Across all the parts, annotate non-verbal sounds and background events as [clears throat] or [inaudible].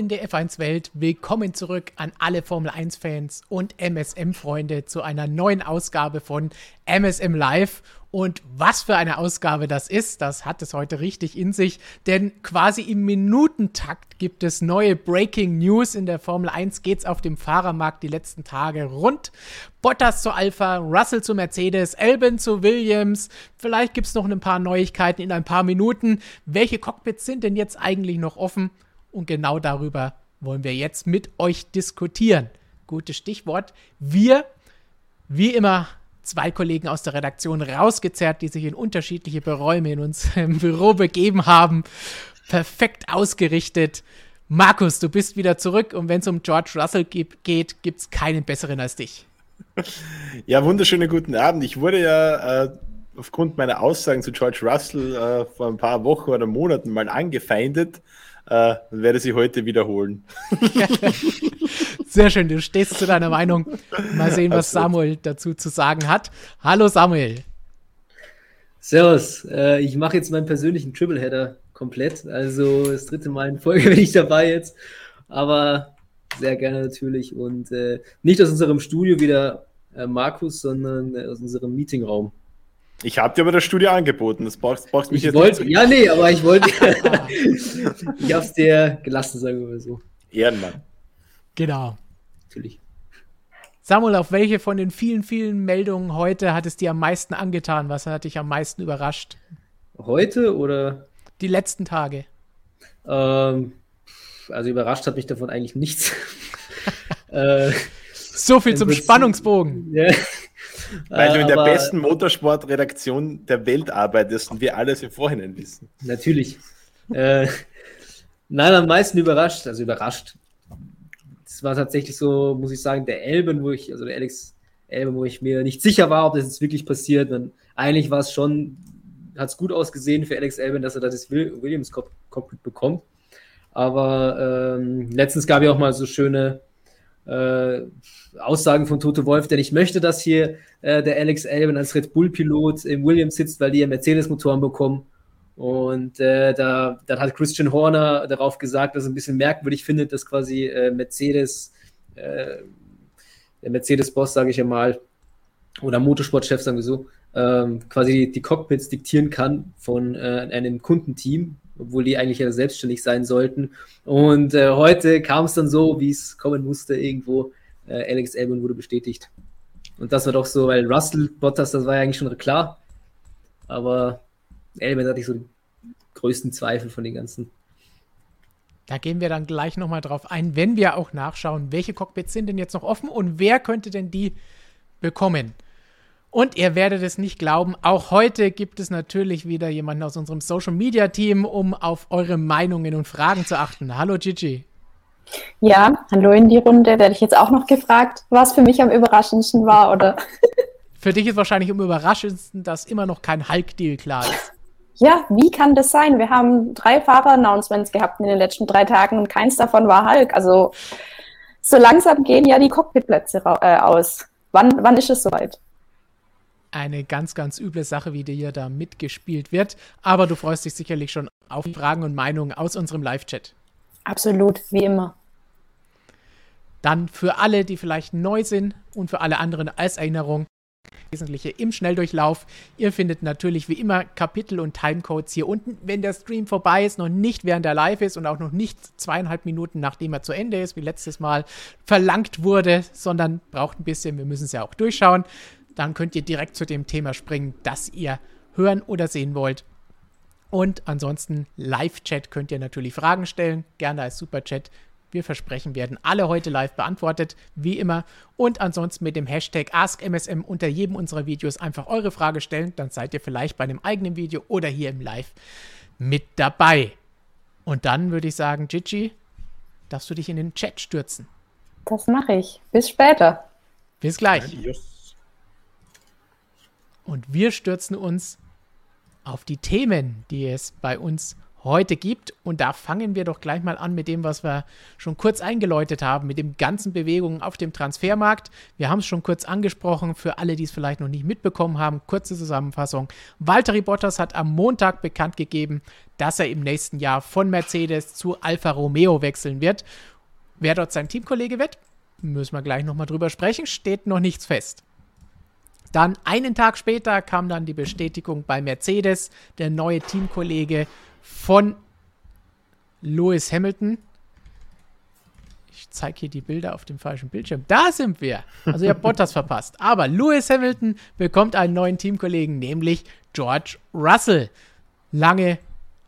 In der F1-Welt, willkommen zurück an alle Formel 1-Fans und MSM-Freunde zu einer neuen Ausgabe von MSM Live. Und was für eine Ausgabe das ist, das hat es heute richtig in sich, denn quasi im Minutentakt gibt es neue Breaking News. In der Formel 1 geht's auf dem Fahrermarkt die letzten Tage rund. Bottas zu Alpha, Russell zu Mercedes, Albon zu Williams. Vielleicht gibt's noch ein paar Neuigkeiten in ein paar Minuten. Welche Cockpits sind denn jetzt eigentlich noch offen? Und genau darüber wollen wir jetzt mit euch diskutieren. Gutes Stichwort. Wir, wie immer, zwei Kollegen aus der Redaktion rausgezerrt, die sich in unterschiedliche Räume in unserem [laughs] Büro begeben haben. Perfekt ausgerichtet. Markus, du bist wieder zurück und wenn es um George Russell geht, gibt es keinen besseren als dich. Ja, wunderschönen guten Abend. Ich wurde ja äh, aufgrund meiner Aussagen zu George Russell äh, vor ein paar Wochen oder Monaten mal angefeindet äh, werde sie heute wiederholen. [laughs] Sehr schön, du stehst zu deiner Meinung. Mal sehen, was Samuel dazu zu sagen hat. Hallo Samuel. Servus, äh, ich mache jetzt meinen persönlichen Tripleheader komplett. Also das dritte Mal in Folge [laughs] bin ich dabei jetzt. Aber sehr gerne natürlich. Und äh, nicht aus unserem Studio wieder äh, Markus, sondern äh, aus unserem Meetingraum. Ich habe dir aber das Studio angeboten. Das brauchst, brauchst mich ich jetzt wollte, Ja, nee, aber ich wollte. [laughs] [laughs] ich habe es dir gelassen, sagen wir mal so. Ehrenmann. Genau. Natürlich. Samuel, auf welche von den vielen, vielen Meldungen heute hat es dir am meisten angetan? Was hat dich am meisten überrascht? Heute oder? Die letzten Tage. Ähm, also überrascht hat mich davon eigentlich nichts. [laughs] äh, so viel zum Spannungsbogen. Ja. Weil du in der besten Motorsportredaktion der Welt arbeitest und wir alles im Vorhinein wissen. Natürlich. äh, nein, am meisten überrascht, also überrascht. Es war tatsächlich so, muss ich sagen, der Elben, wo ich, also der Alex Elben, wo ich mir nicht sicher war, ob das jetzt wirklich passiert. Und eigentlich war es schon, hat es gut ausgesehen für Alex Elben, dass er das Williams Cockpit bekommt. Aber ähm, letztens gab ja auch mal so schöne äh, Aussagen von Toto Wolf, denn ich möchte, dass hier äh, der Alex Albon als Red Bull-Pilot im Williams sitzt, weil die ja Mercedes-Motoren bekommen. Und äh, da, dann hat Christian Horner darauf gesagt, dass er ein bisschen merkwürdig findet, dass quasi äh, Mercedes, äh, der Mercedes-Boss, sage ich ja mal, oder Motorsportchef, sagen wir so, ähm, quasi die Cockpits diktieren kann von äh, einem Kundenteam, obwohl die eigentlich ja selbstständig sein sollten. Und äh, heute kam es dann so, wie es kommen musste, irgendwo. Äh, Alex Albon wurde bestätigt. Und das war doch so, weil Russell Bottas, das war ja eigentlich schon klar. Aber Albon hatte ich so die größten Zweifel von den ganzen. Da gehen wir dann gleich nochmal drauf ein, wenn wir auch nachschauen, welche Cockpits sind denn jetzt noch offen und wer könnte denn die bekommen. Und ihr werdet es nicht glauben, auch heute gibt es natürlich wieder jemanden aus unserem Social Media Team, um auf eure Meinungen und Fragen zu achten. Hallo Gigi. Ja, hallo in die Runde. Werde ich jetzt auch noch gefragt, was für mich am überraschendsten war, oder? [laughs] Für dich ist wahrscheinlich am überraschendsten, dass immer noch kein Hulk-Deal klar ist. Ja, wie kann das sein? Wir haben drei Fahrer-Announcements gehabt in den letzten drei Tagen und keins davon war Hulk. Also so langsam gehen ja die Cockpitplätze äh, aus. Wann, wann ist es soweit? eine ganz, ganz üble Sache, wie dir da mitgespielt wird. Aber du freust dich sicherlich schon auf Fragen und Meinungen aus unserem Live-Chat. Absolut, wie immer. Dann für alle, die vielleicht neu sind und für alle anderen als Erinnerung, Wesentliche im Schnelldurchlauf. Ihr findet natürlich wie immer Kapitel und Timecodes hier unten. Wenn der Stream vorbei ist, noch nicht während er live ist und auch noch nicht zweieinhalb Minuten nachdem er zu Ende ist, wie letztes Mal verlangt wurde, sondern braucht ein bisschen, wir müssen es ja auch durchschauen, dann könnt ihr direkt zu dem Thema springen, das ihr hören oder sehen wollt. Und ansonsten Live-Chat könnt ihr natürlich Fragen stellen, gerne als Super-Chat. Wir versprechen, werden alle heute live beantwortet, wie immer. Und ansonsten mit dem Hashtag AskMSM unter jedem unserer Videos einfach eure Frage stellen. Dann seid ihr vielleicht bei einem eigenen Video oder hier im Live mit dabei. Und dann würde ich sagen, Gigi, darfst du dich in den Chat stürzen. Das mache ich. Bis später. Bis gleich. Adios. Und wir stürzen uns auf die Themen, die es bei uns heute gibt. Und da fangen wir doch gleich mal an mit dem, was wir schon kurz eingeläutet haben, mit den ganzen Bewegungen auf dem Transfermarkt. Wir haben es schon kurz angesprochen, für alle, die es vielleicht noch nicht mitbekommen haben, kurze Zusammenfassung. Valtteri Bottas hat am Montag bekannt gegeben, dass er im nächsten Jahr von Mercedes zu Alfa Romeo wechseln wird. Wer dort sein Teamkollege wird, müssen wir gleich nochmal drüber sprechen, steht noch nichts fest. Dann einen Tag später kam dann die Bestätigung bei Mercedes, der neue Teamkollege von Lewis Hamilton. Ich zeige hier die Bilder auf dem falschen Bildschirm. Da sind wir. Also ihr habt Bottas verpasst. Aber Lewis Hamilton bekommt einen neuen Teamkollegen, nämlich George Russell. Lange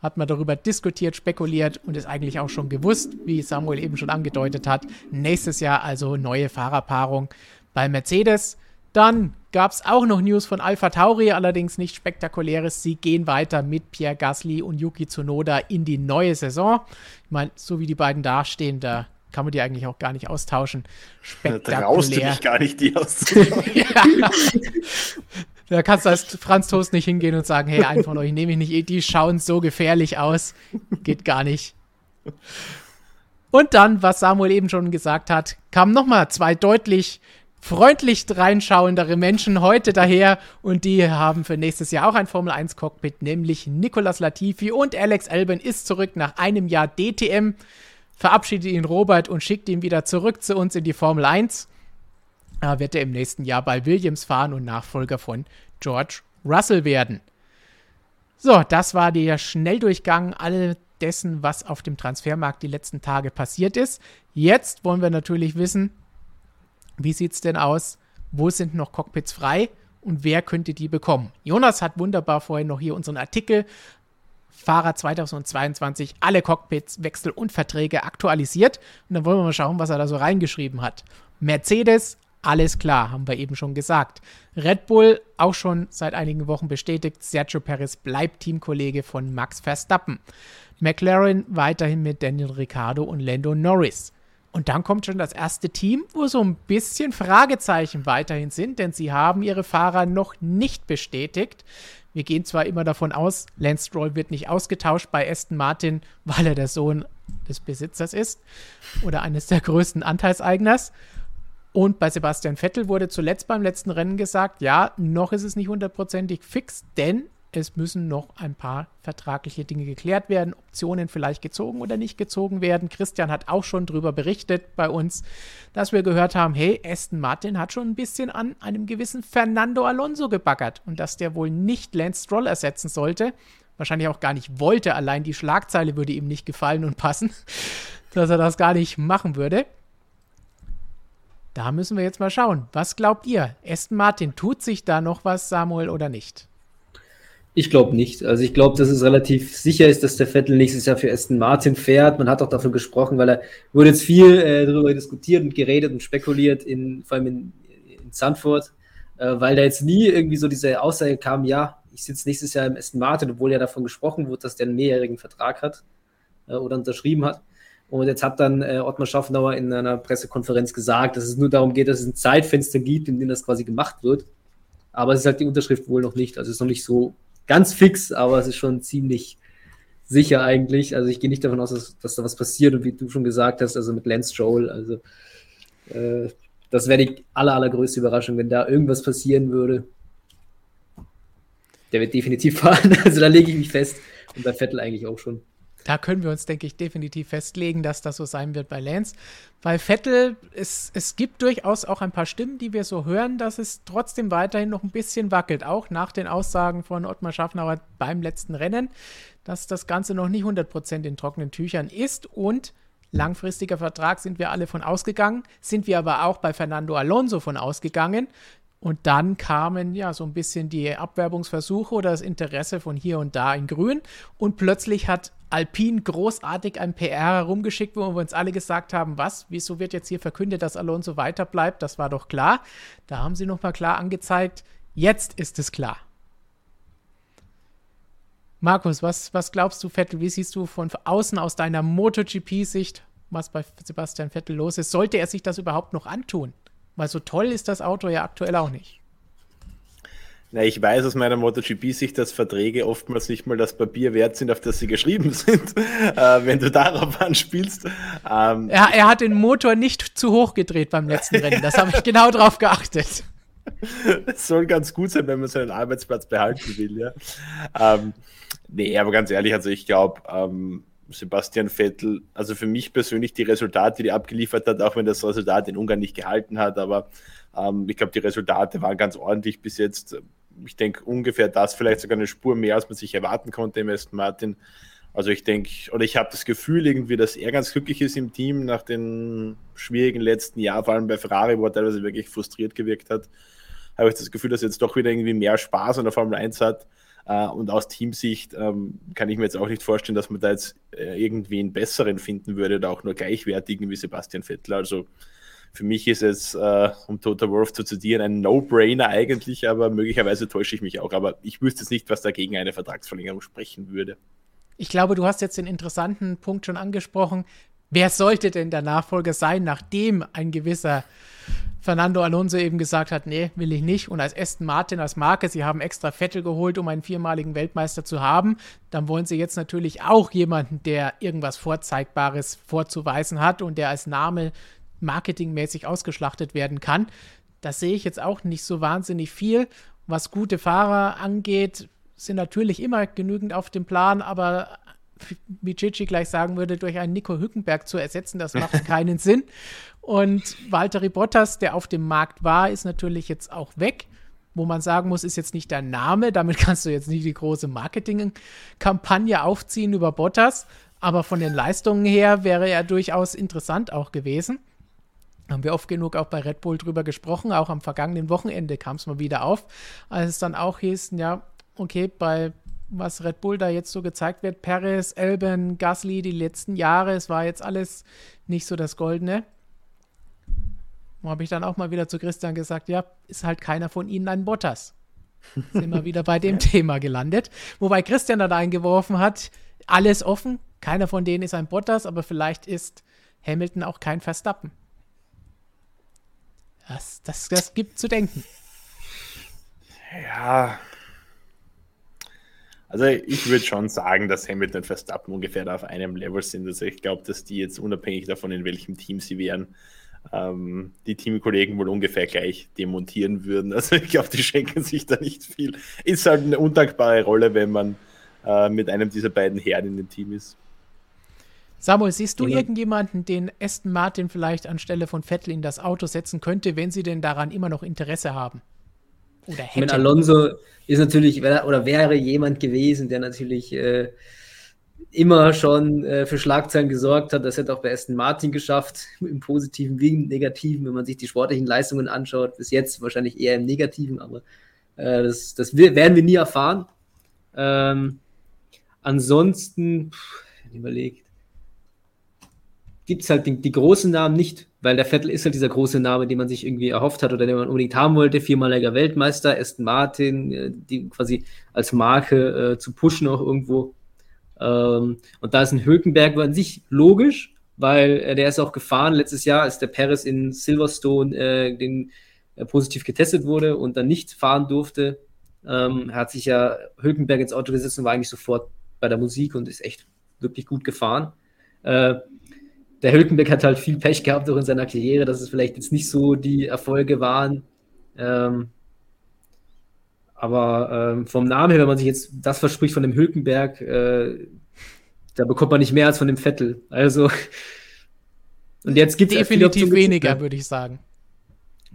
hat man darüber diskutiert, spekuliert und ist eigentlich auch schon gewusst, wie Samuel eben schon angedeutet hat. Nächstes Jahr also neue Fahrerpaarung bei Mercedes. Dann gab es auch noch News von Alpha Tauri, allerdings nicht spektakuläres. Sie gehen weiter mit Pierre Gasly und Yuki Tsunoda in die neue Saison. Ich meine, so wie die beiden dastehen, da kann man die eigentlich auch gar nicht austauschen. Spektakulär. Da traust du dich gar nicht, die [laughs] auszutauschen. ja. Da kannst du als Franz Toast nicht hingehen und sagen, hey, einen von euch nehme ich nicht, die schauen so gefährlich aus. Geht gar nicht. Und dann, was Samuel eben schon gesagt hat, kamen nochmal zwei deutlich freundlich reinschauendere Menschen heute daher und die haben für nächstes Jahr auch ein Formel 1 Cockpit, nämlich Nicolas Latifi und Alex Albon ist zurück nach einem Jahr DTM, verabschiedet ihn Robert und schickt ihn wieder zurück zu uns in die Formel 1. Da wird er im nächsten Jahr bei Williams fahren und Nachfolger von George Russell werden. So, das war der Schnelldurchgang all dessen, was auf dem Transfermarkt die letzten Tage passiert ist. Jetzt wollen wir natürlich wissen, wie sieht es denn aus? Wo sind noch Cockpits frei? Und wer könnte die bekommen? Jonas hat wunderbar vorhin noch hier unseren Artikel Fahrer 2022 alle Cockpits, Wechsel und Verträge aktualisiert. Und dann wollen wir mal schauen, was er da so reingeschrieben hat. Mercedes, alles klar, haben wir eben schon gesagt. Red Bull auch schon seit einigen Wochen bestätigt, Sergio Perez bleibt Teamkollege von Max Verstappen. McLaren weiterhin mit Daniel Ricciardo und Lando Norris. Und dann kommt schon das erste Team, wo so ein bisschen Fragezeichen weiterhin sind, denn sie haben ihre Fahrer noch nicht bestätigt. Wir gehen zwar immer davon aus, Lance Stroll wird nicht ausgetauscht bei Aston Martin, [laughs] weil er der Sohn des Besitzers ist oder eines der größten Anteilseigners. Und bei Sebastian Vettel wurde zuletzt beim letzten Rennen gesagt, ja, noch ist es nicht hundertprozentig fix, denn es müssen noch ein paar vertragliche Dinge geklärt werden, Optionen vielleicht gezogen oder nicht gezogen werden. Christian hat auch schon darüber berichtet bei uns, dass wir gehört haben, hey, Aston Martin hat schon ein bisschen an einem gewissen Fernando Alonso gebaggert und dass der wohl nicht Lance Stroll ersetzen sollte. Wahrscheinlich auch gar nicht wollte, allein die Schlagzeile würde ihm nicht gefallen und passen, [laughs] dass er das gar nicht machen würde. Da müssen wir jetzt mal schauen. Was glaubt ihr? Aston Martin, tut sich da noch was, Samuel, oder nicht? Ich glaube nicht. Also ich glaube, dass es relativ sicher ist, dass der Vettel nächstes Jahr für Aston Martin fährt. Man hat auch davon gesprochen, weil er wurde jetzt viel äh, darüber diskutiert und geredet und spekuliert, in, vor allem in, in Zandvoort, äh, weil da jetzt nie irgendwie so diese Aussage kam, ja, ich sitze nächstes Jahr im Aston Martin, obwohl ja davon gesprochen wurde, dass der einen mehrjährigen Vertrag hat äh, oder unterschrieben hat. Und jetzt hat dann äh, Ottmar Schaffnauer in einer Pressekonferenz gesagt, dass es nur darum geht, dass es ein Zeitfenster gibt, in dem das quasi gemacht wird. Aber es ist halt die Unterschrift wohl noch nicht. Also es ist noch nicht so ganz fix, aber es ist schon ziemlich sicher eigentlich. Also ich gehe nicht davon aus, dass, dass, da was passiert und wie du schon gesagt hast, also mit Lance Stroll, also äh, das wäre die aller, allergrößte Überraschung, wenn da irgendwas passieren würde. Der wird definitiv [laughs] fahren, also da lege ich mich fest und bei Vettel eigentlich auch schon. Da können wir uns, denke ich, definitiv festlegen, dass das so sein wird bei Lance. Weil Vettel, es, es gibt durchaus auch ein paar Stimmen, die wir so hören, dass es trotzdem weiterhin noch ein bisschen wackelt. Auch nach den Aussagen von Ottmar Schaffnauer beim letzten Rennen, dass das Ganze noch nicht 100% in trockenen Tüchern ist. Und langfristiger Vertrag sind wir alle von ausgegangen, sind wir aber auch bei Fernando Alonso von ausgegangen. Und dann kamen ja so ein bisschen die Abwerbungsversuche oder das Interesse von hier und da in Grün. Und plötzlich hat Alpine großartig ein PR herumgeschickt, wo wir uns alle gesagt haben, was, wieso wird jetzt hier verkündet, dass Alonso weiterbleibt? Das war doch klar. Da haben sie nochmal klar angezeigt, jetzt ist es klar. Markus, was, was glaubst du, Vettel? Wie siehst du von außen aus deiner MotoGP-Sicht, was bei Sebastian Vettel los ist? Sollte er sich das überhaupt noch antun? Weil so toll ist das Auto ja aktuell auch nicht. Na, ich weiß aus meiner MotoGP-Sicht, dass Verträge oftmals nicht mal das Papier wert sind, auf das sie geschrieben [laughs] sind, äh, wenn du darauf [laughs] anspielst. Ähm, er, er hat den Motor nicht zu hoch gedreht beim letzten Rennen, das habe ich genau drauf geachtet. [laughs] Es soll ganz gut sein, wenn man seinen Arbeitsplatz behalten will, ja. Ähm, nee, aber ganz ehrlich, also ich glaube, ähm, Sebastian Vettel, also für mich persönlich die Resultate, die er abgeliefert hat, auch wenn das Resultat in Ungarn nicht gehalten hat, aber ähm, ich glaube, die Resultate waren ganz ordentlich bis jetzt ich denke, ungefähr das, vielleicht sogar eine Spur mehr, als man sich erwarten konnte im Aston Martin. Also ich denke, oder ich habe das Gefühl irgendwie, dass er ganz glücklich ist im Team nach den schwierigen letzten Jahren, vor allem bei Ferrari, wo er teilweise wirklich frustriert gewirkt hat. Habe ich das Gefühl, dass er jetzt doch wieder irgendwie mehr Spaß an der Formel 1 hat. Uh, und aus Teamsicht ähm, kann ich mir jetzt auch nicht vorstellen, dass man da jetzt äh, irgendwie einen besseren finden würde oder auch nur gleichwertigen wie Sebastian Vettel. Also für mich ist es, äh, um Total Wolf zu zitieren, ein No-Brainer eigentlich, aber möglicherweise täusche ich mich auch. Aber ich wüsste jetzt nicht, was dagegen eine Vertragsverlängerung sprechen würde. Ich glaube, du hast jetzt den interessanten Punkt schon angesprochen. Wer sollte denn der Nachfolger sein, nachdem ein gewisser Fernando Alonso eben gesagt hat, nee, will ich nicht. Und als Aston Martin, als Marke, sie haben extra Vettel geholt, um einen viermaligen Weltmeister zu haben. Dann wollen sie jetzt natürlich auch jemanden, der irgendwas Vorzeigbares vorzuweisen hat und der als Name marketingmäßig ausgeschlachtet werden kann. Das sehe ich jetzt auch nicht so wahnsinnig viel. Was gute Fahrer angeht, sind natürlich immer genügend auf dem Plan, aber wie Gigi gleich sagen würde, durch einen Nico Hückenberg zu ersetzen, das macht [laughs] keinen Sinn. Und Valtteri Bottas, der auf dem Markt war, ist natürlich jetzt auch weg. Wo man sagen muss, ist jetzt nicht der Name, damit kannst du jetzt nicht die große Marketingkampagne aufziehen über Bottas, aber von den Leistungen her wäre er durchaus interessant auch gewesen. Haben wir oft genug auch bei Red Bull drüber gesprochen. Auch am vergangenen Wochenende kam es mal wieder auf, als es dann auch hieß, ja, okay, bei was Red Bull da jetzt so gezeigt wird, Perez, Elben, Gasly, die letzten Jahre, es war jetzt alles nicht so das Goldene. Wo habe ich dann auch mal wieder zu Christian gesagt, ja, ist halt keiner von ihnen ein Bottas. Sind wir [laughs] wieder bei dem Thema gelandet. Wobei Christian dann eingeworfen hat, alles offen, keiner von denen ist ein Bottas, aber vielleicht ist Hamilton auch kein Verstappen. Das, das, das gibt zu denken. Ja. Also ich würde schon sagen, dass Hamilton und Verstappen ungefähr da auf einem Level sind. Also ich glaube, dass die jetzt unabhängig davon, in welchem Team sie wären, ähm, die Teamkollegen wohl ungefähr gleich demontieren würden. [laughs] Also ich glaube, die schenken sich da nicht viel. Ist halt eine undankbare Rolle, wenn man äh, mit einem dieser beiden Herren in dem Team ist. Samuel, siehst du ja. irgendjemanden, den Aston Martin vielleicht anstelle von Vettel in das Auto setzen könnte, wenn sie denn daran immer noch Interesse haben? Oder hätten? Mit Alonso ist natürlich oder wäre jemand gewesen, der natürlich äh, immer schon äh, für Schlagzeilen gesorgt hat. Das hätte auch bei Aston Martin geschafft, im Positiven wie im Negativen, wenn man sich die sportlichen Leistungen anschaut. Bis jetzt wahrscheinlich eher im Negativen, aber äh, das, das werden wir nie erfahren. Ähm, ansonsten, pff, überlegt, gibt es halt die, die, großen Namen nicht, weil der Vettel ist halt dieser große Name, den man sich irgendwie erhofft hat oder den man unbedingt haben wollte. Viermaliger Weltmeister, Aston Martin, äh, die quasi als Marke äh, zu pushen auch irgendwo. Ähm, und da ist ein Hülkenberg an sich logisch, weil äh, der ist auch gefahren letztes Jahr, als der Paris in Silverstone äh, den, äh, positiv getestet wurde und dann nicht fahren durfte. Ähm, hat sich ja Hülkenberg ins Auto gesetzt und war eigentlich sofort bei der Musik und ist echt wirklich gut gefahren. Äh, der Hülkenberg hat halt viel Pech gehabt auch in seiner Karriere, dass es vielleicht jetzt nicht so die Erfolge waren. Ähm, aber ähm, vom Namen her, wenn man sich jetzt das verspricht von dem Hülkenberg, äh, da bekommt man nicht mehr als von dem Vettel. Also [laughs] und jetzt gibt es definitiv weniger, würde ich sagen.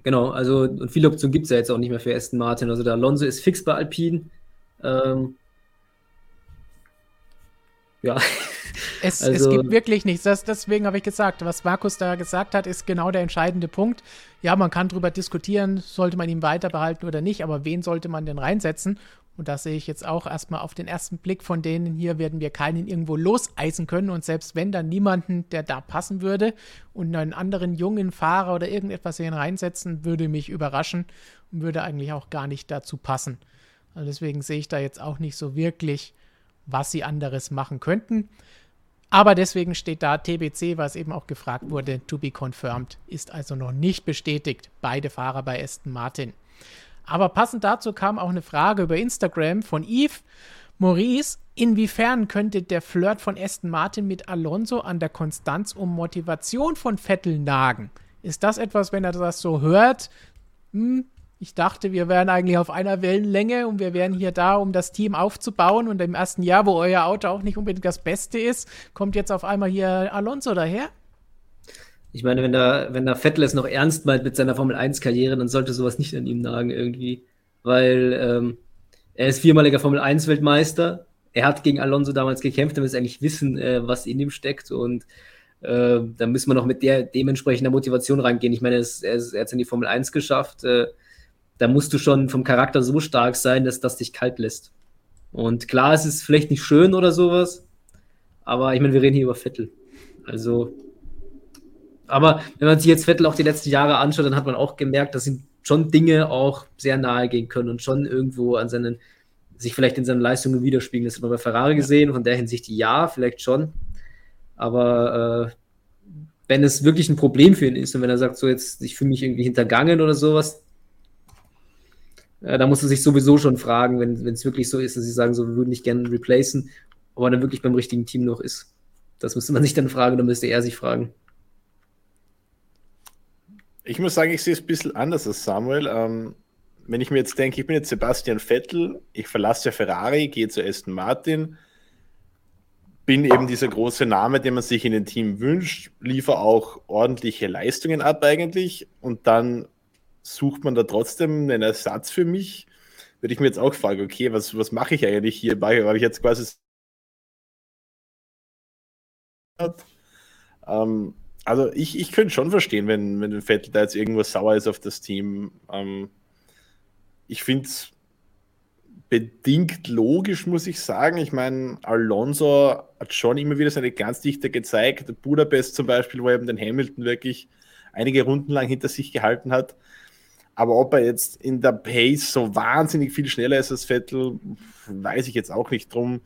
Genau, also und viele Optionen gibt es ja jetzt auch nicht mehr für Aston Martin. Also der Alonso ist fix bei Alpine. Ähm, ja. [laughs] Es, also, es gibt wirklich nichts. Das, deswegen habe ich gesagt, was Markus da gesagt hat, ist genau der entscheidende Punkt. Ja, man kann darüber diskutieren, sollte man ihn weiter behalten oder nicht, aber wen sollte man denn reinsetzen? Und das sehe ich jetzt auch erstmal auf den ersten Blick. Von denen hier werden wir keinen irgendwo loseisen können. Und selbst wenn dann niemanden, der da passen würde und einen anderen jungen Fahrer oder irgendetwas hier reinsetzen, würde mich überraschen und würde eigentlich auch gar nicht dazu passen. Also deswegen sehe ich da jetzt auch nicht so wirklich, was sie anderes machen könnten. Aber deswegen steht da TBC, was eben auch gefragt wurde, to be confirmed, ist also noch nicht bestätigt. Beide Fahrer bei Aston Martin. Aber passend dazu kam auch eine Frage über Instagram von Yves Maurice. Inwiefern könnte der Flirt von Aston Martin mit Alonso an der Konstanz und Motivation von Vettel nagen? Ist das etwas, wenn er das so hört? Hm, ich dachte, wir wären eigentlich auf einer Wellenlänge und wir wären hier da, um das Team aufzubauen. Und im ersten Jahr, wo euer Auto auch nicht unbedingt das Beste ist, kommt jetzt auf einmal hier Alonso daher? Ich meine, wenn der, wenn der Vettel es noch ernst meint mit seiner Formel-1-Karriere, dann sollte sowas nicht an ihm nagen irgendwie. Weil ähm, er ist viermaliger Formel-1-Weltmeister. Er hat gegen Alonso damals gekämpft, damit wir eigentlich wissen, äh, was in ihm steckt. Und äh, da müssen wir noch mit der dementsprechender Motivation rangehen. Ich meine, er, er hat es in die Formel 1 geschafft. Äh, da musst du schon vom Charakter so stark sein, dass das dich kalt lässt. Und klar, es ist vielleicht nicht schön oder sowas, aber ich meine, wir reden hier über Vettel. Also, aber wenn man sich jetzt Vettel auch die letzten Jahre anschaut, dann hat man auch gemerkt, dass ihm schon Dinge auch sehr nahe gehen können und schon irgendwo an seinen, sich vielleicht in seinen Leistungen widerspiegeln. Das hat man bei Ferrari gesehen, von der Hinsicht ja, vielleicht schon. Aber äh, wenn es wirklich ein Problem für ihn ist und wenn er sagt, so jetzt, ich fühle mich irgendwie hintergangen oder sowas, äh, da muss er sich sowieso schon fragen, wenn es wirklich so ist, dass sie sagen, so, wir würden nicht gerne replacen, ob er dann wirklich beim richtigen Team noch ist. Das müsste man sich dann fragen, dann müsste er sich fragen. Ich muss sagen, ich sehe es ein bisschen anders als Samuel. Ähm, wenn ich mir jetzt denke, ich bin jetzt Sebastian Vettel, ich verlasse ja Ferrari, gehe zu Aston Martin, bin eben dieser große Name, den man sich in den Team wünscht, liefere auch ordentliche Leistungen ab eigentlich und dann sucht man da trotzdem einen Ersatz für mich? Würde ich mir jetzt auch fragen, okay, was, was mache ich eigentlich hier? Habe ich jetzt quasi. Ähm, also ich, ich könnte schon verstehen, wenn, wenn Vettel da jetzt irgendwas sauer ist auf das Team. Ähm, ich finde es bedingt logisch, muss ich sagen. Ich meine, Alonso hat schon immer wieder seine ganz dichte gezeigt. Budapest zum Beispiel, wo er eben den Hamilton wirklich einige Runden lang hinter sich gehalten hat. Aber ob er jetzt in der Pace so wahnsinnig viel schneller ist als Vettel, weiß ich jetzt auch nicht drum.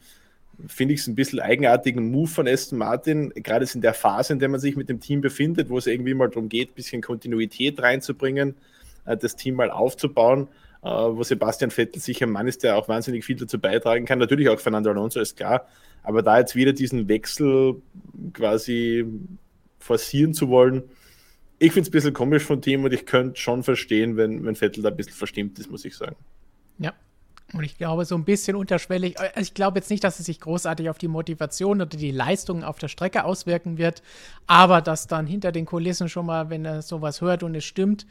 Finde ich es ein bisschen eigenartigen Move von Aston Martin, gerade in der Phase, in der man sich mit dem Team befindet, wo es irgendwie mal darum geht, ein bisschen Kontinuität reinzubringen, äh, das Team mal aufzubauen, äh, wo Sebastian Vettel sicher ein Mann ist, der auch wahnsinnig viel dazu beitragen kann. Natürlich auch Fernando Alonso ist klar, aber da jetzt wieder diesen Wechsel quasi forcieren zu wollen, ich finde es ein bisschen komisch von Team und ich könnte schon verstehen, wenn, wenn Vettel da ein bisschen verstimmt ist, muss ich sagen. Ja. Und ich glaube, so ein bisschen unterschwellig, also ich glaube jetzt nicht, dass es sich großartig auf die Motivation oder die Leistungen auf der Strecke auswirken wird, aber dass dann hinter den Kulissen schon mal, wenn er sowas hört und es stimmt,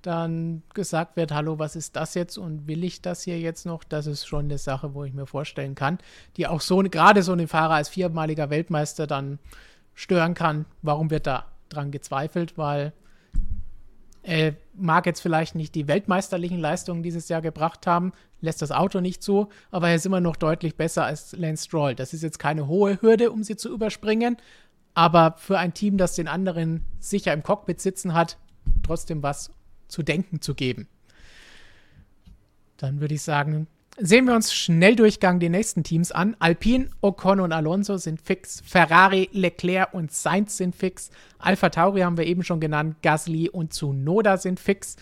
dann gesagt wird, hallo, was ist das jetzt und will ich das hier jetzt noch? Das ist schon eine Sache, wo ich mir vorstellen kann, die auch so gerade so eine Fahrer als viermaliger Weltmeister dann stören kann. Warum wird da dran gezweifelt, weil er mag jetzt vielleicht nicht die weltmeisterlichen Leistungen dieses Jahr gebracht haben, lässt das Auto nicht zu, aber er ist immer noch deutlich besser als Lance Stroll. Das ist jetzt keine hohe Hürde, um sie zu überspringen, aber für ein Team, das den anderen sicher im Cockpit sitzen hat, trotzdem was zu denken zu geben. Dann würde ich sagen, Sehen wir uns Schnelldurchgang die nächsten Teams an. Alpine, Ocon und Alonso sind fix. Ferrari, Leclerc und Sainz sind fix. Alpha Tauri haben wir eben schon genannt. Gasly und Tsunoda sind fix.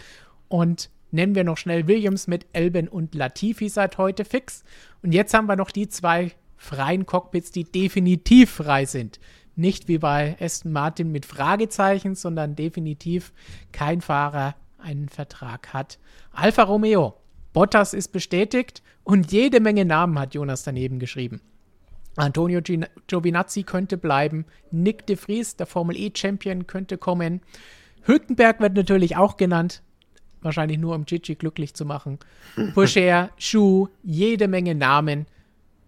Und nennen wir noch schnell Williams mit Elben und Latifi seit heute fix. Und jetzt haben wir noch die zwei freien Cockpits, die definitiv frei sind. Nicht wie bei Aston Martin mit Fragezeichen, sondern definitiv kein Fahrer einen Vertrag hat. Alfa Romeo Bottas ist bestätigt und jede Menge Namen hat Jonas daneben geschrieben. Antonio Giovinazzi könnte bleiben, Nick de Vries, der Formel E-Champion, könnte kommen. Hülkenberg wird natürlich auch genannt, wahrscheinlich nur um Gigi glücklich zu machen. [laughs] Pusher, Schuh, jede Menge Namen.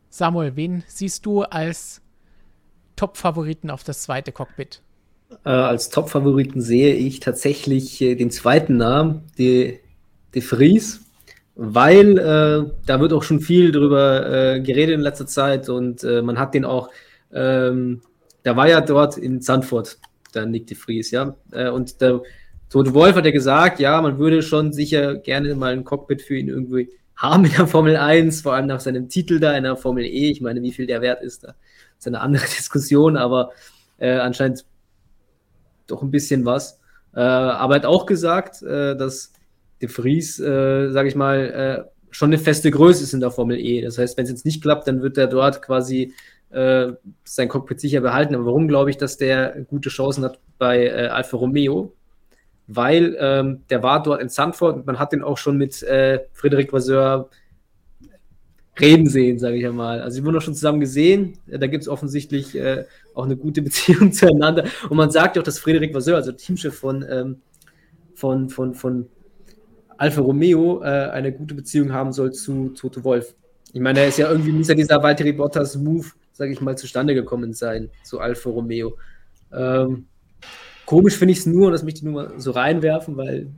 Samuel, wen siehst du als Top-Favoriten auf das zweite Cockpit? Äh, als Top-Favoriten sehe ich tatsächlich äh, den zweiten Namen, de, de Vries weil äh, da wird auch schon viel drüber äh, geredet in letzter Zeit und äh, man hat den auch, ähm, da war ja dort in Zandvoort, der Nick de Vries, ja, äh, und der Tote Wolf hat ja gesagt, ja, man würde schon sicher gerne mal ein Cockpit für ihn irgendwie haben in der Formel 1, vor allem nach seinem Titel da in der Formel E. Ich meine, wie viel der wert ist, da ist eine andere [laughs] Diskussion, aber äh, anscheinend doch ein bisschen was. Äh, aber er hat auch gesagt, dass De Vries, äh, sage ich mal, äh, schon eine feste Größe ist in der Formel E. Das heißt, wenn es jetzt nicht klappt, dann wird er dort quasi äh, sein Cockpit sicher behalten. Aber warum glaube ich, dass der gute Chancen hat bei äh, Alfa Romeo? Weil ähm, der war dort in Sanford und man hat den auch schon mit äh, Frederic Vasseur reden sehen, sage ich einmal. Also sie wurden auch schon zusammen gesehen. Da gibt es offensichtlich äh, auch eine gute [laughs] Beziehung zueinander. Und man sagt ja auch, dass Frederic Vasseur, also Teamchef von, ähm, von, von, von Alfa Romeo, äh, eine gute Beziehung haben soll zu Toto Wolf. Ich meine, er ist ja irgendwie, muss ja dieser Valtteri Bottas Move sage ich mal, zustande gekommen sein zu Alfa Romeo. Ähm, komisch finde ich es nur, und das möchte ich nur mal so reinwerfen, weil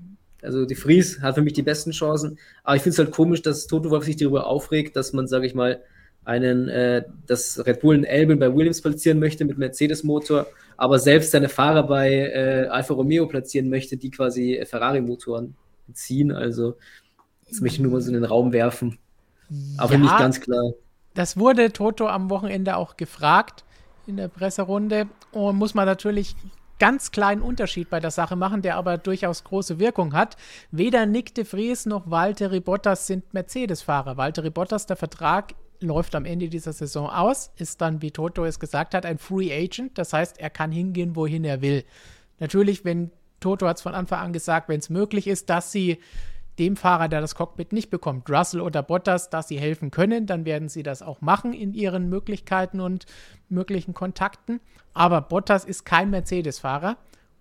also die Fries hat für mich die besten Chancen, aber ich finde es halt komisch, dass Toto Wolff sich darüber aufregt, dass man, sage ich mal, einen, äh, das Red Bull in Elben bei Williams platzieren möchte mit Mercedes-Motor, aber selbst seine Fahrer bei äh, Alfa Romeo platzieren möchte, die quasi Ferrari-Motoren ziehen. Also, das möchte ich nur mal so in den Raum werfen. Aber ja, nicht ganz klar. Das wurde Toto am Wochenende auch gefragt in der Presserunde und muss man natürlich ganz kleinen Unterschied bei der Sache machen, der aber durchaus große Wirkung hat. Weder Nick de Vries noch Valtteri Bottas sind Mercedes-Fahrer. Valtteri Bottas, der Vertrag läuft am Ende dieser Saison aus, ist dann, wie Toto es gesagt hat, ein Free Agent. Das heißt, er kann hingehen, wohin er will. Natürlich, wenn Toto hat es von Anfang an gesagt, wenn es möglich ist, dass sie dem Fahrer, der das Cockpit nicht bekommt, Russell oder Bottas, dass sie helfen können, dann werden sie das auch machen in ihren Möglichkeiten und möglichen Kontakten. Aber Bottas ist kein Mercedes-Fahrer.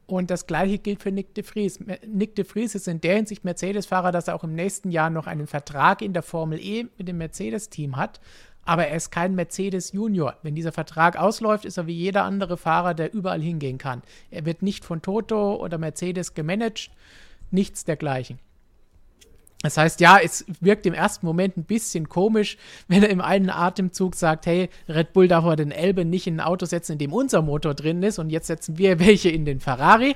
Und das gleiche gilt für Nick de Vries. Nick de Vries ist in der Hinsicht Mercedes-Fahrer, dass er auch im nächsten Jahr noch einen Vertrag in der Formel E mit dem Mercedes-Team hat. Aber er ist kein Mercedes Junior. Wenn dieser Vertrag ausläuft, ist er wie jeder andere Fahrer, der überall hingehen kann. Er wird nicht von Toto oder Mercedes gemanagt, nichts dergleichen. Das heißt, ja, es wirkt im ersten Moment ein bisschen komisch, [laughs] wenn er im einen Atemzug sagt, hey, Red Bull darf aber den Elbe nicht in ein Auto setzen, in dem unser Motor drin ist und jetzt setzen wir welche in den Ferrari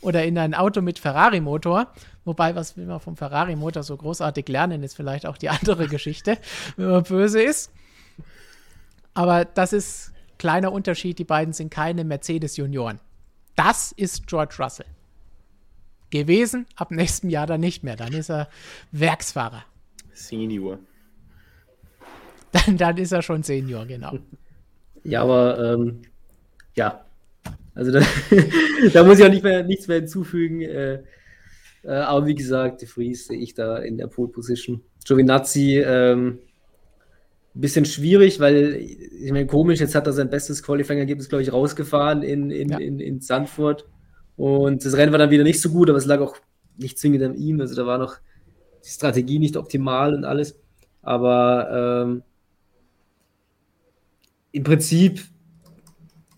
oder in ein Auto mit Ferrari-Motor. Wobei, was will man vom Ferrari-Motor so großartig lernen, ist vielleicht auch die [laughs] andere Geschichte, wenn man böse ist. Aber das ist kleiner Unterschied, die beiden sind keine Mercedes-Junioren. Das ist George Russell gewesen, ab nächstem Jahr dann nicht mehr. Dann ist er Werksfahrer. Senior. [laughs] Dann, dann ist er schon Senior, genau. Ja, aber ähm, ja. Also da, [laughs] da, muss ich auch nicht mehr, nichts mehr hinzufügen. Äh, äh, aber wie gesagt, die Fries sehe ich da in der Pole Position. Giovinazzi, ähm, bisschen schwierig, weil ich meine, komisch, jetzt hat er sein bestes Qualifying-Ergebnis, glaube ich, rausgefahren in, in, ja. in, in Sandford. Und das Rennen war dann wieder nicht so gut, aber es lag auch nicht zwingend an ihm. Also da war noch die Strategie nicht optimal und alles. Aber ähm, im Prinzip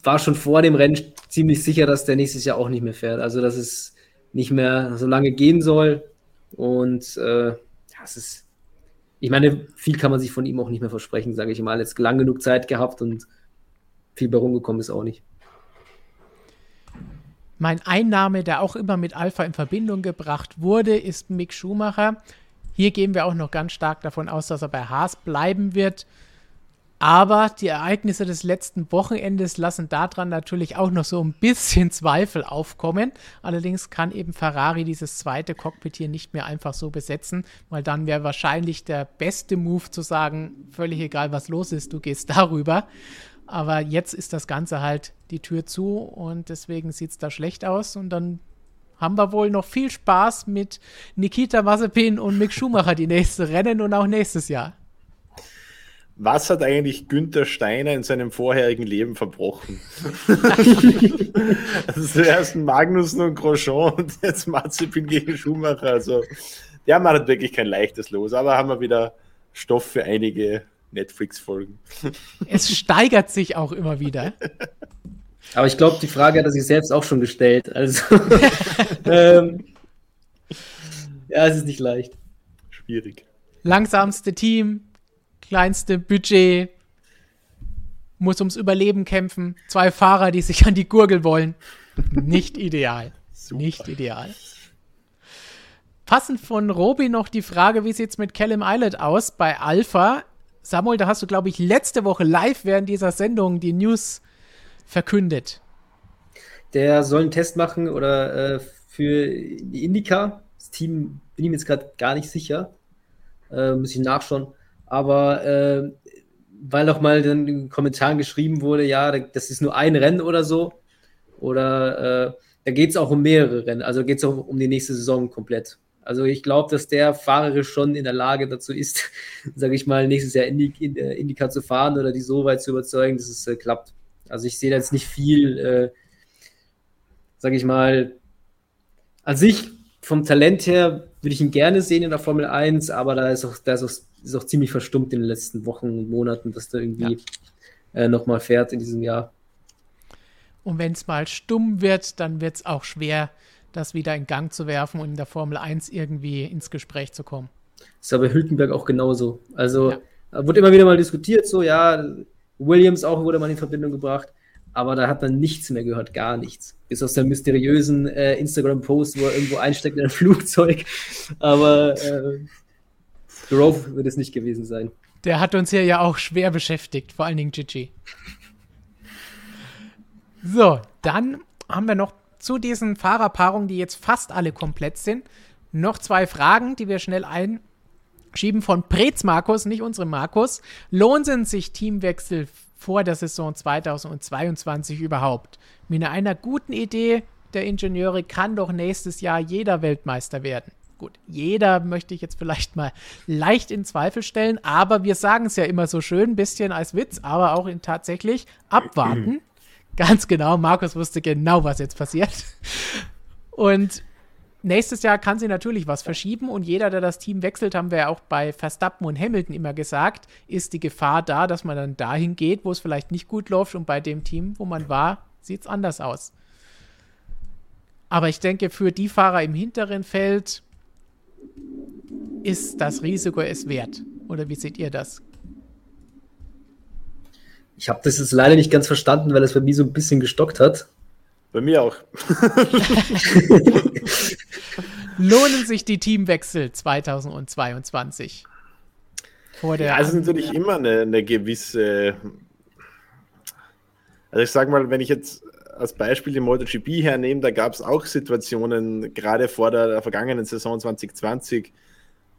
war schon vor dem Rennen ziemlich sicher, dass der nächstes Jahr auch nicht mehr fährt. Also dass es nicht mehr so lange gehen soll. Und äh, ja, ist, ich meine, viel kann man sich von ihm auch nicht mehr versprechen, sage ich mal. Jetzt lang genug Zeit gehabt und viel bei rumgekommen ist auch nicht. Mein Einnahme, der auch immer mit Alpha in Verbindung gebracht wurde, ist Mick Schumacher. Hier gehen wir auch noch ganz stark davon aus, dass er bei Haas bleiben wird. Aber die Ereignisse des letzten Wochenendes lassen daran natürlich auch noch so ein bisschen [laughs] Zweifel aufkommen. Allerdings kann eben Ferrari dieses zweite Cockpit hier nicht mehr einfach so besetzen, weil dann wäre wahrscheinlich der beste Move zu sagen, völlig egal was los ist, du gehst [laughs] darüber. Aber jetzt ist das Ganze halt die Tür zu und deswegen sieht es da schlecht aus. Und dann haben wir wohl noch viel Spaß mit Nikita Mazepin und Mick Schumacher die nächste Rennen und auch nächstes Jahr. Was hat eigentlich Günther Steiner in seinem vorherigen Leben verbrochen? [laughs] also zuerst Magnussen und Grosjean und jetzt Mazepin gegen Schumacher. Also der macht wirklich kein leichtes Los, aber haben wir wieder Stoff für einige Netflix-Folgen. Es steigert sich auch immer wieder. Aber ich glaube, die Frage hat er sich selbst auch schon gestellt. Also, [laughs] ähm, ja, es ist nicht leicht. Schwierig. Langsamste Team, kleinste Budget, muss ums Überleben kämpfen. Zwei Fahrer, die sich an die Gurgel wollen. Nicht ideal. Nicht ideal. Passend von Robi noch die Frage, wie sieht es mit Callum Islet aus bei Alpha? Samuel, da hast du, glaube ich, letzte Woche live während dieser Sendung die News verkündet. Der soll einen Test machen oder äh, für die Indica. Das Team bin ich mir jetzt gerade gar nicht sicher. Äh, muss ich nachschauen. Aber äh, weil noch mal dann in den Kommentaren geschrieben wurde, ja, das ist nur ein Rennen oder so. Oder äh, da geht es auch um mehrere Rennen. Also geht es auch um die nächste Saison komplett. Also ich glaube, dass der Fahrer schon in der Lage dazu ist, [laughs] sage ich mal, nächstes Jahr Indy, äh, Indica zu fahren oder die so weit zu überzeugen, dass es äh, klappt. Also ich sehe da jetzt nicht viel, äh, sage ich mal, an sich vom Talent her würde ich ihn gerne sehen in der Formel 1, aber da ist auch, da ist auch, ist auch ziemlich verstummt in den letzten Wochen und Monaten, dass der irgendwie ja. äh, nochmal fährt in diesem Jahr. Und wenn es mal stumm wird, dann wird es auch schwer, das wieder in Gang zu werfen und in der Formel 1 irgendwie ins Gespräch zu kommen. Das ist aber Hülkenberg auch genauso. Also ja. wurde immer wieder mal diskutiert, so ja, Williams auch wurde mal in Verbindung gebracht, aber da hat man nichts mehr gehört, gar nichts. Bis aus der mysteriösen äh, Instagram-Post, wo er irgendwo einsteckt in ein [laughs] Flugzeug. Aber äh, Grove wird es nicht gewesen sein. Der hat uns hier ja auch schwer beschäftigt, vor allen Dingen Gigi. So, dann haben wir noch zu diesen Fahrerpaarungen, die jetzt fast alle komplett sind, noch zwei Fragen, die wir schnell einschieben von Prez Markus, nicht unsere Markus. Lohnen sich Teamwechsel vor der Saison 2022 überhaupt? Mit einer guten Idee der Ingenieure kann doch nächstes Jahr jeder Weltmeister werden. Gut, jeder möchte ich jetzt vielleicht mal leicht in Zweifel stellen, aber wir sagen es ja immer so schön, ein bisschen als Witz, aber auch in tatsächlich abwarten. [clears throat] Ganz genau, Markus wusste genau, was jetzt passiert. Und nächstes Jahr kann sie natürlich was verschieben und jeder, der das Team wechselt, haben wir ja auch bei Verstappen und Hamilton immer gesagt, ist die Gefahr da, dass man dann dahin geht, wo es vielleicht nicht gut läuft und bei dem Team, wo man war, sieht es anders aus. Aber ich denke, für die Fahrer im hinteren Feld ist das Risiko es wert. Oder wie seht ihr das? Ich habe das jetzt leider nicht ganz verstanden, weil es bei mir so ein bisschen gestockt hat. Bei mir auch. [laughs] [laughs] Lohnen sich die Teamwechsel 2022? Vor der ja, es ist natürlich immer eine, eine gewisse. Also ich sage mal, wenn ich jetzt als Beispiel die MotoGP hernehme, da gab es auch Situationen, gerade vor der, der vergangenen Saison 2020,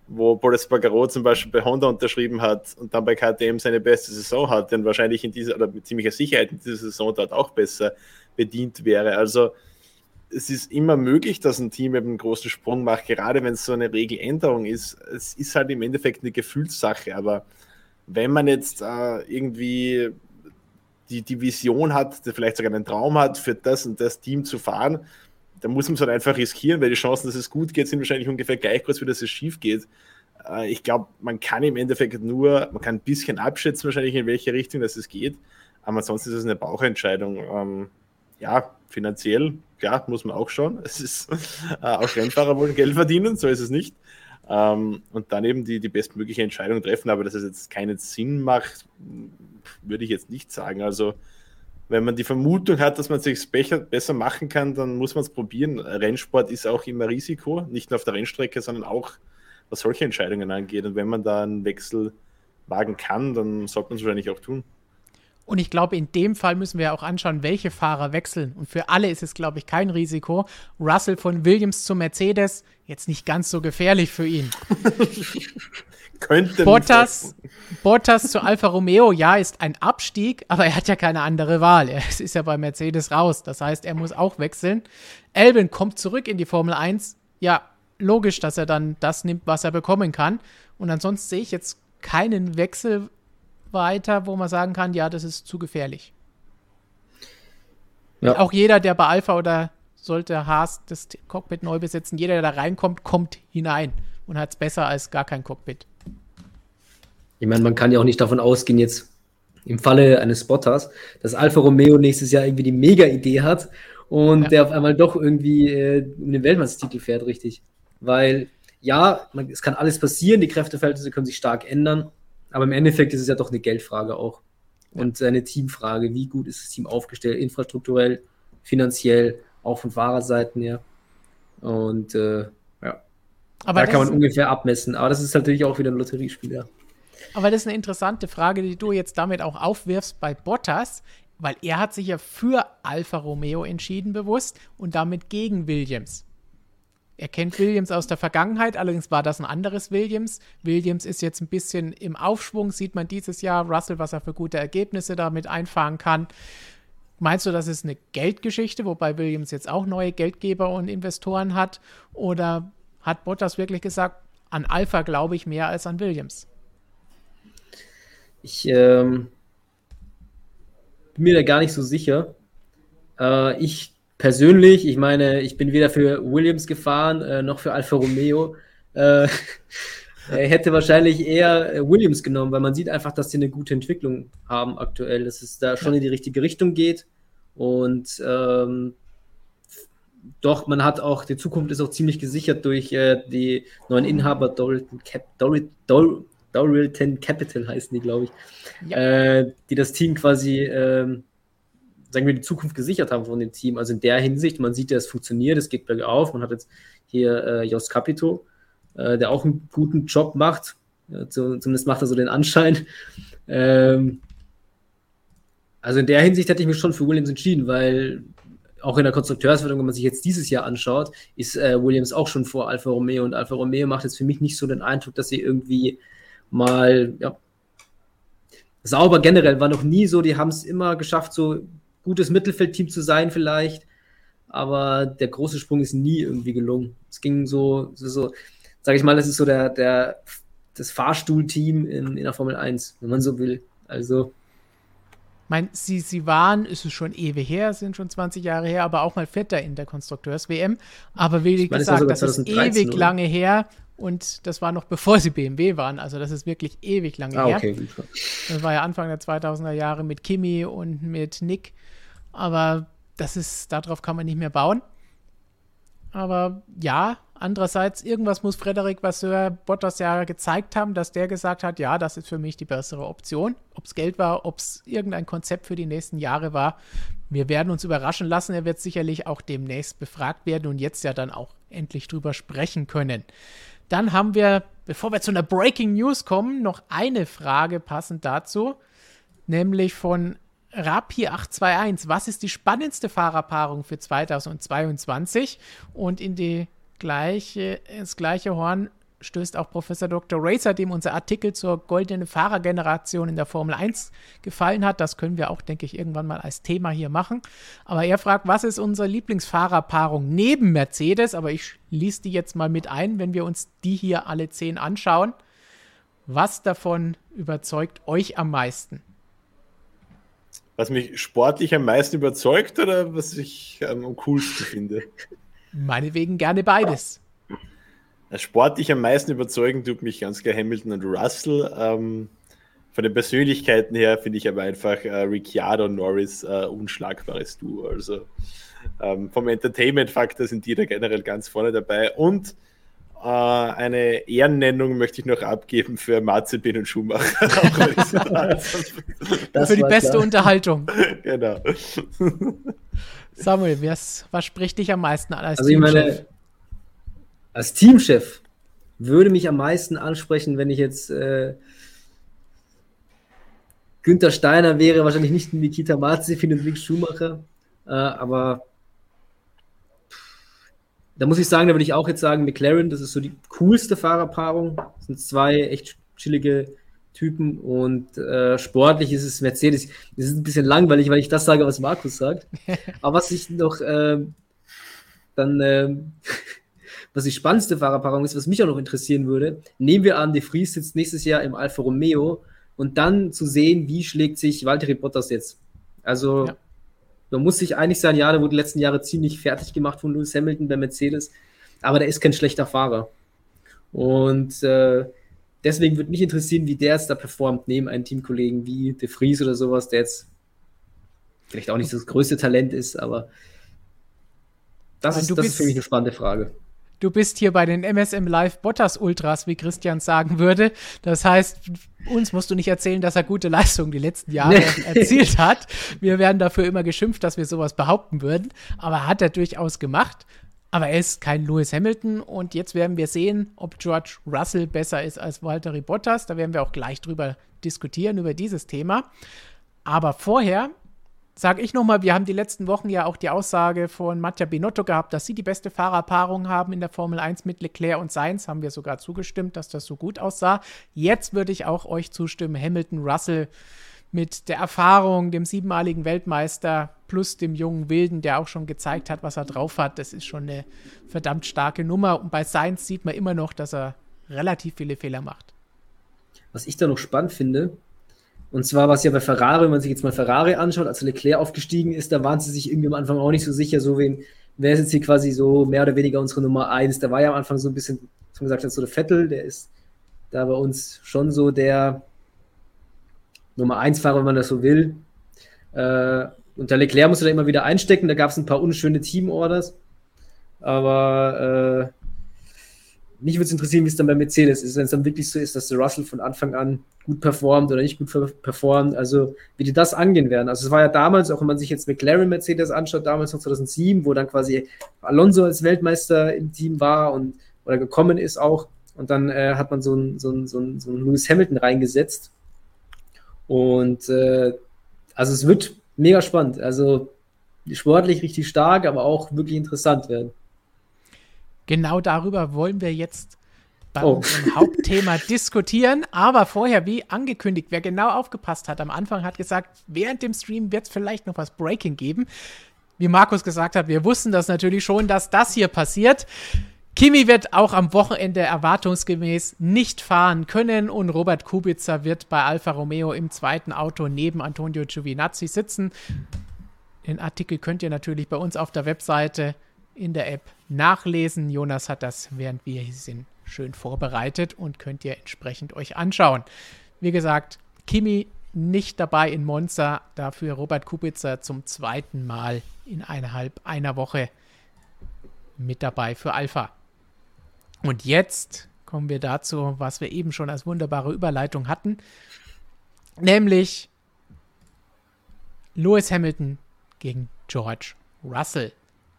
wo Paul Espargaro zum Beispiel bei Honda unterschrieben hat und dann bei KTM seine beste Saison hat, denn wahrscheinlich in dieser, oder mit ziemlicher Sicherheit in dieser Saison dort auch besser bedient wäre. Also es ist immer möglich, dass ein Team eben einen großen Sprung macht, gerade wenn es so eine Regeländerung ist. Es ist halt im Endeffekt eine Gefühlssache, aber wenn man jetzt äh, irgendwie die, die Vision hat, vielleicht sogar einen Traum hat, für das und das Team zu fahren, da muss man es halt einfach riskieren, weil die Chancen, dass es gut geht, sind wahrscheinlich ungefähr gleich groß, wie dass es schief geht. Äh, ich glaube, man kann im Endeffekt nur, man kann ein bisschen abschätzen, wahrscheinlich in welche Richtung das es geht, aber ansonsten ist es eine Bauchentscheidung. Ähm, ja, finanziell, klar, muss man auch schauen. Es ist äh, auch Rennfahrer wollen Geld verdienen, so ist es nicht. Ähm, und dann eben die, die bestmögliche Entscheidung treffen, aber dass es jetzt keinen Sinn macht, würde ich jetzt nicht sagen. Also wenn man die Vermutung hat, dass man es sich besser machen kann, dann muss man es probieren. Rennsport ist auch immer Risiko, nicht nur auf der Rennstrecke, sondern auch was solche Entscheidungen angeht. Und wenn man da einen Wechsel wagen kann, dann sollte man es wahrscheinlich auch tun. Und ich glaube, in dem Fall müssen wir auch anschauen, welche Fahrer wechseln. Und für alle ist es, glaube ich, kein Risiko. Russell von Williams zu Mercedes, jetzt nicht ganz so gefährlich für ihn. [laughs] Könnte Bottas, Bottas zu Alfa Romeo, ja, ist ein Abstieg, aber er hat ja keine andere Wahl. Er ist ja bei Mercedes raus. Das heißt, er muss auch wechseln. Elben kommt zurück in die Formel 1. Ja, logisch, dass er dann das nimmt, was er bekommen kann. Und ansonsten sehe ich jetzt keinen Wechsel weiter, wo man sagen kann, ja, das ist zu gefährlich. Ja. Auch jeder, der bei Alpha oder sollte Haas das Cockpit neu besetzen, jeder, der da reinkommt, kommt hinein und hat es besser als gar kein Cockpit. Ich meine, man kann ja auch nicht davon ausgehen, jetzt im Falle eines Spotters, dass Alfa Romeo nächstes Jahr irgendwie die Mega-Idee hat und ja. der auf einmal doch irgendwie äh, um den Weltmeistertitel fährt, richtig. Weil, ja, man, es kann alles passieren, die Kräfteverhältnisse können sich stark ändern, aber im Endeffekt ist es ja doch eine Geldfrage auch. Und eine Teamfrage, wie gut ist das Team aufgestellt, infrastrukturell, finanziell, auch von Fahrerseiten her. Und äh, ja, aber da kann man ungefähr abmessen. Aber das ist natürlich auch wieder ein Lotteriespiel, ja. Aber das ist eine interessante Frage, die du jetzt damit auch aufwirfst bei Bottas, weil er hat sich ja für Alfa Romeo entschieden bewusst und damit gegen Williams. Er kennt Williams aus der Vergangenheit, allerdings war das ein anderes Williams. Williams ist jetzt ein bisschen im Aufschwung, sieht man dieses Jahr. Russell, was er für gute Ergebnisse damit einfahren kann. Meinst du, das ist eine Geldgeschichte, wobei Williams jetzt auch neue Geldgeber und Investoren hat? Oder hat Bottas wirklich gesagt, an Alpha glaube ich mehr als an Williams? Ich ähm, bin mir da gar nicht so sicher. Äh, ich persönlich, ich meine, ich bin weder für Williams gefahren äh, noch für Alfa Romeo. Äh, [laughs] er hätte wahrscheinlich eher äh, Williams genommen, weil man sieht einfach, dass sie eine gute Entwicklung haben aktuell, dass es da schon in die richtige Richtung geht. Und ähm, doch, man hat auch, die Zukunft ist auch ziemlich gesichert durch äh, die neuen Inhaber, Doralton, Cap, Doralton, Doralton Capital heißen die, glaube ich, ja. äh, die das Team quasi ähm, sagen wir, die Zukunft gesichert haben von dem Team. Also in der Hinsicht, man sieht ja, es funktioniert, es geht bergauf. Man hat jetzt hier äh, Jos Capito, äh, der auch einen guten Job macht. Ja, zumindest macht er so den Anschein. Ähm, also in der Hinsicht hätte ich mich schon für Williams entschieden, weil auch in der Konstrukteurswertung, wenn man sich jetzt dieses Jahr anschaut, ist äh, Williams auch schon vor Alfa Romeo und Alfa Romeo macht jetzt für mich nicht so den Eindruck, dass sie irgendwie mal, ja, sauber generell war noch nie so, die haben es immer geschafft, so gutes Mittelfeldteam zu sein vielleicht, aber der große Sprung ist nie irgendwie gelungen. Es ging so, so, so sage ich mal, das ist so der, der, das Fahrstuhlteam in, in der Formel 1, wenn man so will. Also. Mein, sie, sie waren, ist es schon ewig her, sind schon 20 Jahre her, aber auch mal Vierter in der Konstrukteurs-WM. Aber wie ich gesagt, das, das ist ewig oder? lange her und das war noch bevor sie BMW waren. Also das ist wirklich ewig lange ah, her. Okay, das war ja Anfang der 2000er Jahre mit Kimi und mit Nick aber das ist, darauf kann man nicht mehr bauen. Aber ja, andererseits, irgendwas muss Frederik Vasseur Bottas ja gezeigt haben, dass der gesagt hat, ja, das ist für mich die bessere Option. Ob es Geld war, ob es irgendein Konzept für die nächsten Jahre war, wir werden uns überraschen lassen. Er wird sicherlich auch demnächst befragt werden und jetzt ja dann auch endlich drüber sprechen können. Dann haben wir, bevor wir zu einer Breaking News kommen, noch eine Frage passend dazu, nämlich von Rapi 821, was ist die spannendste Fahrerpaarung für 2022? Und in die gleiche, ins gleiche Horn stößt auch Professor Dr. Racer, dem unser Artikel zur goldenen Fahrergeneration in der Formel 1 gefallen hat. Das können wir auch, denke ich, irgendwann mal als Thema hier machen. Aber er fragt, was ist unsere Lieblingsfahrerpaarung neben Mercedes? Aber ich schließe die jetzt mal mit ein, wenn wir uns die hier alle zehn anschauen. Was davon überzeugt euch am meisten? Was mich sportlich am meisten überzeugt oder was ich am coolsten finde? Meinetwegen gerne beides. Sportlich am meisten überzeugen tut mich ganz klar Hamilton und Russell. Ähm, von den Persönlichkeiten her finde ich aber einfach äh, Ricciardo und Norris äh, unschlagbares Duo. Also ähm, vom Entertainment-Faktor sind die da generell ganz vorne dabei. Und äh, eine Ehrennennung möchte ich noch abgeben für Marzipin und Schumacher. [laughs] [laughs] für die beste klar. Unterhaltung. Genau. [laughs] Samuel, was, was spricht dich am meisten an als also Teamchef? Meine, als Teamchef würde mich am meisten ansprechen, wenn ich jetzt äh, Günther Steiner wäre, wahrscheinlich nicht Nikita Marzipin und Mick Schumacher, äh, aber da muss ich sagen, da würde ich auch jetzt sagen, McLaren, das ist so die coolste Fahrerpaarung. Das sind zwei echt chillige Typen und äh, sportlich ist es Mercedes. Das ist ein bisschen langweilig, weil ich das sage, was Markus sagt. [laughs] Aber was ich noch äh, dann, äh, [laughs] was die spannendste Fahrerpaarung ist, was mich auch noch interessieren würde, nehmen wir an, die Fries sitzt nächstes Jahr im Alfa Romeo und dann zu sehen, wie schlägt sich Valtteri Bottas jetzt. Also ja man muss sich einig sein, ja, der wurde die letzten Jahre ziemlich fertig gemacht von Lewis Hamilton bei Mercedes, aber der ist kein schlechter Fahrer. Und äh, deswegen würde mich interessieren, wie der jetzt da performt, neben einem Teamkollegen wie De Vries oder sowas, der jetzt vielleicht auch nicht das größte Talent ist, aber das, ist, das ist für mich eine spannende Frage. Du bist hier bei den MSM Live Bottas Ultras, wie Christian sagen würde. Das heißt, uns musst du nicht erzählen, dass er gute Leistungen die letzten Jahre [laughs] erzielt hat. Wir werden dafür immer geschimpft, dass wir sowas behaupten würden. Aber hat er durchaus gemacht. Aber er ist kein Lewis Hamilton und jetzt werden wir sehen, ob George Russell besser ist als Valtteri Bottas. Da werden wir auch gleich drüber diskutieren, über dieses Thema. Aber vorher sage ich nochmal, wir haben die letzten Wochen ja auch die Aussage von Mattia Binotto gehabt, dass sie die beste Fahrerpaarung haben in der Formel 1 mit Leclerc und Sainz. Haben wir sogar zugestimmt, dass das so gut aussah. Jetzt würde ich auch euch zustimmen, Hamilton, Russell mit der Erfahrung, dem siebenmaligen Weltmeister plus dem jungen Wilden, der auch schon gezeigt hat, was er drauf hat. Das ist schon eine verdammt starke Nummer. Und bei Sainz sieht man immer noch, dass er relativ viele Fehler macht. Was ich da noch spannend finde, und zwar, was ja bei Ferrari, wenn man sich jetzt mal Ferrari anschaut, als Leclerc aufgestiegen ist, da waren sie sich irgendwie am Anfang auch nicht so sicher, so wen, wer ist jetzt hier quasi so mehr oder weniger unsere Nummer eins. Da war ja am Anfang so ein bisschen, wie gesagt, so der Vettel, der ist da bei uns schon so der Nummer eins Fahrer, wenn man das so will. Äh, und der Leclerc musste da immer wieder einstecken, da gab es ein paar unschöne Teamorders. Aber äh, mich würde es interessieren, wie es dann bei Mercedes ist, wenn es dann wirklich so ist, dass der Russell von Anfang an gut performt oder nicht gut performt, also wie die das angehen werden. Also es war ja damals, auch wenn man sich jetzt McLaren Mercedes anschaut, damals noch 2007, wo dann quasi Alonso als Weltmeister im Team war und oder gekommen ist auch und dann äh, hat man so einen so so ein, so ein Lewis Hamilton reingesetzt und äh, also es wird mega spannend, also sportlich richtig stark, aber auch wirklich interessant werden. Genau darüber wollen wir jetzt bei oh. unserem [laughs] Hauptthema diskutieren. Aber vorher, wie angekündigt, wer genau aufgepasst hat, am Anfang hat gesagt, während dem Stream wird es vielleicht noch was Breaking geben. Wie Markus gesagt hat, wir wussten das natürlich schon, dass das hier passiert. Kimi wird auch am Wochenende erwartungsgemäß nicht fahren können und Robert Kubica wird bei Alfa Romeo im zweiten Auto neben Antonio Giovinazzi sitzen. Den Artikel könnt ihr natürlich bei uns auf der Webseite in der App nachlesen. Jonas hat das, während wir hier sind, schön vorbereitet und könnt ihr entsprechend euch anschauen. Wie gesagt, Kimi nicht dabei in Monza, dafür Robert Kubica zum zweiten Mal innerhalb einer Woche mit dabei für Alpha. Und jetzt kommen wir dazu, was wir eben schon als wunderbare Überleitung hatten, nämlich Lewis Hamilton gegen George Russell.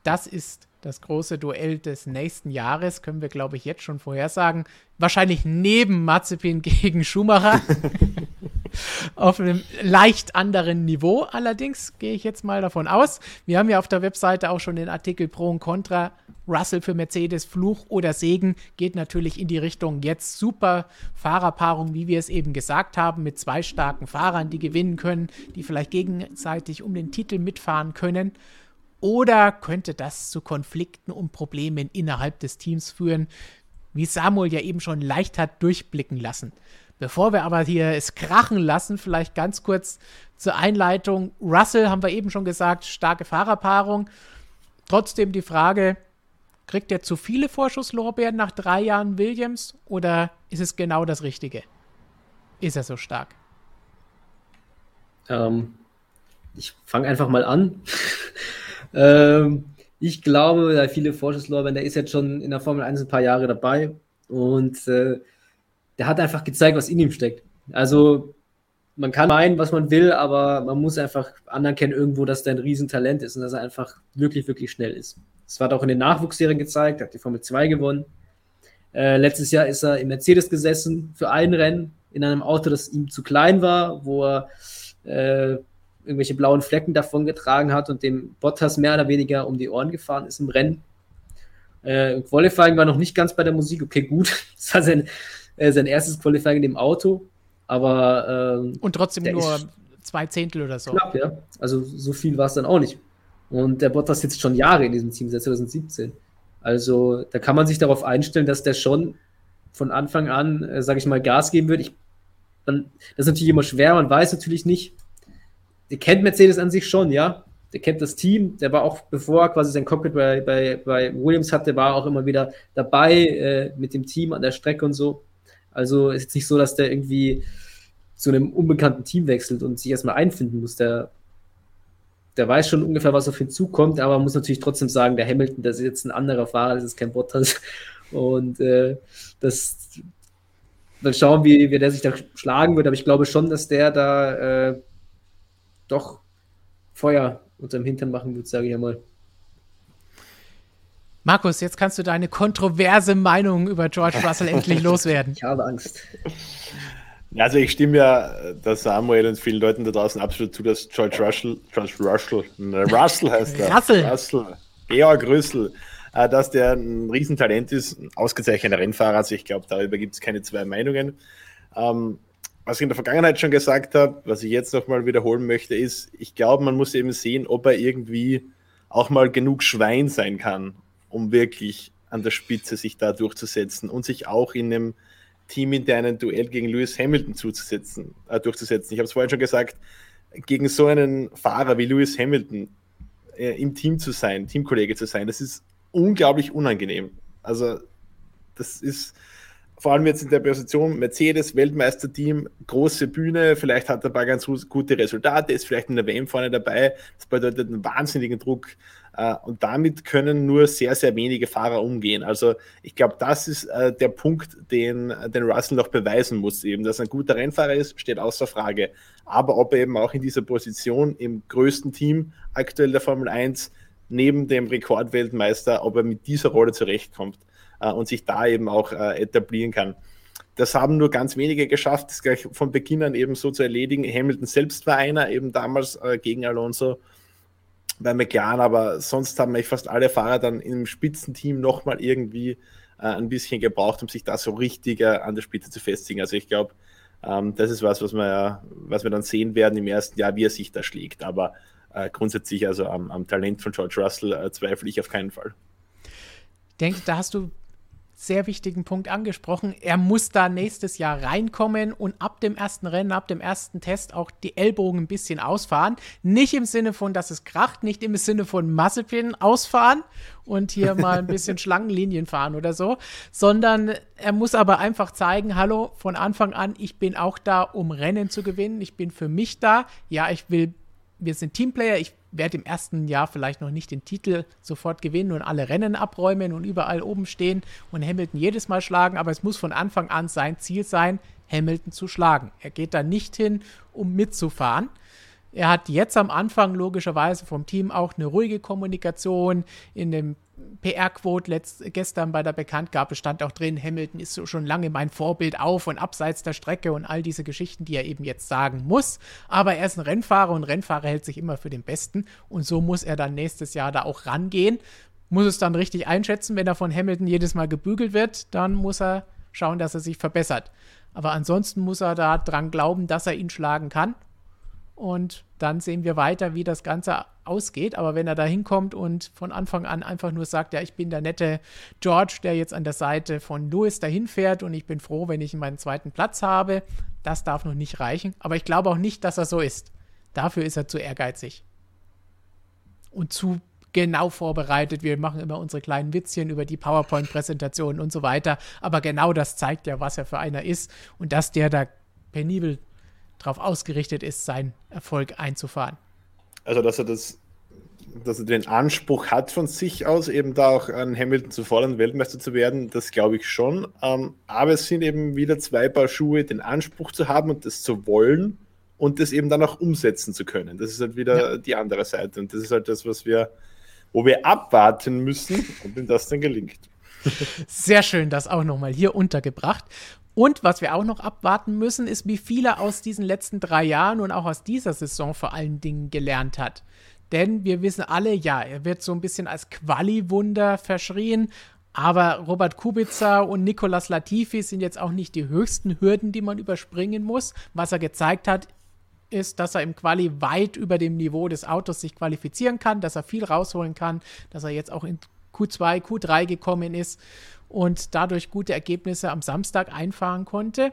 Das ist das große Duell des nächsten Jahres, können wir, glaube ich, jetzt schon vorhersagen. Wahrscheinlich neben Mazepin gegen Schumacher. [laughs] auf einem leicht anderen Niveau allerdings, gehe ich jetzt mal davon aus. Wir haben ja auf der Webseite auch schon den Artikel Pro und Contra. Russell für Mercedes, Fluch oder Segen, geht natürlich in die Richtung jetzt super Fahrerpaarung, wie wir es eben gesagt haben, mit zwei starken Fahrern, die gewinnen können, die vielleicht gegenseitig um den Titel mitfahren können. Oder könnte das zu Konflikten und Problemen innerhalb des Teams führen, wie Samuel ja eben schon leicht hat durchblicken lassen. Bevor wir aber hier es krachen lassen, vielleicht ganz kurz zur Einleitung. Russell haben wir eben schon gesagt, starke Fahrerpaarung. Trotzdem die Frage, kriegt er zu viele Vorschusslorbeeren nach drei Jahren Williams oder ist es genau das Richtige? Ist er so stark? Ähm, ich fange einfach mal an. Ähm, ich glaube, da viele Vorschusslorbeeren, der ist jetzt schon in der Formel 1 ein paar Jahre dabei und äh, der hat einfach gezeigt, was in ihm steckt. Also man kann meinen, was man will, aber man muss einfach anerkennen irgendwo, dass der ein Riesentalent ist und dass er einfach wirklich, wirklich schnell ist. Das hat auch in den Nachwuchsserien gezeigt, hat die Formel 2 gewonnen. Äh, letztes Jahr ist er im Mercedes gesessen für ein Rennen in einem Auto, das ihm zu klein war, wo er äh, irgendwelche blauen Flecken davon getragen hat und dem Bottas mehr oder weniger um die Ohren gefahren ist im Rennen. Äh, Qualifying war noch nicht ganz bei der Musik, okay, gut. [laughs] Das war sein, äh, sein erstes Qualifying in dem Auto, aber. Ähm, und trotzdem nur zwei Zehntel oder so. Knapp, ja. Also so viel war es dann auch nicht. Und der Bottas sitzt schon Jahre in diesem Team, seit 2017. Also da kann man sich darauf einstellen, dass der schon von Anfang an, äh, sage ich mal, Gas geben wird. Ich, dann, das ist natürlich immer schwer, man weiß natürlich nicht, der kennt Mercedes an sich schon, ja. Der kennt das Team, der war auch, bevor er quasi sein Cockpit bei, bei, bei Williams hatte, war auch immer wieder dabei äh, mit dem Team an der Strecke und so. Also ist jetzt nicht so, dass der irgendwie zu einem unbekannten Team wechselt und sich erstmal einfinden muss. Der, der weiß schon ungefähr, was auf ihn zukommt, aber muss natürlich trotzdem sagen, der Hamilton, das ist jetzt ein anderer Fahrer, das ist kein Bottas. [laughs] Und äh, das, mal schauen, wie, wie der sich da schlagen wird, aber ich glaube schon, dass der da äh, doch Feuer unterm Hintern machen wird, sage ich einmal. Markus, jetzt kannst du deine kontroverse Meinung über George Russell endlich [laughs] loswerden. Ich habe Angst. Also ich stimme ja der Samuel und vielen Leuten da draußen absolut zu, dass George Russell, George Russell, ne, Russell heißt er. Russell. Russell. Georg Rüssel, äh, dass der ein Riesentalent ist, ein ausgezeichneter Rennfahrer. Also ich glaube, darüber gibt es keine zwei Meinungen. Ähm, was ich in der Vergangenheit schon gesagt habe, was ich jetzt nochmal wiederholen möchte, ist, ich glaube, man muss eben sehen, ob er irgendwie auch mal genug Schwein sein kann, um wirklich an der Spitze sich da durchzusetzen und sich auch in einem Team in internen Duell gegen Lewis Hamilton zuzusetzen, äh, durchzusetzen. Ich habe es vorhin schon gesagt, gegen so einen Fahrer wie Lewis Hamilton äh, im Team zu sein, Teamkollege zu sein, das ist unglaublich unangenehm. Also das ist vor allem jetzt in der Position Mercedes, Weltmeisterteam, große Bühne, vielleicht hat er ein paar ganz gute Resultate, ist vielleicht in der WM vorne dabei, das bedeutet einen wahnsinnigen Druck äh, und damit können nur sehr, sehr wenige Fahrer umgehen. Also ich glaube, das ist äh, der Punkt, den, den Russell noch beweisen muss, eben, dass er ein guter Rennfahrer ist, steht außer Frage. Aber ob er eben auch in dieser Position im größten Team aktuell der Formel 1 neben dem Rekordweltmeister, ob er mit dieser Rolle zurechtkommt und sich da eben auch äh, etablieren kann. Das haben nur ganz wenige geschafft, das gleich von Beginn an eben so zu erledigen. Hamilton selbst war einer, eben damals äh, gegen Alonso bei McLaren, aber sonst haben eigentlich fast alle Fahrer dann im Spitzenteam nochmal irgendwie äh, ein bisschen gebraucht, um sich da so richtig äh, an der Spitze zu festigen. Also ich glaube, ähm, das ist was, was wir, was wir dann sehen werden im ersten Jahr, wie er sich da schlägt. Aber äh, grundsätzlich also am, am, Talent von George Russell äh, zweifle ich auf keinen Fall. Denke, da hast du sehr wichtigen Punkt angesprochen. Er muss da nächstes Jahr reinkommen und ab dem ersten Rennen, ab dem ersten Test auch die Ellbogen ein bisschen ausfahren. Nicht im Sinne von, dass es kracht, nicht im Sinne von Mazepin ausfahren und hier [laughs] mal ein bisschen Schlangenlinien fahren oder so, sondern er muss aber einfach zeigen, hallo, von Anfang an, ich bin auch da, um Rennen zu gewinnen. Ich bin für mich da. Ja, ich will wir sind Teamplayer. Ich werde im ersten Jahr vielleicht noch nicht den Titel sofort gewinnen und alle Rennen abräumen und überall oben stehen und Hamilton jedes Mal schlagen, aber es muss von Anfang an sein Ziel sein, Hamilton zu schlagen. Er geht da nicht hin, um mitzufahren. Er hat jetzt am Anfang logischerweise vom Team auch eine ruhige Kommunikation. In dem PR-Quote gestern bei der Bekanntgabe stand auch drin, Hamilton ist so schon lange mein Vorbild auf und abseits der Strecke und all diese Geschichten, die er eben jetzt sagen muss. Aber er ist ein Rennfahrer und Rennfahrer hält sich immer für den Besten und so muss er dann nächstes Jahr da auch rangehen. Muss es dann richtig einschätzen, wenn er von Hamilton jedes Mal gebügelt wird, dann muss er schauen, dass er sich verbessert. Aber ansonsten muss er da dran glauben, dass er ihn schlagen kann und dann sehen wir weiter, wie das Ganze ausgeht. Aber wenn er da hinkommt und von Anfang an einfach nur sagt, ja, ich bin der nette George, der jetzt an der Seite von Lewis dahin fährt und ich bin froh, wenn ich meinen zweiten Platz habe, das darf noch nicht reichen. Aber ich glaube auch nicht, dass er so ist. Dafür ist er zu ehrgeizig. Und zu genau vorbereitet. Wir machen immer unsere kleinen Witzchen über die PowerPoint-Präsentationen und so weiter. Aber genau das zeigt ja, was er für einer ist und dass der da penibel darauf ausgerichtet ist, seinen Erfolg einzufahren. Also, dass er das, dass er den Anspruch hat von sich aus, eben da auch an Hamilton zu fordern, Weltmeister zu werden, das glaube ich schon. Ähm, aber es sind eben wieder zwei Paar Schuhe, den Anspruch zu haben und das zu wollen und das eben dann auch umsetzen zu können. Das ist halt wieder ja. die andere Seite. Und das ist halt das, was wir, wo wir abwarten müssen, ob ihm das dann gelingt. [laughs] Sehr schön, das auch nochmal hier untergebracht. Und was wir auch noch abwarten müssen, ist, wie viel er aus diesen letzten drei Jahren und auch aus dieser Saison vor allen Dingen gelernt hat. Denn wir wissen alle, ja, er wird so ein bisschen als Quali-Wunder verschrien. Aber Robert Kubica und Nicolas Latifi sind jetzt auch nicht die höchsten Hürden, die man überspringen muss. Was er gezeigt hat, ist, dass er im Quali weit über dem Niveau des Autos sich qualifizieren kann, dass er viel rausholen kann, dass er jetzt auch in Q2, Q3 gekommen ist und dadurch gute Ergebnisse am Samstag einfahren konnte.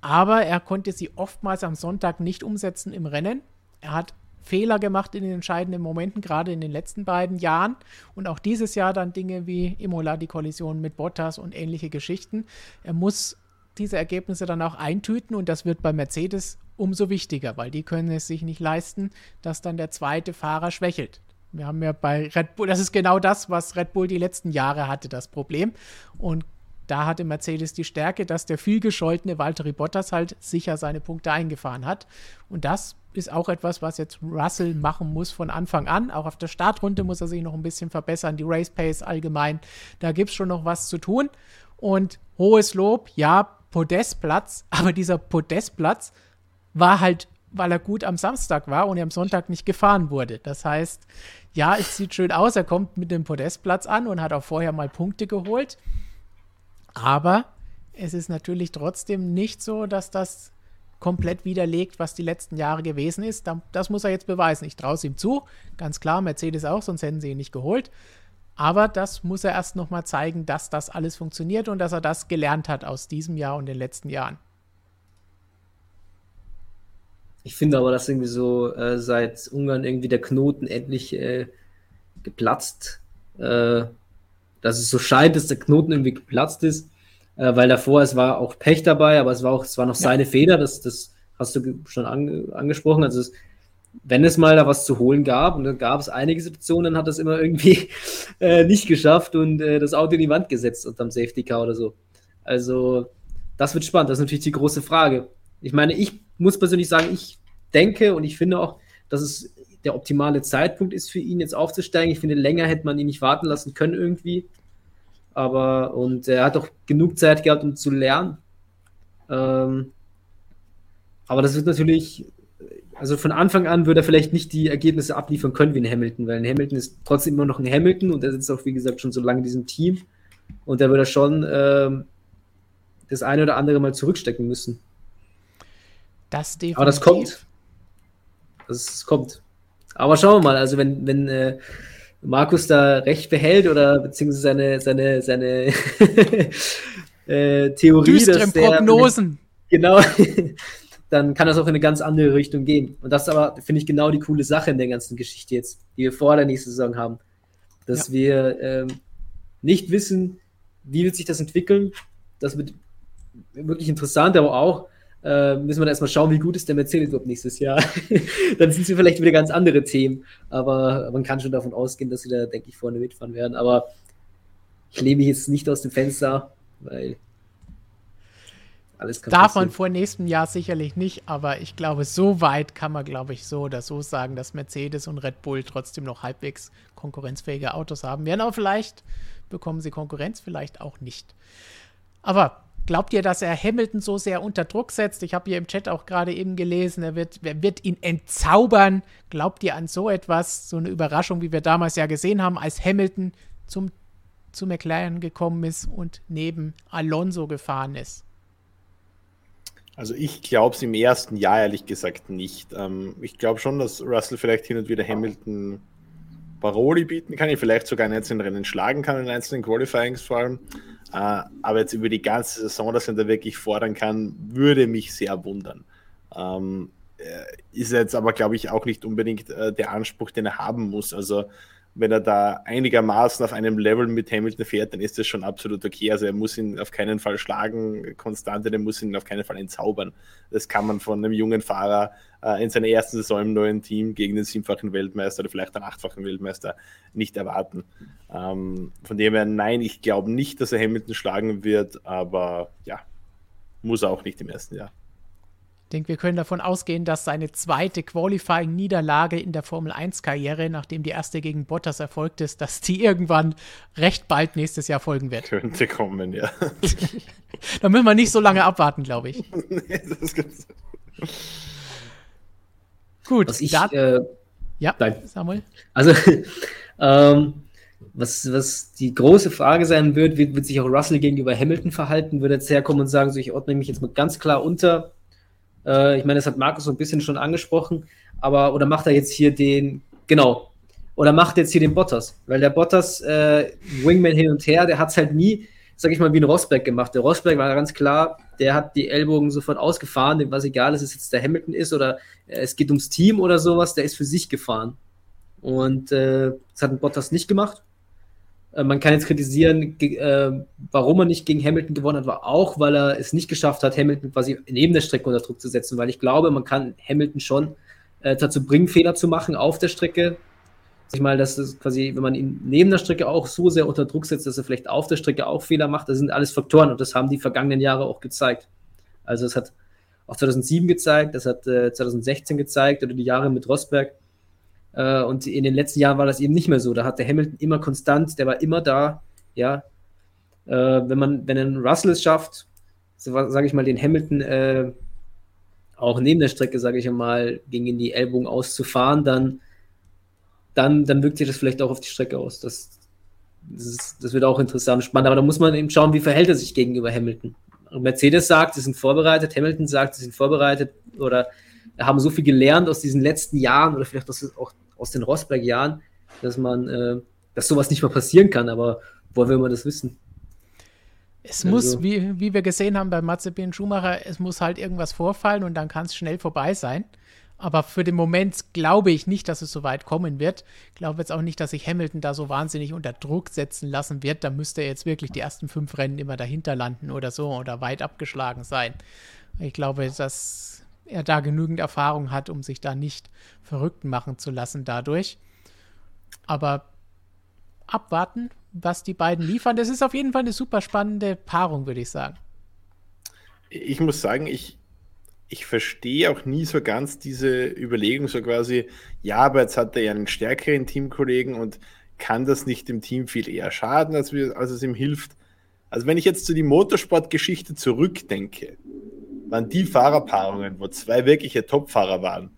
Aber er konnte sie oftmals am Sonntag nicht umsetzen im Rennen. Er hat Fehler gemacht in den entscheidenden Momenten, gerade in den letzten beiden Jahren. Und auch dieses Jahr dann Dinge wie Imola, die Kollision mit Bottas und ähnliche Geschichten. Er muss diese Ergebnisse dann auch eintüten und das wird bei Mercedes umso wichtiger, weil die können es sich nicht leisten, dass dann der zweite Fahrer schwächelt. Wir haben ja bei Red Bull, das ist genau das, was Red Bull die letzten Jahre hatte, das Problem. Und da hatte Mercedes die Stärke, dass der viel gescholtene Valtteri Bottas halt sicher seine Punkte eingefahren hat. Und das ist auch etwas, was jetzt Russell machen muss von Anfang an. Auch auf der Startrunde muss er sich noch ein bisschen verbessern, die Race Pace allgemein. Da gibt es schon noch was zu tun. Und hohes Lob, ja, Podestplatz, [laughs] aber dieser Podestplatz war halt, weil er gut am Samstag war und er am Sonntag nicht gefahren wurde. Das heißt, ja, es sieht schön aus, er kommt mit dem Podestplatz an und hat auch vorher mal Punkte geholt. Aber es ist natürlich trotzdem nicht so, dass das komplett widerlegt, was die letzten Jahre gewesen ist. Das muss er jetzt beweisen. Ich traue es ihm zu. Ganz klar, Mercedes auch, sonst hätten sie ihn nicht geholt. Aber das muss er erst noch mal zeigen, dass das alles funktioniert und dass er das gelernt hat aus diesem Jahr und den letzten Jahren. Ich finde aber, dass irgendwie so äh, seit Ungarn irgendwie der Knoten endlich äh, geplatzt, äh, dass es so scheint, dass der Knoten irgendwie geplatzt ist äh, weil davor es war auch Pech dabei, aber es war auch, es war noch ja. seine Feder, das, das hast du schon an, angesprochen. Also es, wenn es mal da was zu holen gab, und da gab es einige Situationen, dann hat es immer irgendwie [laughs] äh, nicht geschafft und äh, das Auto in die Wand gesetzt unterm Safety Car oder so. Also, das wird spannend. Das ist natürlich die große Frage. Ich meine, ich muss persönlich sagen, ich denke und ich finde auch, dass es der optimale Zeitpunkt ist für ihn, jetzt aufzusteigen. Ich finde, länger hätte man ihn nicht warten lassen können irgendwie. Aber, und er hat auch genug Zeit gehabt, um zu lernen. Ähm, aber das wird natürlich, also von Anfang an würde er vielleicht nicht die Ergebnisse abliefern können wie ein Hamilton, weil ein Hamilton ist trotzdem immer noch ein Hamilton und er sitzt auch, wie gesagt, schon so lange in diesem Team. Und da würde er schon ähm, das eine oder andere mal zurückstecken müssen. Das definitiv. Aber das kommt. Das, kommt. Aber schauen wir mal, also wenn, wenn äh, Markus da recht behält oder beziehungsweise seine, seine, seine [laughs] äh, Theorie. Düsteren Prognosen. genau. [laughs] dann kann das auch in eine ganz andere Richtung gehen. Und das ist aber, finde ich, genau die coole Sache in der ganzen Geschichte jetzt, die wir vor der nächsten Saison haben. Dass ja. wir ähm, nicht wissen, wie wird sich das entwickeln. Das wird wirklich interessant, aber auch, äh, müssen wir erstmal schauen, wie gut ist der Mercedes überhaupt nächstes Jahr. [laughs] dann sind sie vielleicht wieder ganz andere Themen. Aber man kann schon davon ausgehen, dass sie da, denke ich, vorne mitfahren werden. Aber ich lehne mich jetzt nicht aus dem Fenster, weil alles kann Darf man vor nächstem Jahr sicherlich nicht, aber ich glaube, so weit kann man, glaube ich, so oder so sagen, dass Mercedes und Red Bull trotzdem noch halbwegs konkurrenzfähige Autos haben werden. Aber vielleicht bekommen sie Konkurrenz, vielleicht auch nicht. Aber Glaubt ihr, dass er Hamilton so sehr unter Druck setzt? Ich habe hier im Chat auch gerade eben gelesen, er wird, er wird ihn entzaubern. Glaubt ihr an so etwas? So eine Überraschung, wie wir damals ja gesehen haben, als Hamilton zum, zu McLaren gekommen ist und neben Alonso gefahren ist? Also ich glaube es im ersten Jahr ehrlich gesagt nicht. Ähm, ich glaube schon, dass Russell vielleicht hin und wieder Hamilton Paroli bieten kann, ich vielleicht sogar in einzelnen Rennen schlagen kann, in einzelnen Qualifyings vor allem. Äh, aber jetzt über die ganze Saison, dass er da wirklich fordern kann, würde mich sehr wundern. Ähm, äh, ist jetzt aber, glaube ich, auch nicht unbedingt äh, der Anspruch, den er haben muss. Also wenn er da einigermaßen auf einem Level mit Hamilton fährt, dann ist das schon absolut okay. Also er muss ihn auf keinen Fall schlagen, konstant, er muss ihn auf keinen Fall entzaubern. Das kann man von einem jungen Fahrer äh, in seiner ersten Saison im neuen Team gegen den siebenfachen Weltmeister oder vielleicht einen achtfachen Weltmeister nicht erwarten. Ähm, von dem her, nein, ich glaube nicht, dass er Hamilton schlagen wird, aber ja, muss er auch nicht im ersten Jahr. Ich denke, wir können davon ausgehen, dass seine zweite Qualifying-Niederlage in der Formel 1-Karriere, nachdem die erste gegen Bottas erfolgt ist, dass die irgendwann recht bald nächstes Jahr folgen wird. Könnte kommen, ja. [laughs] da müssen wir nicht so lange abwarten, glaube ich. [laughs] nee, das gibt's. Gut, was ich, äh, ja, nein. Samuel. Also, [laughs] ähm, was, was die große Frage sein wird, wird, wird sich auch Russell gegenüber Hamilton verhalten, wird jetzt herkommen und sagen, so, ich ordne mich jetzt mal ganz klar unter äh, ich meine, das hat Markus so ein bisschen schon angesprochen, aber oder macht er jetzt hier den, genau, oder macht jetzt hier den Bottas? Weil der Bottas, äh, Wingman hin und her, der hat es halt nie, sag ich mal, wie ein Rosberg gemacht. Der Rosberg war ganz klar, der hat die Ellbogen sofort ausgefahren, dem was egal ist, es jetzt der Hamilton ist oder äh, es geht ums Team oder sowas, der ist für sich gefahren. Und äh, das hat ein Bottas nicht gemacht. Äh, man kann jetzt kritisieren, äh, warum er nicht gegen Hamilton gewonnen hat, war auch, weil er es nicht geschafft hat, Hamilton quasi neben der Strecke unter Druck zu setzen, weil ich glaube, man kann Hamilton schon äh, dazu bringen, Fehler zu machen auf der Strecke. Ich mal, dass es quasi, wenn man ihn neben der Strecke auch so sehr unter Druck setzt, dass er vielleicht auf der Strecke auch Fehler macht, das sind alles Faktoren und das haben die vergangenen Jahre auch gezeigt. Also es hat auch 2007 gezeigt, das hat äh, 2016 gezeigt oder die Jahre mit Rosberg äh, und in den letzten Jahren war das eben nicht mehr so. Da hat der Hamilton immer konstant, der war immer da. Ja, äh, wenn man, wenn ein Russell es schafft, so, sage ich mal, den Hamilton äh, auch neben der Strecke, sage ich mal, gegen die Ellbogen auszufahren, dann, dann, dann wirkt sich das vielleicht auch auf die Strecke aus. Das, das, ist, das wird auch interessant, spannend. Aber da muss man eben schauen, wie verhält er sich gegenüber Hamilton. Mercedes sagt, sie sind vorbereitet, Hamilton sagt, sie sind vorbereitet oder haben so viel gelernt aus diesen letzten Jahren oder vielleicht auch aus den Rosberg-Jahren, dass man, äh, dass sowas nicht mehr passieren kann. Aber woher will man das wissen? Es also. muss, wie, wie wir gesehen haben bei Mazepin Schumacher, es muss halt irgendwas vorfallen und dann kann es schnell vorbei sein. Aber für den Moment glaube ich nicht, dass es so weit kommen wird. Ich glaube jetzt auch nicht, dass sich Hamilton da so wahnsinnig unter Druck setzen lassen wird. Da müsste er jetzt wirklich die ersten fünf Rennen immer dahinter landen oder so oder weit abgeschlagen sein. Ich glaube, dass er da genügend Erfahrung hat, um sich da nicht verrückt machen zu lassen dadurch. Aber abwarten, was die beiden liefern. Das ist auf jeden Fall eine super spannende Paarung, würde ich sagen. Ich muss sagen, ich, ich verstehe auch nie so ganz diese Überlegung, so quasi, ja, aber jetzt hat er ja einen stärkeren Teamkollegen und kann das nicht dem Team viel eher schaden, als, wir, als es ihm hilft. Also wenn ich jetzt zu die Motorsportgeschichte zurückdenke, waren die Fahrerpaarungen, wo zwei wirkliche Topfahrer waren,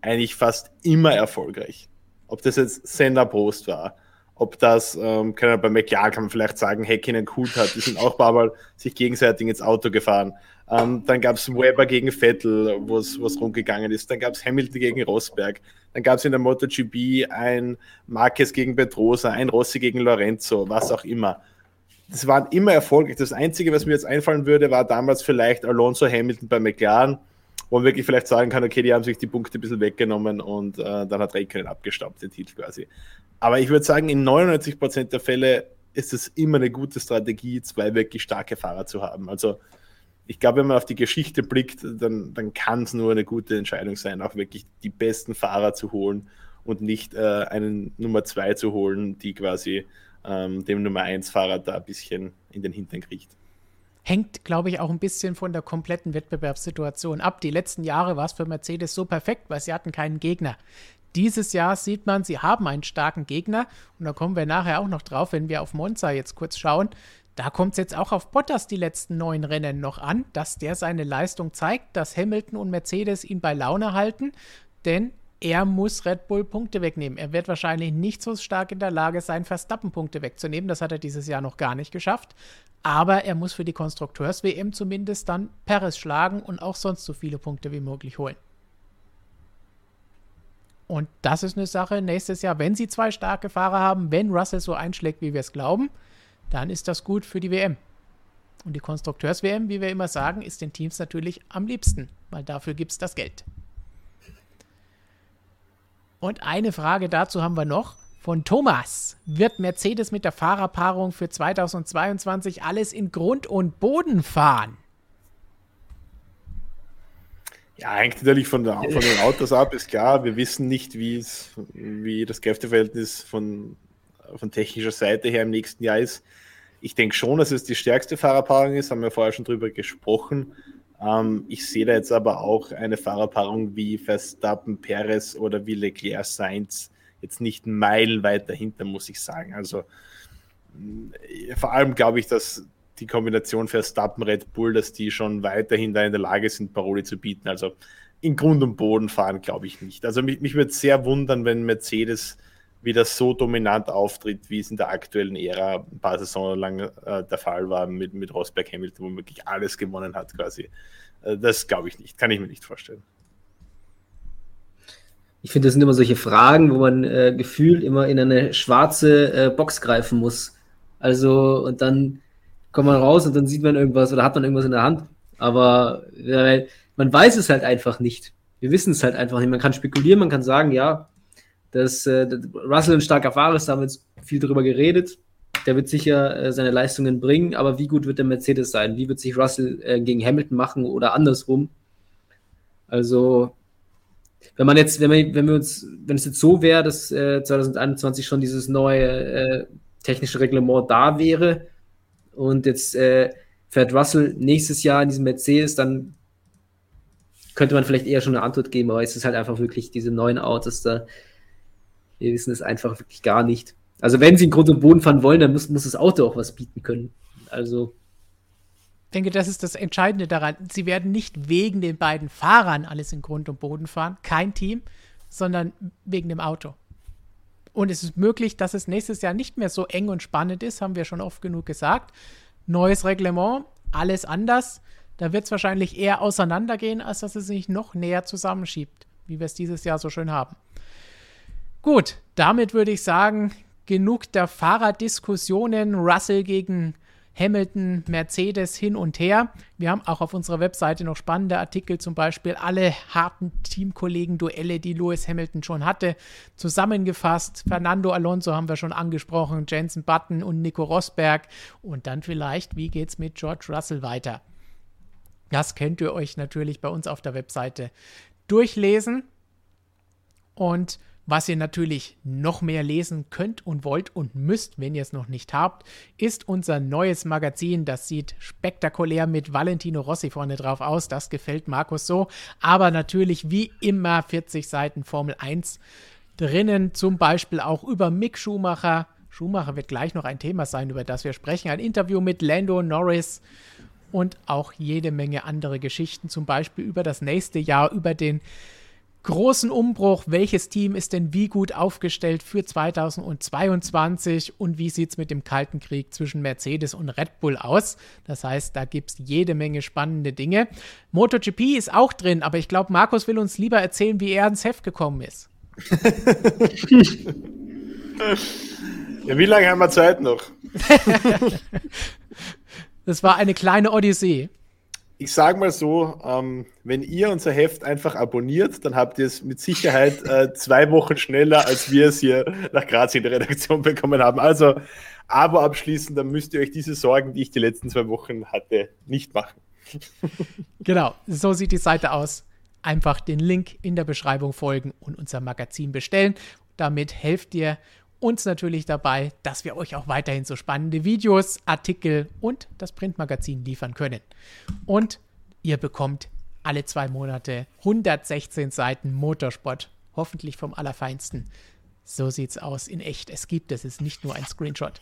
eigentlich fast immer erfolgreich. Ob das jetzt Senna Prost war, ob das, ähm, kann bei McLaren kann man vielleicht sagen, Häkkinen Kut hat, die sind auch ein paar Mal sich gegenseitig ins Auto gefahren. Ähm, dann gab es Weber gegen Vettel, wo es rumgegangen ist. Dann gab es Hamilton gegen Rosberg. Dann gab es in der MotoGP ein Marquez gegen Petrosa, ein Rossi gegen Lorenzo, was auch immer. Das waren immer erfolgreich. Das Einzige, was mir jetzt einfallen würde, war damals vielleicht Alonso Hamilton bei McLaren, wo man wirklich vielleicht sagen kann, okay, die haben sich die Punkte ein bisschen weggenommen und äh, dann hat Räikkönen abgestaubt, den Titel quasi. Aber ich würde sagen, in 99 Prozent der Fälle ist es immer eine gute Strategie, zwei wirklich starke Fahrer zu haben. Also ich glaube, wenn man auf die Geschichte blickt, dann, dann kann es nur eine gute Entscheidung sein, auch wirklich die besten Fahrer zu holen und nicht äh, einen Nummer zwei zu holen, die quasi ähm, dem Nummer eins Fahrer da ein bisschen in den Hintern kriegt. Hängt, glaube ich, auch ein bisschen von der kompletten Wettbewerbssituation ab. Die letzten Jahre war es für Mercedes so perfekt, weil sie hatten keinen Gegner. Dieses Jahr sieht man, sie haben einen starken Gegner und da kommen wir nachher auch noch drauf, wenn wir auf Monza jetzt kurz schauen. Da kommt es jetzt auch auf Bottas die letzten neun Rennen noch an, dass der seine Leistung zeigt, dass Hamilton und Mercedes ihn bei Laune halten, denn er muss Red Bull Punkte wegnehmen. Er wird wahrscheinlich nicht so stark in der Lage sein, Verstappen Punkte wegzunehmen. Das hat er dieses Jahr noch gar nicht geschafft. Aber er muss für die Konstrukteurs-WM zumindest dann Perez schlagen und auch sonst so viele Punkte wie möglich holen. Und das ist eine Sache nächstes Jahr, wenn sie zwei starke Fahrer haben, wenn Russell so einschlägt, wie wir es glauben, dann ist das gut für die WM. Und die Konstrukteurs-WM, wie wir immer sagen, ist den Teams natürlich am liebsten, weil dafür gibt es das Geld. Und eine Frage dazu haben wir noch von Thomas. Wird Mercedes mit der Fahrerpaarung für 2022 alles in Grund und Boden fahren? Ja, hängt natürlich von, der, von den Autos ab, ist klar. Wir wissen nicht, wie, das Kräfteverhältnis von, von technischer Seite her im nächsten Jahr ist. Ich denke schon, dass es die stärkste Fahrerpaarung ist, haben wir vorher schon drüber gesprochen. Ähm, ich sehe da jetzt aber auch eine Fahrerpaarung wie Verstappen, Perez oder wie Leclerc Sainz jetzt nicht meilenweit dahinter, muss ich sagen. Also vor allem glaube ich, dass die Kombination Verstappen, Red Bull, dass die schon weiterhin da in der Lage sind, Paroli zu bieten. Also in Grund und Boden fahren, glaube ich nicht. Also mich, mich würde sehr wundern, wenn Mercedes wieder so dominant auftritt, wie es in der aktuellen Ära ein paar Saisonen lang äh, der Fall war mit, mit Rosberg Hamilton, wo man wirklich alles gewonnen hat quasi. Äh, das glaube ich nicht, kann ich mir nicht vorstellen. Ich finde, das sind immer solche Fragen, wo man äh, gefühlt immer in eine schwarze äh, Box greifen muss. Also, und dann kommt man raus und dann sieht man irgendwas oder hat man irgendwas in der Hand. Aber äh, man weiß es halt einfach nicht. Wir wissen es halt einfach nicht. Man kann spekulieren, man kann sagen, ja, dass, äh, Russell ein starker Fahrer ist, da haben wir jetzt viel darüber geredet. Der wird sicher äh, seine Leistungen bringen, aber wie gut wird der Mercedes sein? Wie wird sich Russell äh, gegen Hamilton machen oder andersrum? Also, wenn man jetzt, wenn wir, wenn wir uns, wenn es jetzt so wäre, dass 2021 äh, schon dieses neue äh, technische Reglement da wäre, und jetzt äh, fährt Russell nächstes Jahr in diesem Mercedes, dann könnte man vielleicht eher schon eine Antwort geben, aber es ist halt einfach wirklich diese neuen Autos da. Wir wissen es einfach wirklich gar nicht. Also wenn sie in Grund und Boden fahren wollen, dann muss, muss das Auto auch was bieten können. Also denke, das ist das Entscheidende daran. Sie werden nicht wegen den beiden Fahrern alles in Grund und Boden fahren, kein Team, sondern wegen dem Auto. Und es ist möglich, dass es nächstes Jahr nicht mehr so eng und spannend ist, haben wir schon oft genug gesagt. Neues Reglement, alles anders. Da wird es wahrscheinlich eher auseinandergehen, als dass es sich noch näher zusammenschiebt, wie wir es dieses Jahr so schön haben. Gut, damit würde ich sagen, genug der Fahrerdiskussionen. Russell gegen Hamilton, Mercedes hin und her. Wir haben auch auf unserer Webseite noch spannende Artikel, zum Beispiel alle harten Teamkollegen-Duelle, die Lewis Hamilton schon hatte, zusammengefasst. Fernando Alonso haben wir schon angesprochen, Jensen Button und Nico Rosberg. Und dann vielleicht, wie geht es mit George Russell weiter? Das könnt ihr euch natürlich bei uns auf der Webseite durchlesen. Und was ihr natürlich noch mehr lesen könnt und wollt und müsst, wenn ihr es noch nicht habt, ist unser neues Magazin. Das sieht spektakulär mit Valentino Rossi vorne drauf aus. Das gefällt Markus so. Aber natürlich wie immer 40 Seiten Formel 1 drinnen. Zum Beispiel auch über Mick Schumacher. Schumacher wird gleich noch ein Thema sein, über das wir sprechen. Ein Interview mit Lando Norris und auch jede Menge andere Geschichten. Zum Beispiel über das nächste Jahr, über den großen Umbruch. Welches Team ist denn wie gut aufgestellt für 2022 und wie sieht es mit dem Kalten Krieg zwischen Mercedes und Red Bull aus? Das heißt, da gibt es jede Menge spannende Dinge. MotoGP ist auch drin, aber ich glaube, Markus will uns lieber erzählen, wie er ins Heft gekommen ist. [laughs] ja, wie lange haben wir Zeit noch? [laughs] das war eine kleine Odyssee ich sage mal so, ähm, wenn ihr unser Heft einfach abonniert, dann habt ihr es mit Sicherheit äh, zwei Wochen schneller, als wir es hier nach Graz in der Redaktion bekommen haben. Also Abo abschließen, dann müsst ihr euch diese Sorgen, die ich die letzten zwei Wochen hatte, nicht machen. [laughs] genau, so sieht die Seite aus. Einfach den Link in der Beschreibung folgen und unser Magazin bestellen. Damit helft ihr uns natürlich dabei, dass wir euch auch weiterhin so spannende Videos, Artikel und das Printmagazin liefern können. Und ihr bekommt alle zwei Monate 116 Seiten Motorsport, hoffentlich vom Allerfeinsten. So sieht's aus in echt. Es gibt es, ist nicht nur ein Screenshot.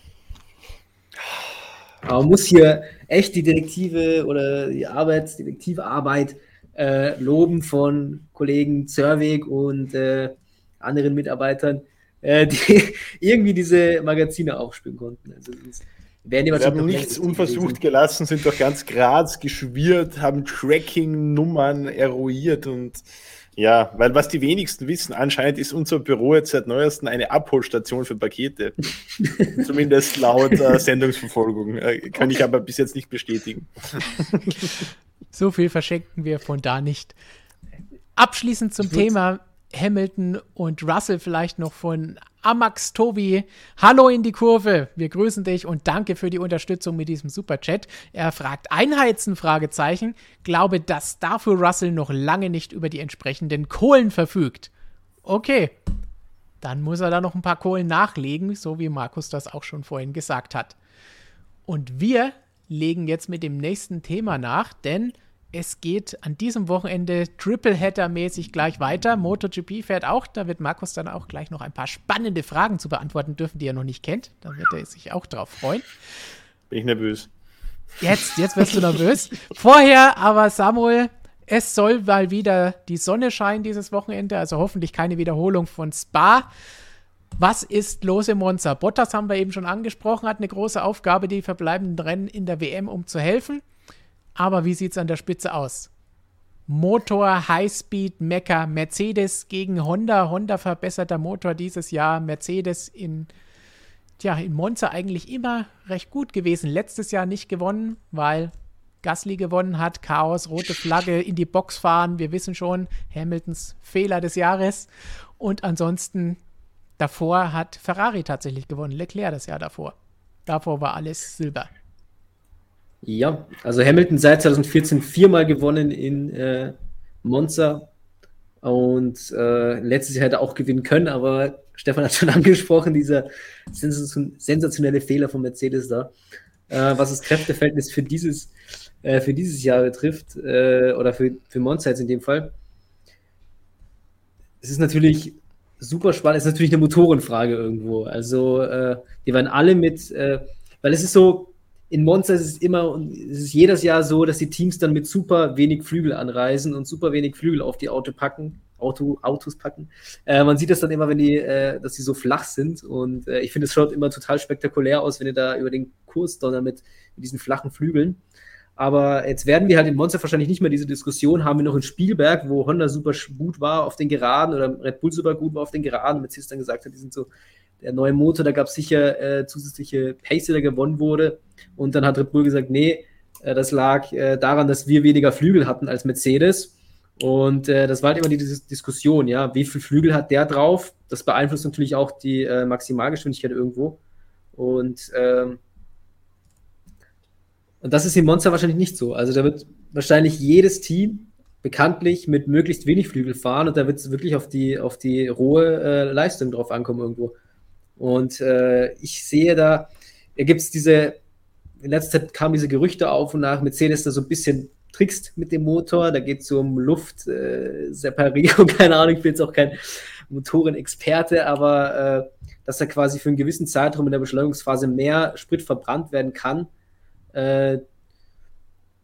Man muss hier echt die Detektive oder die Arbeit äh, loben von Kollegen Zerwig und äh, anderen Mitarbeitern äh, die [laughs] irgendwie diese Magazine aufspielen konnten. Also werden die Wir haben nichts unversucht gewesen. gelassen, sind doch ganz Graz geschwirrt, haben Tracking-Nummern eruiert und ja, weil was die wenigsten wissen, anscheinend ist unser Büro jetzt seit neuestem eine Abholstation für Pakete. [laughs] Zumindest laut äh, Sendungsverfolgung. Äh, kann ich aber bis jetzt nicht bestätigen. [laughs] so viel verschenken wir von da nicht. Abschließend zum Thema Hamilton und Russell vielleicht noch von Amax Tobi. Hallo in die Kurve. Wir grüßen dich und danke für die Unterstützung mit diesem Superchat. Er fragt Einheizen Fragezeichen. Glaube, dass dafür Russell noch lange nicht über die entsprechenden Kohlen verfügt. Okay. Dann muss er da noch ein paar Kohlen nachlegen, so wie Markus das auch schon vorhin gesagt hat. Und wir legen jetzt mit dem nächsten Thema nach, denn es geht an diesem Wochenende Tripleheader-mäßig gleich weiter. MotoGP fährt auch. Da wird Markus dann auch gleich noch ein paar spannende Fragen zu beantworten dürfen, die er noch nicht kennt. Da wird er sich auch drauf freuen. Bin ich nervös. Jetzt, jetzt wirst du nervös. Vorher aber, Samuel, es soll mal wieder die Sonne scheinen dieses Wochenende. Also hoffentlich keine Wiederholung von Spa. Was ist los im Monza? Bottas haben wir eben schon angesprochen, hat eine große Aufgabe, die verbleibenden Rennen in der WM um zu helfen. Aber wie sieht es an der Spitze aus? Motor, Highspeed, Mecker, Mercedes gegen Honda. Honda verbesserter Motor dieses Jahr. Mercedes in, tja, in Monza eigentlich immer recht gut gewesen. Letztes Jahr nicht gewonnen, weil Gasly gewonnen hat. Chaos, rote Flagge, in die Box fahren. Wir wissen schon, Hamiltons Fehler des Jahres. Und ansonsten, davor hat Ferrari tatsächlich gewonnen. Leclerc das Jahr davor. Davor war alles Silber. Ja, also Hamilton seit 2014 viermal gewonnen in äh, Monza und äh, letztes Jahr hätte er auch gewinnen können, aber Stefan hat schon [laughs] angesprochen, dieser sensationelle Fehler von Mercedes da, äh, was das Kräfteverhältnis für dieses, äh, für dieses Jahr betrifft äh, oder für, für Monza jetzt in dem Fall. Es ist natürlich super spannend, es ist natürlich eine Motorenfrage irgendwo. Also äh, die waren alle mit, weil es ist so, in Monza ist es immer, es ist jedes Jahr so, dass die Teams dann mit super wenig Flügel anreisen und super wenig Flügel auf die Auto packen, Auto, Autos packen. Äh, man sieht das dann immer, wenn die, äh, dass sie so flach sind. Und äh, ich finde, es schaut immer total spektakulär aus, wenn ihr da über den Kurs donnert mit, mit diesen flachen Flügeln. Aber jetzt werden wir halt in Monza wahrscheinlich nicht mehr diese Diskussion haben wir noch in Spielberg, wo Honda super gut war auf den Geraden oder Red Bull super gut war auf den Geraden. Mercedes dann gesagt hat, die sind so der neue Motor, da gab es sicher äh, zusätzliche Pace, der gewonnen wurde. Und dann hat Red Bull gesagt, nee, äh, das lag äh, daran, dass wir weniger Flügel hatten als Mercedes. Und äh, das war halt immer die Diskussion, ja, wie viel Flügel hat der drauf? Das beeinflusst natürlich auch die äh, Maximalgeschwindigkeit irgendwo. Und ähm, und das ist im Monster wahrscheinlich nicht so. Also da wird wahrscheinlich jedes Team bekanntlich mit möglichst wenig Flügel fahren und da wird es wirklich auf die, auf die rohe äh, Leistung drauf ankommen irgendwo. Und äh, ich sehe da, da gibt es diese, in letzter Zeit kamen diese Gerüchte auf und nach, Mercedes da so ein bisschen trickst mit dem Motor, da geht es um Luftseparierung, äh, [laughs] keine Ahnung, ich bin jetzt auch kein Motorenexperte, aber äh, dass da quasi für einen gewissen Zeitraum in der Beschleunigungsphase mehr Sprit verbrannt werden kann, äh,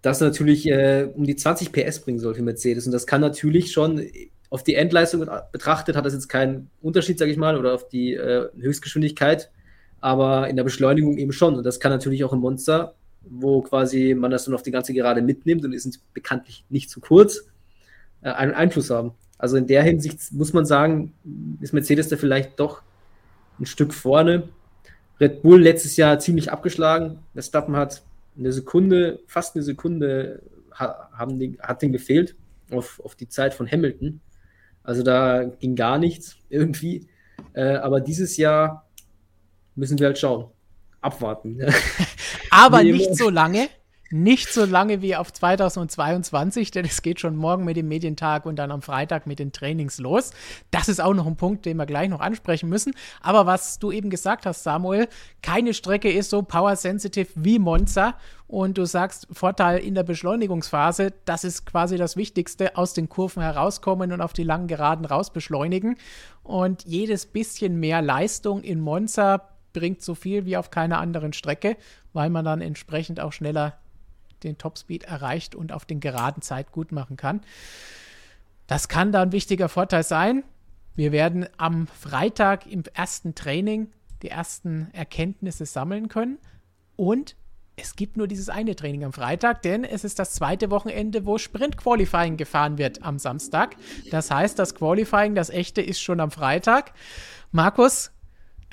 das natürlich äh, um die 20 PS bringen soll für Mercedes. Und das kann natürlich schon auf die Endleistung betrachtet, hat das jetzt keinen Unterschied, sage ich mal, oder auf die äh, Höchstgeschwindigkeit, aber in der Beschleunigung eben schon. Und das kann natürlich auch im Monster, wo quasi man das dann auf die ganze Gerade mitnimmt und ist bekanntlich nicht zu kurz, äh, einen Einfluss haben. Also in der Hinsicht muss man sagen, ist Mercedes da vielleicht doch ein Stück vorne. Red Bull letztes Jahr ziemlich abgeschlagen. Verstappen hat eine Sekunde, fast eine Sekunde haben die, hat den gefehlt auf, auf die Zeit von Hamilton. Also da ging gar nichts irgendwie. Äh, aber dieses Jahr müssen wir halt schauen. Abwarten. [laughs] aber nicht so lange, nicht so lange wie auf 2022, denn es geht schon morgen mit dem Medientag und dann am Freitag mit den Trainings los. Das ist auch noch ein Punkt, den wir gleich noch ansprechen müssen. Aber was du eben gesagt hast, Samuel, keine Strecke ist so power-sensitive wie Monza. Und du sagst, Vorteil in der Beschleunigungsphase, das ist quasi das Wichtigste, aus den Kurven herauskommen und auf die langen Geraden raus beschleunigen. Und jedes bisschen mehr Leistung in Monza bringt so viel wie auf keiner anderen Strecke, weil man dann entsprechend auch schneller den Topspeed erreicht und auf den geraden Zeit gut machen kann. Das kann da ein wichtiger Vorteil sein. Wir werden am Freitag im ersten Training die ersten Erkenntnisse sammeln können. Und es gibt nur dieses eine Training am Freitag, denn es ist das zweite Wochenende, wo Sprint Qualifying gefahren wird am Samstag. Das heißt, das Qualifying, das echte, ist schon am Freitag. Markus,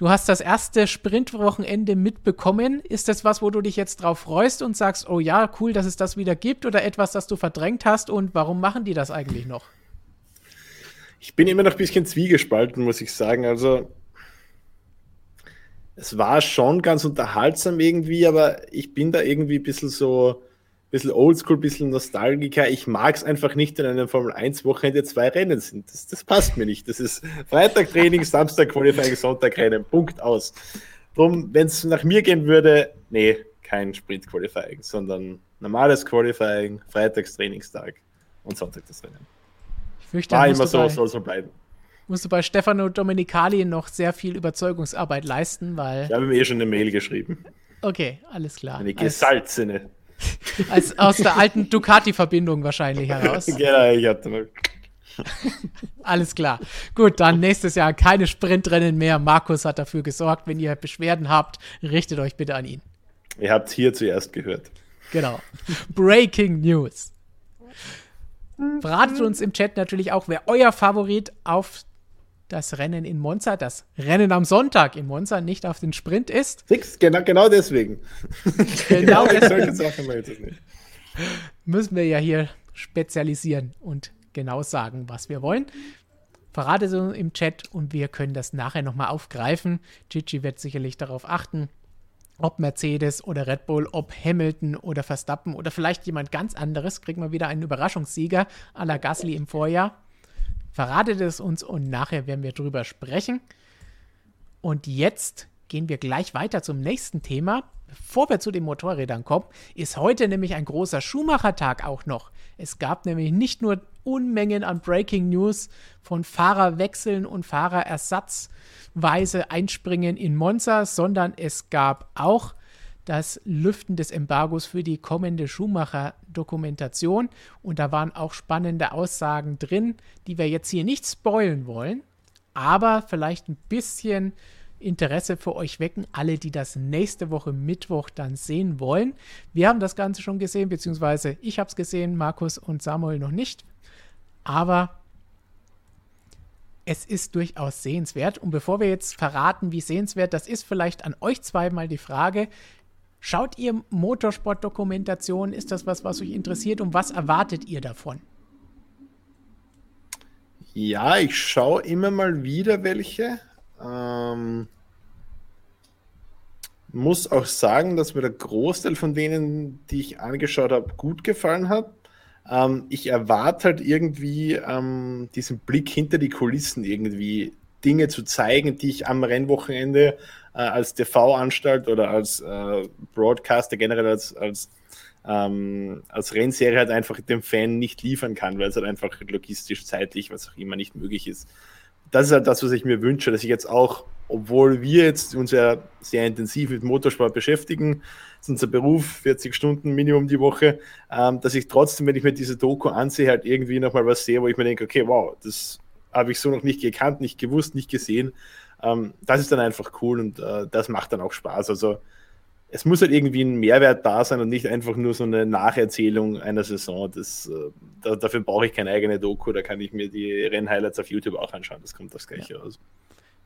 Du hast das erste Sprintwochenende mitbekommen. Ist das was, wo du dich jetzt drauf freust und sagst, oh ja, cool, dass es das wieder gibt oder etwas, das du verdrängt hast und warum machen die das eigentlich noch? Ich bin immer noch ein bisschen zwiegespalten, muss ich sagen. Also, es war schon ganz unterhaltsam irgendwie, aber ich bin da irgendwie ein bisschen so, bisschen oldschool, ein bisschen Nostalgiker. Ich mag es einfach nicht, wenn einem Formel 1 Wochenende zwei Rennen sind. Das, das passt mir nicht. Das ist Freitag Training, [laughs] Samstag Qualifying, Sonntag Rennen. Punkt aus. Drum, wenn es nach mir gehen würde, nee, kein Sprint Qualifying, sondern normales Qualifying, Freitags Trainingstag und Sonntag das Rennen. Ich fürchte, War immer so, soll so bleiben. Musst du bei Stefano Domenicali noch sehr viel Überzeugungsarbeit leisten, weil. Ich habe ihm eh schon eine Mail geschrieben. Okay, alles klar. Eine gesalzene. Als aus der alten Ducati-Verbindung wahrscheinlich heraus. [laughs] genau, ich hatte. Alles klar. Gut, dann nächstes Jahr keine Sprintrennen mehr. Markus hat dafür gesorgt. Wenn ihr Beschwerden habt, richtet euch bitte an ihn. Ihr habt es hier zuerst gehört. Genau. Breaking News. Verratet uns im Chat natürlich auch, wer euer Favorit auf das Rennen in Monza, das Rennen am Sonntag in Monza nicht auf den Sprint ist. Six, genau, genau deswegen. [laughs] genau [laughs] deswegen. Müssen wir ja hier spezialisieren und genau sagen, was wir wollen. Verrate es im Chat und wir können das nachher nochmal aufgreifen. Gigi wird sicherlich darauf achten, ob Mercedes oder Red Bull, ob Hamilton oder Verstappen oder vielleicht jemand ganz anderes, kriegen wir wieder einen Überraschungssieger à la Gasly im Vorjahr verratet es uns und nachher werden wir drüber sprechen. Und jetzt gehen wir gleich weiter zum nächsten Thema. Bevor wir zu den Motorrädern kommen, ist heute nämlich ein großer Schumacher-Tag auch noch. Es gab nämlich nicht nur Unmengen an Breaking News von Fahrerwechseln und Fahrerersatzweise Einspringen in Monza, sondern es gab auch das Lüften des Embargos für die kommende Schumacher-Dokumentation. Und da waren auch spannende Aussagen drin, die wir jetzt hier nicht spoilen wollen, aber vielleicht ein bisschen Interesse für euch wecken, alle, die das nächste Woche Mittwoch dann sehen wollen. Wir haben das Ganze schon gesehen, beziehungsweise ich habe es gesehen, Markus und Samuel noch nicht. Aber es ist durchaus sehenswert. Und bevor wir jetzt verraten, wie sehenswert das ist, vielleicht an euch zweimal die Frage, Schaut ihr Motorsport-Dokumentationen? Ist das was, was euch interessiert? Und was erwartet ihr davon? Ja, ich schaue immer mal wieder welche. Ähm, muss auch sagen, dass mir der Großteil von denen, die ich angeschaut habe, gut gefallen hat. Ähm, ich erwarte halt irgendwie ähm, diesen Blick hinter die Kulissen irgendwie Dinge zu zeigen, die ich am Rennwochenende äh, als TV-Anstalt oder als äh, Broadcaster generell als, als, ähm, als Rennserie halt einfach dem Fan nicht liefern kann, weil es halt einfach logistisch, zeitlich, was auch immer nicht möglich ist. Das ist halt das, was ich mir wünsche, dass ich jetzt auch, obwohl wir jetzt uns ja sehr intensiv mit Motorsport beschäftigen, ist unser Beruf, 40 Stunden Minimum die Woche, ähm, dass ich trotzdem, wenn ich mir diese Doku ansehe, halt irgendwie nochmal was sehe, wo ich mir denke, okay, wow, das habe ich so noch nicht gekannt, nicht gewusst, nicht gesehen. Ähm, das ist dann einfach cool und äh, das macht dann auch Spaß. Also es muss halt irgendwie ein Mehrwert da sein und nicht einfach nur so eine Nacherzählung einer Saison. Das, äh, da, dafür brauche ich keine eigene Doku, da kann ich mir die Rennhighlights auf YouTube auch anschauen. Das kommt das gleiche ja. raus.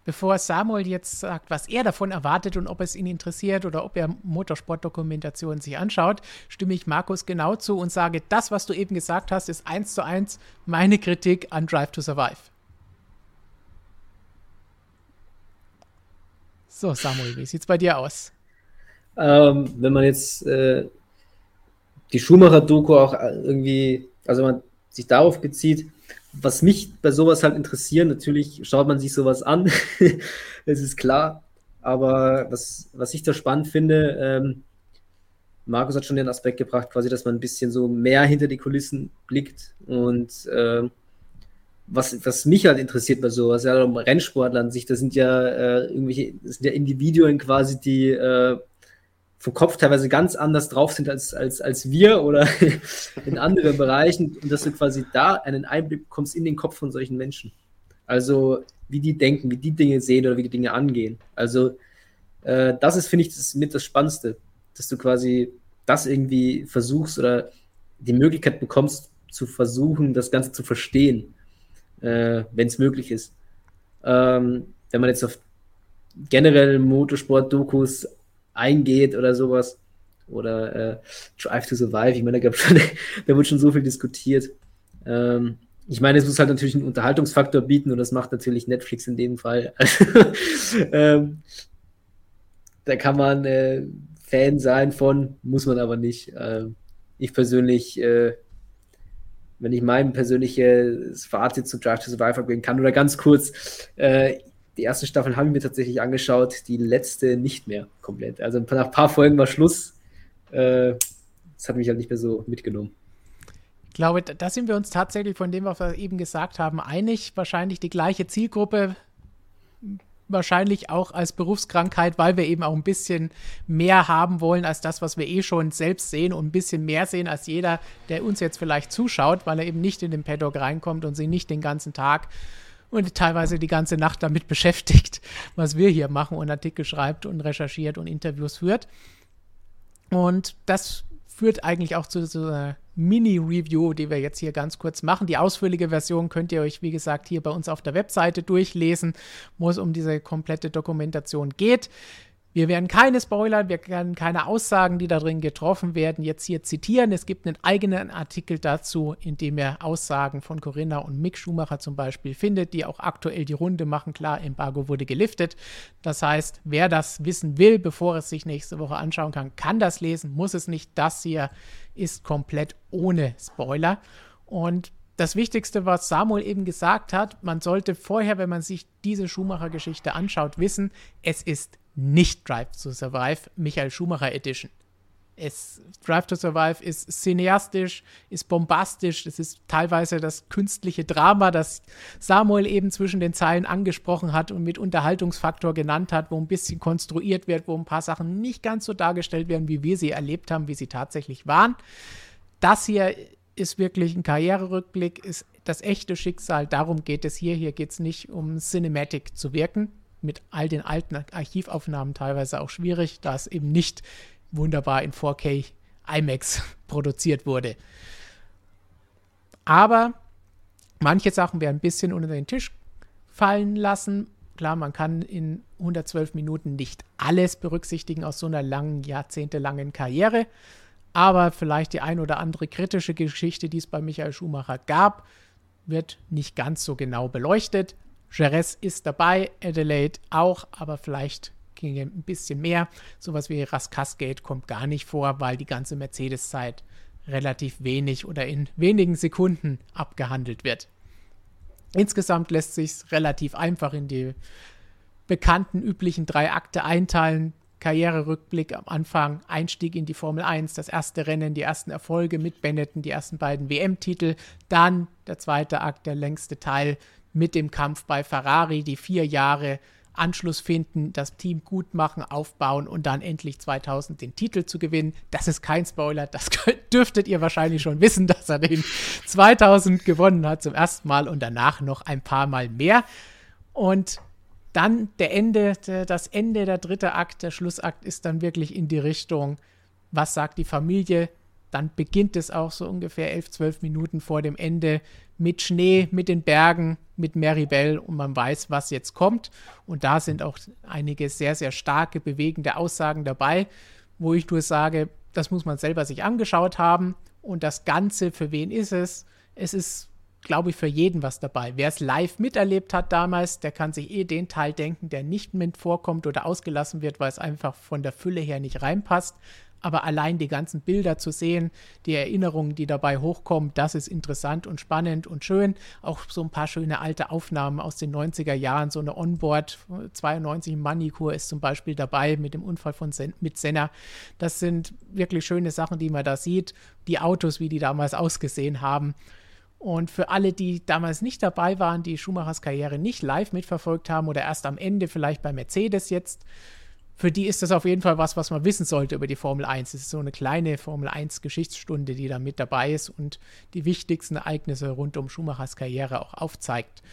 Bevor Samuel jetzt sagt, was er davon erwartet und ob es ihn interessiert oder ob er Motorsportdokumentationen sich anschaut, stimme ich Markus genau zu und sage, das, was du eben gesagt hast, ist eins zu eins meine Kritik an Drive to Survive. So, Samuel, wie sieht es bei dir aus? Ähm, wenn man jetzt äh, die Schumacher-Doku auch äh, irgendwie, also man sich darauf bezieht, was mich bei sowas halt interessiert, natürlich schaut man sich sowas an, [laughs] das ist klar, aber was, was ich da spannend finde, ähm, Markus hat schon den Aspekt gebracht, quasi, dass man ein bisschen so mehr hinter die Kulissen blickt und äh, was, was mich halt interessiert bei sowas, ja, um Rennsportler an sich, das sind ja äh, irgendwelche, das sind ja Individuen quasi, die äh, vom Kopf teilweise ganz anders drauf sind als, als, als wir oder [laughs] in anderen Bereichen und dass du quasi da einen Einblick bekommst in den Kopf von solchen Menschen. Also wie die denken, wie die Dinge sehen oder wie die Dinge angehen. Also äh, das ist, finde ich, das mit das Spannendste, dass du quasi das irgendwie versuchst oder die Möglichkeit bekommst, zu versuchen, das Ganze zu verstehen äh, wenn es möglich ist. Ähm, wenn man jetzt auf generell Motorsport-Dokus eingeht oder sowas, oder äh, Drive to Survive, ich meine, da, schon, [laughs] da wird schon so viel diskutiert. Ähm, ich meine, es muss halt natürlich einen Unterhaltungsfaktor bieten und das macht natürlich Netflix in dem Fall. [laughs] ähm, da kann man äh, Fan sein von, muss man aber nicht. Ähm, ich persönlich äh, wenn ich mein persönliches Fazit zu Drive to Survive abgeben kann. Oder ganz kurz, äh, die erste Staffel haben wir tatsächlich angeschaut, die letzte nicht mehr komplett. Also nach ein paar Folgen war Schluss. Äh, das hat mich halt nicht mehr so mitgenommen. Ich glaube, da sind wir uns tatsächlich von dem, was wir eben gesagt haben, einig. Wahrscheinlich die gleiche Zielgruppe wahrscheinlich auch als Berufskrankheit, weil wir eben auch ein bisschen mehr haben wollen als das, was wir eh schon selbst sehen und ein bisschen mehr sehen als jeder, der uns jetzt vielleicht zuschaut, weil er eben nicht in den Paddock reinkommt und sich nicht den ganzen Tag und teilweise die ganze Nacht damit [laughs] beschäftigt, was wir hier machen und Artikel schreibt und recherchiert und Interviews führt. Und das führt eigentlich auch zu so einer Mini-Review, die wir jetzt hier ganz kurz machen. Die ausführliche Version könnt ihr euch, wie gesagt, hier bei uns auf der Webseite durchlesen, wo es um diese komplette Dokumentation geht. Wir werden keine Spoiler, wir werden keine Aussagen, die da drin getroffen werden, jetzt hier zitieren. Es gibt einen eigenen Artikel dazu, in dem ihr Aussagen von Corinna und Mick Schumacher zum Beispiel findet, die auch aktuell die Runde machen. Klar, Embargo wurde geliftet. Das heißt, wer das wissen will, bevor es sich nächste Woche anschauen kann, kann das lesen, muss es nicht. Das hier ist komplett ohne Spoiler. Und das Wichtigste, was Samuel eben gesagt hat, man sollte vorher, wenn man sich diese Schumacher-Geschichte anschaut, wissen, es ist nicht Drive to Survive Michael Schumacher Edition. es, Drive to Survive ist cineastisch, ist bombastisch, es ist teilweise das künstliche Drama, das Samuel eben zwischen den Zeilen angesprochen hat und mit Unterhaltungsfaktor genannt hat, wo ein bisschen konstruiert wird, wo ein paar Sachen nicht ganz so dargestellt werden, wie wir sie erlebt haben, wie sie tatsächlich waren. Das hier ist wirklich ein Karriererückblick, ist das echte Schicksal. Darum geht es hier. Hier geht es nicht um Cinematic zu wirken. Mit all den alten Archivaufnahmen teilweise auch schwierig, da es eben nicht wunderbar in 4K IMAX [laughs] produziert wurde. Aber manche Sachen werden ein bisschen unter den Tisch fallen lassen. Klar, man kann in 112 Minuten nicht alles berücksichtigen aus so einer langen, jahrzehntelangen Karriere. Aber vielleicht die ein oder andere kritische Geschichte, die es bei Michael Schumacher gab, wird nicht ganz so genau beleuchtet. Jerez ist dabei, Adelaide auch, aber vielleicht ginge ein bisschen mehr. Sowas wie Raskasgate kommt gar nicht vor, weil die ganze Mercedes-Zeit relativ wenig oder in wenigen Sekunden abgehandelt wird. Insgesamt lässt sich relativ einfach in die bekannten üblichen drei Akte einteilen. Karriererückblick am Anfang, Einstieg in die Formel 1, das erste Rennen, die ersten Erfolge mit Benetton, die ersten beiden WM-Titel, dann der zweite Akt, der längste Teil mit dem Kampf bei Ferrari, die vier Jahre Anschluss finden, das Team gut machen, aufbauen und dann endlich 2000 den Titel zu gewinnen. Das ist kein Spoiler, das [laughs] dürftet ihr wahrscheinlich schon wissen, dass er den 2000 gewonnen hat zum ersten Mal und danach noch ein paar Mal mehr. Und dann der Ende, das Ende, der dritte Akt, der Schlussakt ist dann wirklich in die Richtung, was sagt die Familie? Dann beginnt es auch so ungefähr 11, 12 Minuten vor dem Ende mit Schnee, mit den Bergen, mit Maribel und man weiß, was jetzt kommt. Und da sind auch einige sehr, sehr starke, bewegende Aussagen dabei, wo ich nur sage, das muss man selber sich angeschaut haben. Und das Ganze, für wen ist es? Es ist glaube ich, für jeden was dabei. Wer es live miterlebt hat damals, der kann sich eh den Teil denken, der nicht mit vorkommt oder ausgelassen wird, weil es einfach von der Fülle her nicht reinpasst. Aber allein die ganzen Bilder zu sehen, die Erinnerungen, die dabei hochkommen, das ist interessant und spannend und schön. Auch so ein paar schöne alte Aufnahmen aus den 90er Jahren, so eine Onboard 92 Manikur ist zum Beispiel dabei mit dem Unfall von Sen mit Senna. Das sind wirklich schöne Sachen, die man da sieht. Die Autos, wie die damals ausgesehen haben. Und für alle, die damals nicht dabei waren, die Schumachers Karriere nicht live mitverfolgt haben oder erst am Ende vielleicht bei Mercedes jetzt, für die ist das auf jeden Fall was, was man wissen sollte über die Formel 1. Es ist so eine kleine Formel 1 Geschichtsstunde, die da mit dabei ist und die wichtigsten Ereignisse rund um Schumachers Karriere auch aufzeigt.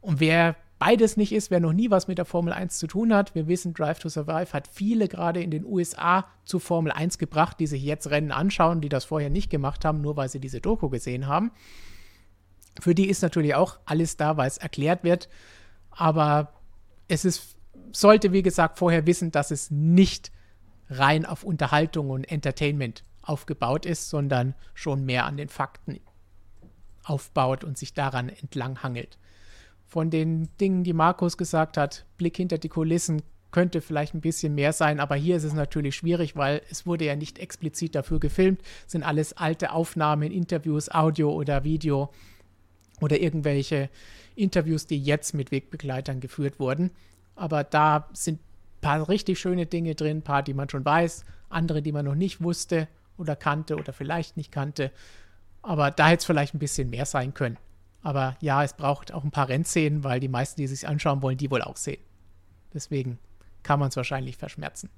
Und wer beides nicht ist, wer noch nie was mit der Formel 1 zu tun hat, wir wissen, Drive to Survive hat viele gerade in den USA zu Formel 1 gebracht, die sich jetzt Rennen anschauen, die das vorher nicht gemacht haben, nur weil sie diese Doku gesehen haben. Für die ist natürlich auch alles da, weil es erklärt wird. Aber es ist, sollte, wie gesagt, vorher wissen, dass es nicht rein auf Unterhaltung und Entertainment aufgebaut ist, sondern schon mehr an den Fakten aufbaut und sich daran entlang hangelt. Von den Dingen, die Markus gesagt hat, Blick hinter die Kulissen könnte vielleicht ein bisschen mehr sein, aber hier ist es natürlich schwierig, weil es wurde ja nicht explizit dafür gefilmt, es sind alles alte Aufnahmen, Interviews, Audio oder Video oder irgendwelche Interviews, die jetzt mit Wegbegleitern geführt wurden. Aber da sind ein paar richtig schöne Dinge drin, ein paar, die man schon weiß, andere, die man noch nicht wusste oder kannte oder vielleicht nicht kannte. Aber da hätte es vielleicht ein bisschen mehr sein können. Aber ja, es braucht auch ein paar Rennszenen, weil die meisten, die sich anschauen wollen, die wohl auch sehen. Deswegen kann man es wahrscheinlich verschmerzen.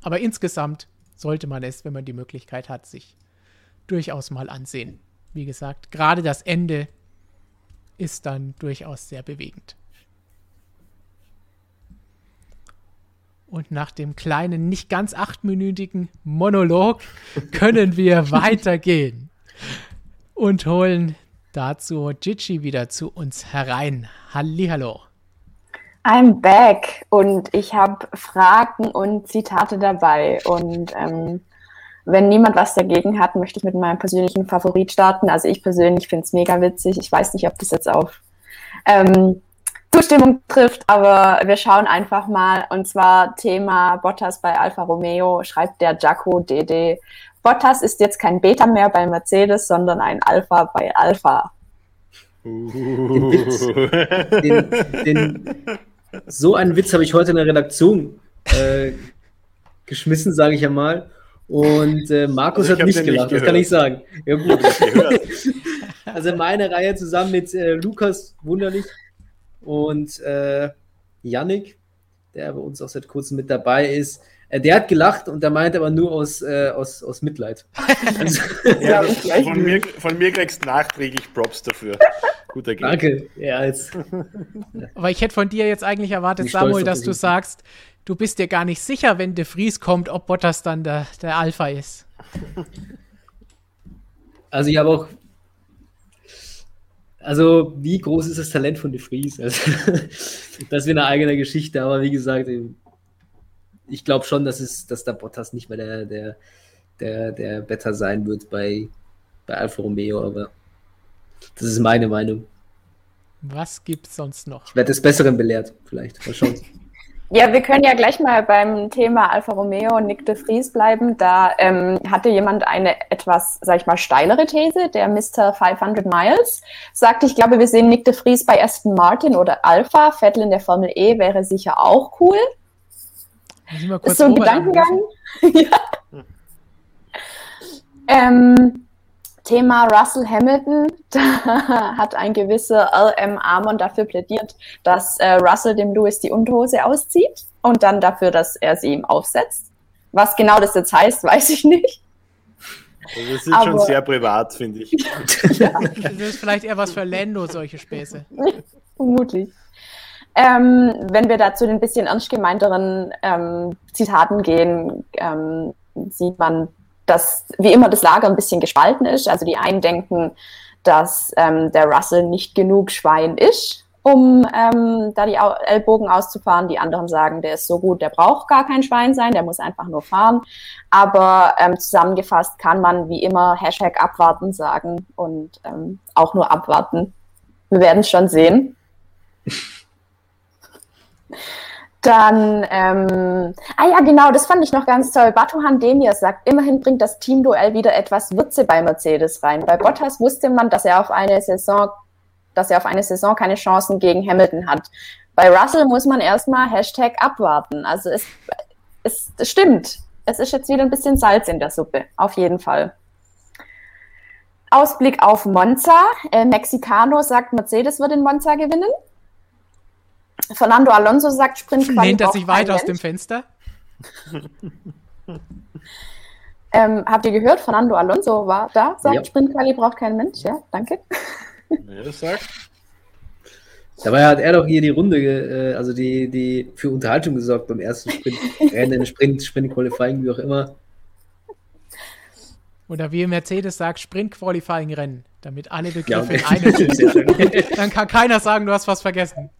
Aber insgesamt sollte man es, wenn man die Möglichkeit hat, sich durchaus mal ansehen wie gesagt, gerade das Ende ist dann durchaus sehr bewegend. Und nach dem kleinen, nicht ganz achtminütigen Monolog [laughs] können wir weitergehen und holen dazu Gigi wieder zu uns herein. Hallihallo. I'm back und ich habe Fragen und Zitate dabei und ähm, wenn niemand was dagegen hat, möchte ich mit meinem persönlichen Favorit starten. Also ich persönlich finde es mega witzig. Ich weiß nicht, ob das jetzt auf ähm, Zustimmung trifft, aber wir schauen einfach mal. Und zwar Thema Bottas bei Alfa Romeo, schreibt der Jaco DD. Bottas ist jetzt kein Beta mehr bei Mercedes, sondern ein Alpha bei Alpha. Den Witz, den, den, so einen Witz habe ich heute in der Redaktion äh, geschmissen, sage ich ja mal. Und äh, Markus Also hat nicht den nicht gelacht, das kann ich sagen. Ja, gut. [laughs] Also meine Reihe zusammen mit äh, Lukas Wunderlich und äh, Yannick, der bei uns auch seit kurzem mit dabei ist. Äh, der hat gelacht und der meint aber nur aus, äh, aus, aus Mitleid. [laughs] Also, Ja, von, mir, von mir kriegst du nachträglich Props dafür. Guter Gag. danke. Ja, jetzt. Aber ich hätte von dir jetzt eigentlich erwartet, Samuel, dass das du sagst, du bist dir gar nicht sicher, wenn De Vries kommt, ob Bottas dann der, der Alpha ist. Also ich habe auch. Also, wie groß ist das Talent von De Vries? Also, [laughs] das wäre eine eigene Geschichte, aber wie gesagt, ich glaube schon, dass es, dass der Bottas nicht mehr der, der, der, der Better sein wird bei, bei Alfa Romeo, aber das ist meine Meinung. Was gibt's sonst noch? Ich werde des Besseren belehrt, vielleicht. Mal schauen. [laughs] Ja, wir können ja gleich mal beim Thema Alfa Romeo und Nick de Vries bleiben. Da ähm, hatte jemand eine etwas, sag ich mal, steilere These. Der Mr. 500 Miles sagte, ich glaube, wir sehen Nick de Vries bei Aston Martin oder Alpha. Vettel in der Formel E wäre sicher auch cool. Ist so ein Gedankengang. [laughs] ja. ähm, Thema Russell Hamilton. [laughs] Da hat ein gewisser LM Armon dafür plädiert, dass äh, Russell dem Lewis die Unterhose auszieht und dann dafür, dass er sie ihm aufsetzt. Was genau das jetzt heißt, [laughs] weiß ich nicht. Also das ist Aber- schon sehr privat, finde ich. [laughs] Das ist vielleicht eher was für Lando, solche Späße. Vermutlich. Ähm, wenn wir da zu den bisschen ernst gemeinteren ähm, Zitaten gehen, ähm, sieht man, dass wie immer das Lager ein bisschen gespalten ist. Also die einen denken, dass ähm, der Russell nicht genug Schwein ist, um ähm, da die Ellbogen auszufahren. Die anderen sagen, der ist so gut, der braucht gar kein Schwein sein, der muss einfach nur fahren. Aber ähm, zusammengefasst kann man wie immer Hashtag abwarten sagen und ähm, auch nur abwarten. Wir werden es schon sehen. [laughs] Dann, ähm, ah ja, genau, das fand ich noch ganz toll. Batuhan Demir sagt, immerhin bringt das Teamduell wieder etwas Würze bei Mercedes rein. Bei Bottas wusste man, dass er auf eine Saison, dass er auf eine Saison keine Chancen gegen Hamilton hat. Bei Russell muss man erstmal Hashtag abwarten. Also es, es, stimmt. Es ist jetzt wieder ein bisschen Salz in der Suppe, auf jeden Fall. Ausblick auf Monza. Äh, Mexicano sagt, Mercedes wird in Monza gewinnen. Fernando Alonso sagt, Sprint Lehnt er sich weit aus dem Fenster? [laughs] Ähm, habt ihr gehört, Fernando Alonso war da, sagt Ja. Sprintquali braucht kein Mensch. Ja, danke. Ja, das sagt. Dabei hat er doch hier die Runde, äh, also die, die für Unterhaltung gesorgt beim ersten Sprint, [laughs] Rennen, Sprint, Sprint Qualifying, wie auch immer. Oder wie Mercedes sagt, Sprint-Qualifying-Rennen, damit alle Ja, Begriffe in okay. einem [laughs] sind. Sehr schön. Dann kann keiner sagen, du hast was vergessen.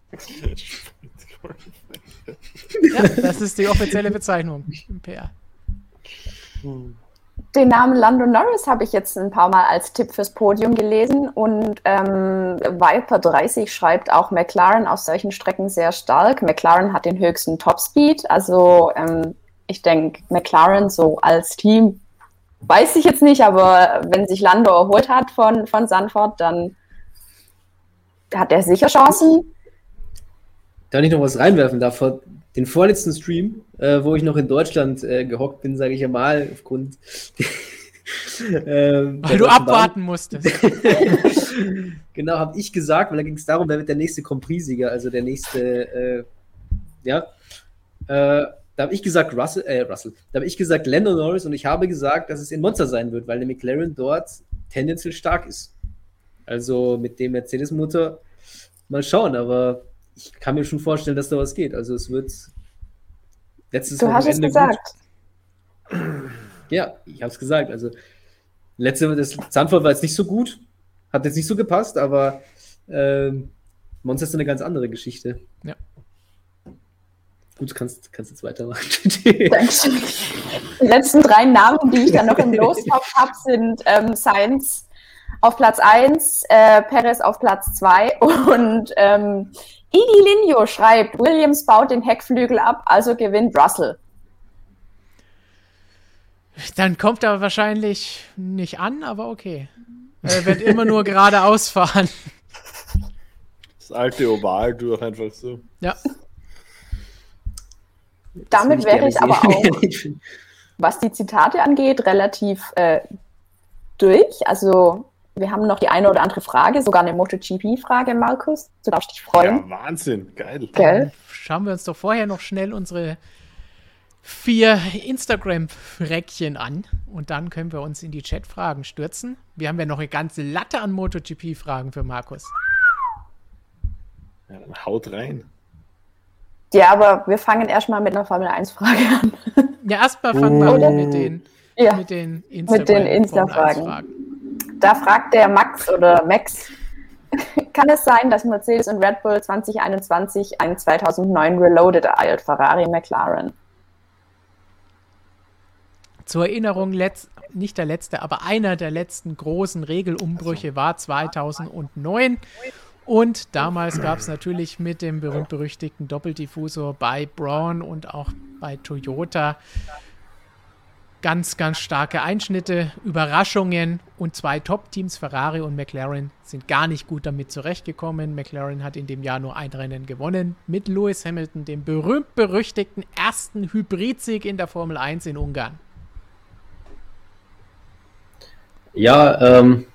Ja, das ist die offizielle Bezeichnung im PR. Den Namen Lando Norris habe ich jetzt ein paar Mal als Tipp fürs Podium gelesen und ähm, Viper 30 schreibt auch McLaren auf solchen Strecken sehr stark. McLaren hat den höchsten Topspeed, also ähm, ich denke McLaren so als Team weiß ich jetzt nicht, aber wenn sich Lando erholt hat von, von Sanford, dann hat er sicher Chancen. Da ich noch was reinwerfen darf, vor den vorletzten Stream, äh, wo ich noch in Deutschland äh, gehockt bin, sage ich ja mal, aufgrund. [laughs] ähm, Weil du abwarten musstest. [laughs] genau, habe ich gesagt, weil da ging es darum, wer wird der nächste Grand Prix-Sieger, also der nächste, äh, ja. Da habe ich gesagt Russell, äh, Russell, da habe ich gesagt Lando Norris und ich habe gesagt, dass es in Monza sein wird, weil der McLaren dort tendenziell stark ist. Also mit dem Mercedes-Motor mal schauen, aber ich kann mir schon vorstellen, dass da was geht. Also es wird letztes Du hast es Wochenende gesagt. Gut. Ja, ich habe es gesagt. Also letzte, das Zandvoort war jetzt nicht so gut, hat jetzt nicht so gepasst, aber ähm, Monster ist eine ganz andere Geschichte. Ja. Gut, kannst, kannst jetzt weitermachen. [laughs] Dankeschön. Die letzten drei Namen, die ich dann noch im Lostopf habe, sind ähm, Sainz auf Platz 1, äh, Perez auf Platz 2 und ähm, Iggy Linio schreibt, Williams baut den Heckflügel ab, also gewinnt Russell. Dann kommt er wahrscheinlich nicht an, aber okay. Er wird immer nur geradeaus fahren. Das alte Oval durch einfach so. Ja, Damit wäre ich aber auch [laughs] was die Zitate angeht, relativ äh, durch. Also wir haben noch die eine oder andere Frage, sogar eine MotoGP-Frage, Markus. Du darfst dich freuen. Ja, Wahnsinn, geil. Gell? Schauen wir uns doch vorher noch schnell unsere vier Instagram-Räckchen an und dann können wir uns in die Chat-Fragen stürzen. Wir haben ja noch eine ganze Latte an MotoGP-Fragen für Markus. Ja, dann haut rein. Ja, aber wir fangen erstmal mit einer Formel 1-Frage an. [laughs] Ja, erstmal fangen wir Oder? an mit den, Ja, mit den mit den Instagram- Insta-Fragen. 1-Fragen. Da fragt der Max oder Max, [laughs] kann es sein, dass Mercedes und Red Bull 2021 einen 2009 Reloaded ereilt, Ferrari McLaren? Zur Erinnerung, letzt, nicht der letzte, aber einer der letzten großen Regelumbrüche war 2009. Und damals gab es natürlich mit dem berühmt-berüchtigten Doppeldiffusor bei Braun und auch bei Toyota ganz, ganz starke Einschnitte, Überraschungen und zwei Top-Teams, Ferrari und McLaren, sind gar nicht gut damit zurechtgekommen. McLaren hat in dem Jahr nur ein Rennen gewonnen mit Lewis Hamilton, dem berühmt-berüchtigten ersten Hybridsieg in der Formel 1 in Ungarn. Ja, ähm,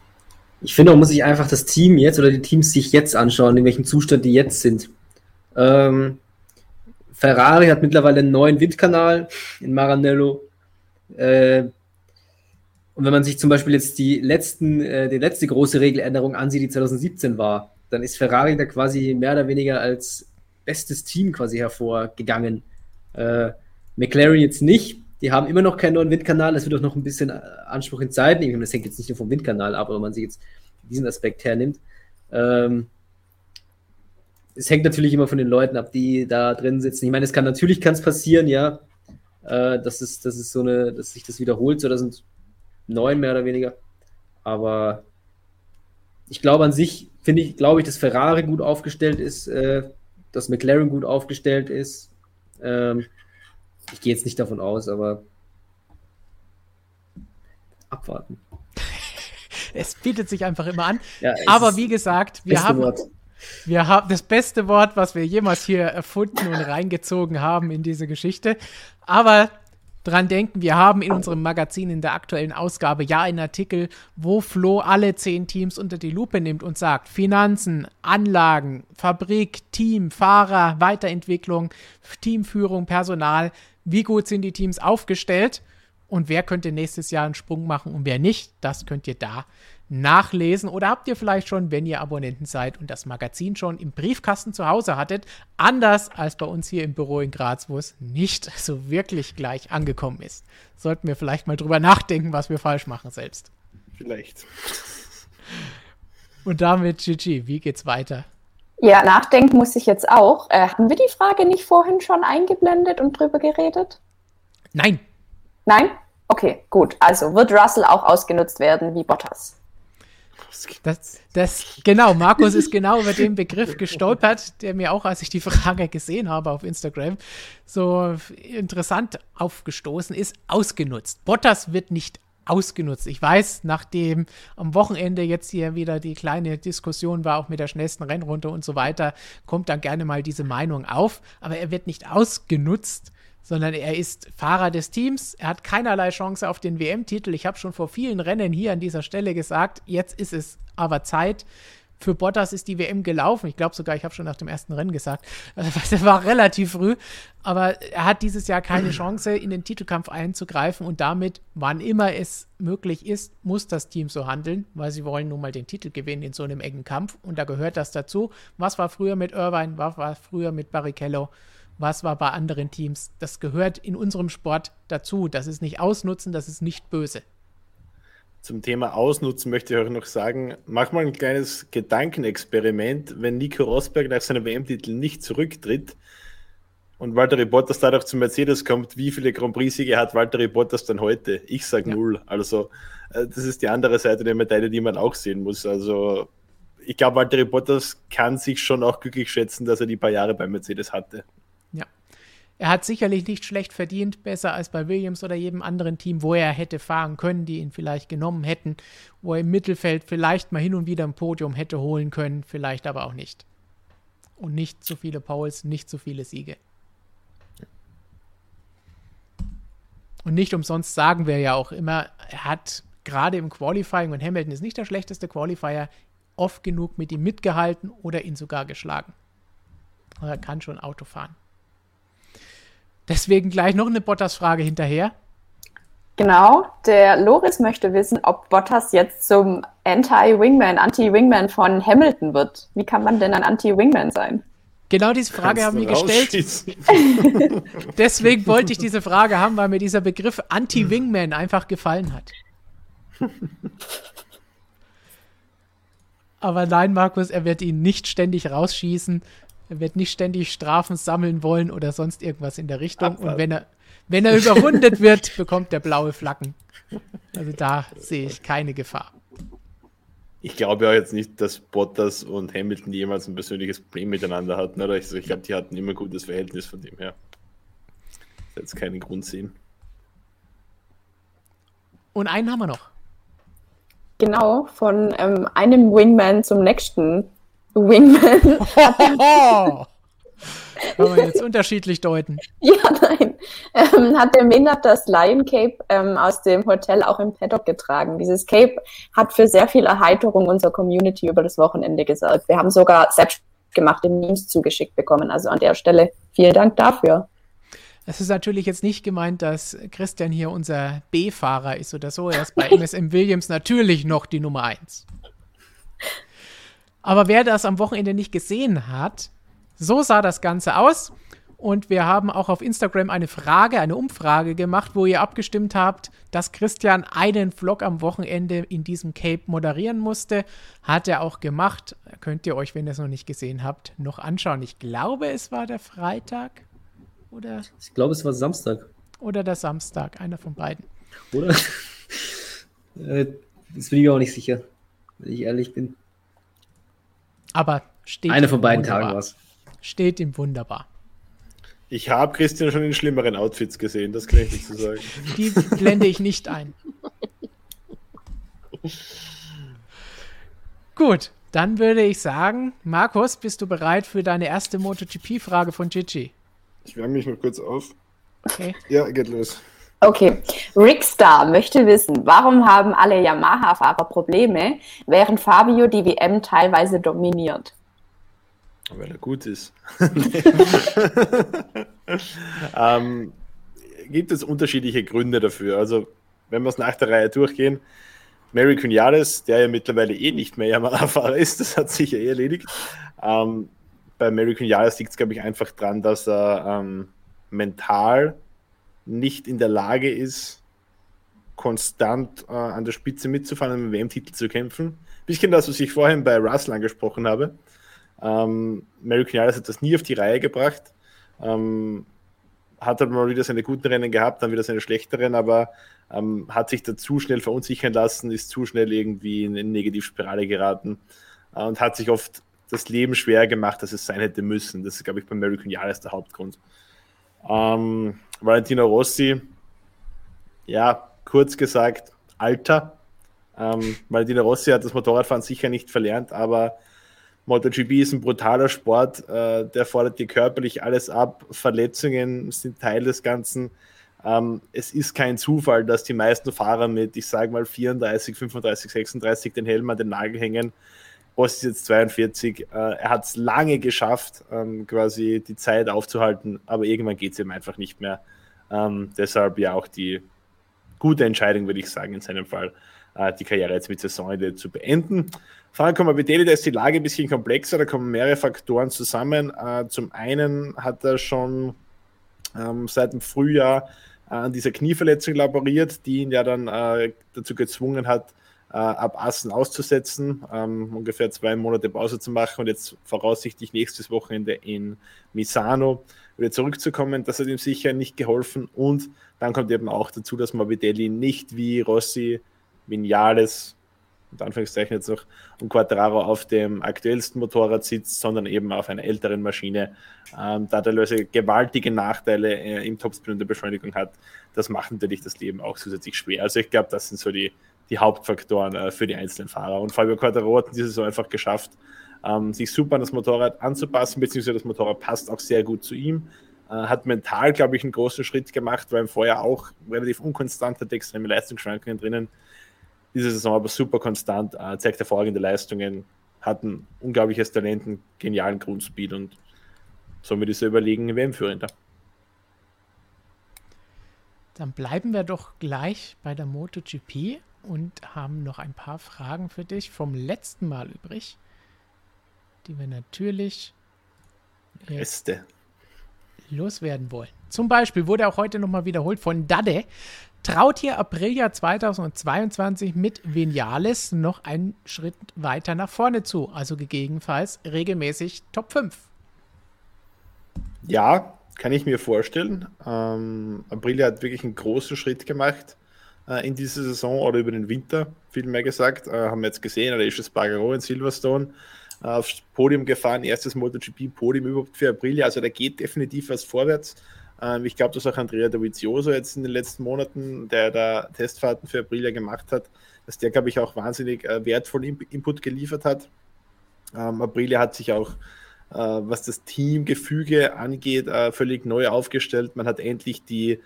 ich finde, man muss sich einfach das Team jetzt oder die Teams sich jetzt anschauen, in welchem Zustand die jetzt sind. Ähm, Ferrari hat mittlerweile einen neuen Windkanal in Maranello. Äh, und wenn man sich zum Beispiel jetzt die, letzten, äh, die letzte große Regeländerung ansieht, die 2017 war, dann ist Ferrari da quasi mehr oder weniger als bestes Team quasi hervorgegangen. Äh, McLaren jetzt nicht. Die haben immer noch keinen neuen Windkanal. Das wird auch noch ein bisschen äh, Anspruch in Zeit nehmen. Das hängt jetzt nicht nur vom Windkanal ab, wenn man sich jetzt diesen Aspekt hernimmt. Ähm, es hängt natürlich immer von den Leuten ab, die da drin sitzen. Ich meine, es kann natürlich kann passieren, ja, äh, dass es, dass es so eine, dass sich das wiederholt. So, das sind neun mehr oder weniger. Aber ich glaube an sich, finde ich, glaube ich, dass Ferrari gut aufgestellt ist, äh, dass McLaren gut aufgestellt ist. Ähm, ich gehe jetzt nicht davon aus, aber abwarten. [laughs] Es bietet sich einfach immer an. Ja, Aber wie gesagt, wir haben, Wort. wir haben das beste Wort, was wir jemals hier erfunden und reingezogen haben in diese Geschichte. Aber dran denken, wir haben in unserem Magazin in der aktuellen Ausgabe ja einen Artikel, wo Flo alle zehn Teams unter die Lupe nimmt und sagt, Finanzen, Anlagen, Fabrik, Team, Fahrer, Weiterentwicklung, Teamführung, Personal, wie gut sind die Teams aufgestellt? Und wer könnte nächstes Jahr einen Sprung machen und wer nicht, das könnt ihr da nachlesen. Oder habt ihr vielleicht schon, wenn ihr Abonnenten seid und das Magazin schon im Briefkasten zu Hause hattet, anders als bei uns hier im Büro in Graz, wo es nicht [laughs] so wirklich gleich angekommen ist. Sollten wir vielleicht mal drüber nachdenken, was wir falsch machen selbst. Vielleicht. Und damit, Gigi, wie geht's weiter? Ja, nachdenken muss ich jetzt auch. Äh, hatten wir die Frage nicht vorhin schon eingeblendet und drüber geredet? Nein, Nein? Okay, gut. Also wird Russell auch ausgenutzt werden wie Bottas? Das, das, genau, Markus ist genau über den Begriff gestolpert, der mir auch, als ich die Frage gesehen habe auf Instagram, so interessant aufgestoßen ist, ausgenutzt. Bottas wird nicht ausgenutzt. Ich weiß, nachdem am Wochenende jetzt hier wieder die kleine Diskussion war, auch mit der schnellsten Rennrunde und so weiter, kommt dann gerne mal diese Meinung auf, aber er wird nicht ausgenutzt, sondern er ist Fahrer des Teams. Er hat keinerlei Chance auf den WM-Titel. Ich habe schon vor vielen Rennen hier an dieser Stelle gesagt, jetzt ist es aber Zeit. Für Bottas ist die WM gelaufen. Ich glaube sogar, ich habe schon nach dem ersten Rennen gesagt. [laughs] Das war relativ früh. Aber er hat dieses Jahr keine Chance, in den Titelkampf einzugreifen. Und damit, wann immer es möglich ist, muss das Team so handeln, weil sie wollen nun mal den Titel gewinnen in so einem engen Kampf. Und da gehört das dazu. Was war früher mit Irvine? Was war früher mit Barrichello? Was war bei anderen Teams. Das gehört in unserem Sport dazu. Das ist nicht ausnutzen, das ist nicht böse. Zum Thema Ausnutzen möchte ich auch noch sagen, mach mal ein kleines Gedankenexperiment, wenn Nico Rosberg nach seinem WM-Titel nicht zurücktritt und Valtteri Bottas dadurch zu Mercedes kommt, wie viele Grand Prix-Siege hat Valtteri Bottas dann heute? Ich sage Ja. null. Also äh, das ist die andere Seite der Medaille, die man auch sehen muss. Also ich glaube, Valtteri Bottas kann sich schon auch glücklich schätzen, dass er die paar Jahre bei Mercedes hatte. Er hat sicherlich nicht schlecht verdient, besser als bei Williams oder jedem anderen Team, wo er hätte fahren können, die ihn vielleicht genommen hätten, wo er im Mittelfeld vielleicht mal hin und wieder ein Podium hätte holen können, vielleicht aber auch nicht. Und nicht so viele Poles, nicht so viele Siege. Und nicht umsonst sagen wir ja auch immer, er hat gerade im Qualifying, und Hamilton ist nicht der schlechteste Qualifier, oft genug mit ihm mitgehalten oder ihn sogar geschlagen. Er kann schon Auto fahren. Deswegen gleich noch eine Bottas-Frage hinterher. Genau, der Loris möchte wissen, ob Bottas jetzt zum Anti-Wingman, Anti-Wingman von Hamilton wird. Wie kann man denn ein Anti-Wingman sein? Genau diese Frage haben wir gestellt. [laughs] [laughs] Deswegen wollte ich diese Frage haben, weil mir dieser Begriff Anti-Wingman einfach gefallen hat. [laughs] Aber nein, Markus, er wird ihn nicht ständig rausschießen. Er wird nicht ständig Strafen sammeln wollen oder sonst irgendwas in der Richtung. Abfall. Und wenn er, wenn er überrundet wird, bekommt er blaue Flaggen. Also da sehe ich keine Gefahr. Ich glaube ja jetzt nicht, dass Bottas und Hamilton jemals ein persönliches Problem miteinander hatten. Oder? Also ich glaube, die hatten immer ein gutes Verhältnis von dem her. Jetzt keinen Grund sehen. Und einen haben wir noch. Genau, von ähm, einem Wingman zum nächsten Wingman. [laughs] [laughs] Kann man jetzt unterschiedlich deuten. Ja, nein. Ähm, hat der Maynard das Lion Cape ähm, aus dem Hotel auch im Paddock getragen. Dieses Cape hat für sehr viel Erheiterung unserer Community über das Wochenende gesorgt. Wir haben sogar selbstgemachte Memes zugeschickt bekommen. Also an der Stelle vielen Dank dafür. Es ist natürlich jetzt nicht gemeint, dass Christian hier unser B-Fahrer ist oder so. Er ist bei MSM Williams natürlich noch die Nummer 1. Aber wer das am Wochenende nicht gesehen hat, so sah das Ganze aus. Und wir haben auch auf Instagram eine Frage, eine Umfrage gemacht, wo ihr abgestimmt habt, dass Christian einen Vlog am Wochenende in diesem Cape moderieren musste. Hat er auch gemacht. Könnt ihr euch, wenn ihr es noch nicht gesehen habt, noch anschauen. Ich glaube, es war der Freitag. Oder? Ich glaube, es war Samstag. Oder der Samstag, einer von beiden. Oder? [laughs] Äh, das bin ich auch nicht sicher, wenn ich ehrlich bin. Aber steht. Eine von beiden Tagen war es. Steht ihm wunderbar. Ich habe Christian schon in schlimmeren Outfits gesehen, das kann ich nicht so sagen. [laughs] Die blende ich nicht ein. Gut, dann würde ich sagen, Markus, bist du bereit für deine erste MotoGP-Frage von Gigi? Ich wärme mich mal kurz auf. Okay. Ja, geht los. Okay. Rickstar möchte wissen, warum haben alle Yamaha-Fahrer Probleme, während Fabio die WM teilweise dominiert? Weil er gut ist. [laughs] ähm, gibt es unterschiedliche Gründe dafür. Also, wenn wir es nach der Reihe durchgehen, Mary Cunales, der ja mittlerweile eh nicht mehr Yamaha-Fahrer ist, das hat sich ja eh erledigt. Ähm, bei Mary Cunales liegt es, glaube ich, einfach daran, dass er ähm, mental nicht in der Lage ist, konstant äh, an der Spitze mitzufahren und um den WM-Titel zu kämpfen. Bisschen das, was ich vorhin bei Russell angesprochen habe. Ähm, Mary Canales hat das nie auf die Reihe gebracht. Ähm, hat halt mal wieder seine guten Rennen gehabt, dann wieder seine schlechteren, aber ähm, hat sich da zu schnell verunsichern lassen, ist zu schnell irgendwie in eine Negativspirale geraten äh, und hat sich oft das Leben schwer gemacht, dass es sein hätte müssen. Das ist, glaube ich, bei Mary Cunales der Hauptgrund. Ähm, Valentino Rossi, ja, kurz gesagt, Alter. Ähm, Valentino Rossi hat das Motorradfahren sicher nicht verlernt, aber MotoGP ist ein brutaler Sport, äh, der fordert dir körperlich alles ab. Verletzungen sind Teil des Ganzen. Ähm, es ist kein Zufall, dass die meisten Fahrer mit, ich sage mal, 34, 35, 36 den Helm an den Nagel hängen. Boss ist jetzt 42. Äh, er hat es lange geschafft, ähm, quasi die Zeit aufzuhalten, aber irgendwann geht es ihm einfach nicht mehr. Ähm, deshalb ja auch die gute Entscheidung, würde ich sagen, in seinem Fall, äh, die Karriere jetzt mit Saisonende zu beenden. Franco Morbidelli, da ist die Lage ein bisschen komplexer, da kommen mehrere Faktoren zusammen. Äh, zum einen hat er schon ähm, seit dem Frühjahr äh, an dieser Knieverletzung laboriert, die ihn ja dann äh, dazu gezwungen hat, ab Assen auszusetzen, ähm, ungefähr zwei Monate Pause zu machen und jetzt voraussichtlich nächstes Wochenende in Misano wieder zurückzukommen. Das hat ihm sicher nicht geholfen und dann kommt eben auch dazu, dass Morbidelli nicht wie Rossi, Vinales, und Anführungszeichen jetzt noch, und Quattraro auf dem aktuellsten Motorrad sitzt, sondern eben auf einer älteren Maschine. Ähm, da der Löse gewaltige Nachteile äh, im Topspin und der Beschleunigung hat, das macht natürlich das Leben auch zusätzlich schwer. Also ich glaube, das sind so die, die Hauptfaktoren äh, für die einzelnen Fahrer. Und Fabio Quattraro hat diese Saison einfach geschafft, ähm, sich super an das Motorrad anzupassen, beziehungsweise das Motorrad passt auch sehr gut zu ihm. Äh, hat mental, glaube ich, einen großen Schritt gemacht, weil vorher auch relativ unkonstant hat, extreme Leistungsschwankungen drinnen. Diese Saison aber super konstant, äh, zeigt hervorragende Leistungen, hat ein unglaubliches Talent, einen genialen Grundspeed und somit ist er überlegen WM-Führender. Dann bleiben wir doch gleich bei der MotoGP und haben noch ein paar Fragen für dich vom letzten Mal übrig, die wir natürlich Reste. loswerden wollen. Zum Beispiel wurde auch heute nochmal wiederholt von Dade. Traut hier Aprilia 2022 mit Vinales noch einen Schritt weiter nach vorne zu? Also gegebenenfalls regelmäßig Top 5. Ja, kann ich mir vorstellen. Ähm, Aprilia hat wirklich einen großen Schritt gemacht äh, in dieser Saison oder über den Winter, vielmehr gesagt. Äh, haben wir jetzt gesehen, da ist das Bagaro in Silverstone äh, aufs Podium gefahren, erstes MotoGP-Podium überhaupt für Aprilia. Also da geht definitiv was vorwärts. Ähm, ich glaube, dass auch Andrea Dovizioso jetzt in den letzten Monaten, der da Testfahrten für Aprilia gemacht hat, dass der, glaube ich, auch wahnsinnig äh, wertvollen Input geliefert hat. Ähm, Aprilia hat sich auch äh, was das Teamgefüge angeht, völlig neu aufgestellt. Man hat endlich die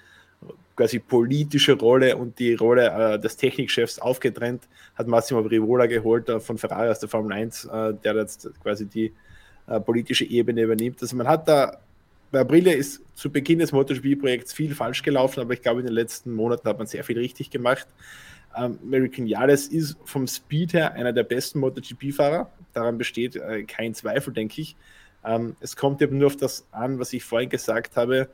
quasi politische Rolle und die Rolle äh, des Technikchefs aufgetrennt, hat Massimo Brivola geholt äh, von Ferrari aus der Formel 1, äh, der jetzt quasi die äh, politische Ebene übernimmt. Also man hat da, bei Aprilia ist zu Beginn des MotoGP-Projekts viel falsch gelaufen, aber ich glaube, in den letzten Monaten hat man sehr viel richtig gemacht. Ähm, American Yales ist vom Speed her einer der besten MotoGP-Fahrer. Daran besteht äh, kein Zweifel, denke ich. Ähm, es kommt eben nur auf das an, was ich vorhin gesagt habe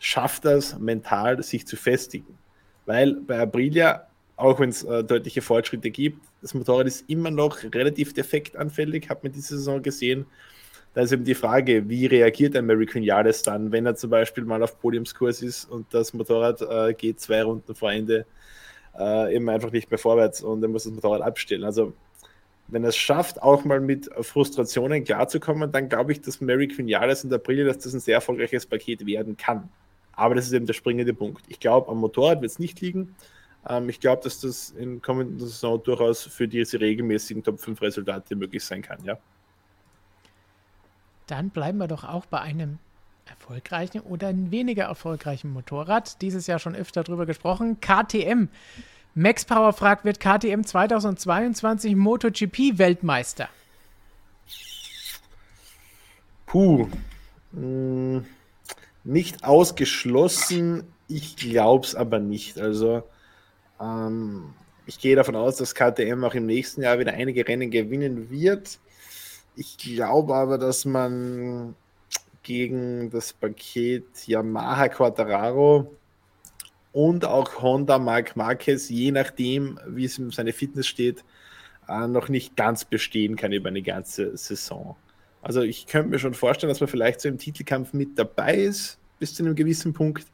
schafft das mental, sich zu festigen. Weil bei Aprilia, auch wenn es äh, deutliche Fortschritte gibt, das Motorrad ist immer noch relativ defektanfällig, hat man diese Saison gesehen. Da ist eben die Frage, wie reagiert ein American Yales dann, wenn er zum Beispiel mal auf Podiumskurs ist und das Motorrad äh, geht zwei Runden vor Ende äh, eben einfach nicht mehr vorwärts und er muss das Motorrad abstellen. Also wenn er es schafft, auch mal mit Frustrationen klarzukommen, dann glaube ich, dass Mary Queen Yales und Aprilia, dass das ein sehr erfolgreiches Paket werden kann. Aber das ist eben der springende Punkt. Ich glaube, am Motorrad wird es nicht liegen. Ähm, ich glaube, dass das in kommenden Saison durchaus für diese regelmäßigen Top 5 Resultate möglich sein kann, ja. Dann bleiben wir doch auch bei einem erfolgreichen oder weniger erfolgreichen Motorrad. Dieses Jahr schon öfter drüber gesprochen. KTM. Max Power fragt, wird KTM 2022 MotoGP-Weltmeister? Puh. Hm nicht ausgeschlossen. Ich glaube es aber nicht. Also ähm, ich gehe davon aus, dass KTM auch im nächsten Jahr wieder einige Rennen gewinnen wird. Ich glaube aber, dass man gegen das Paket Yamaha Quattararo und auch Honda Mark Marquez, je nachdem, wie es um seine Fitness steht, äh, noch nicht ganz bestehen kann über eine ganze Saison. Also ich könnte mir schon vorstellen, dass man vielleicht so im Titelkampf mit dabei ist, bis zu einem gewissen Punkt.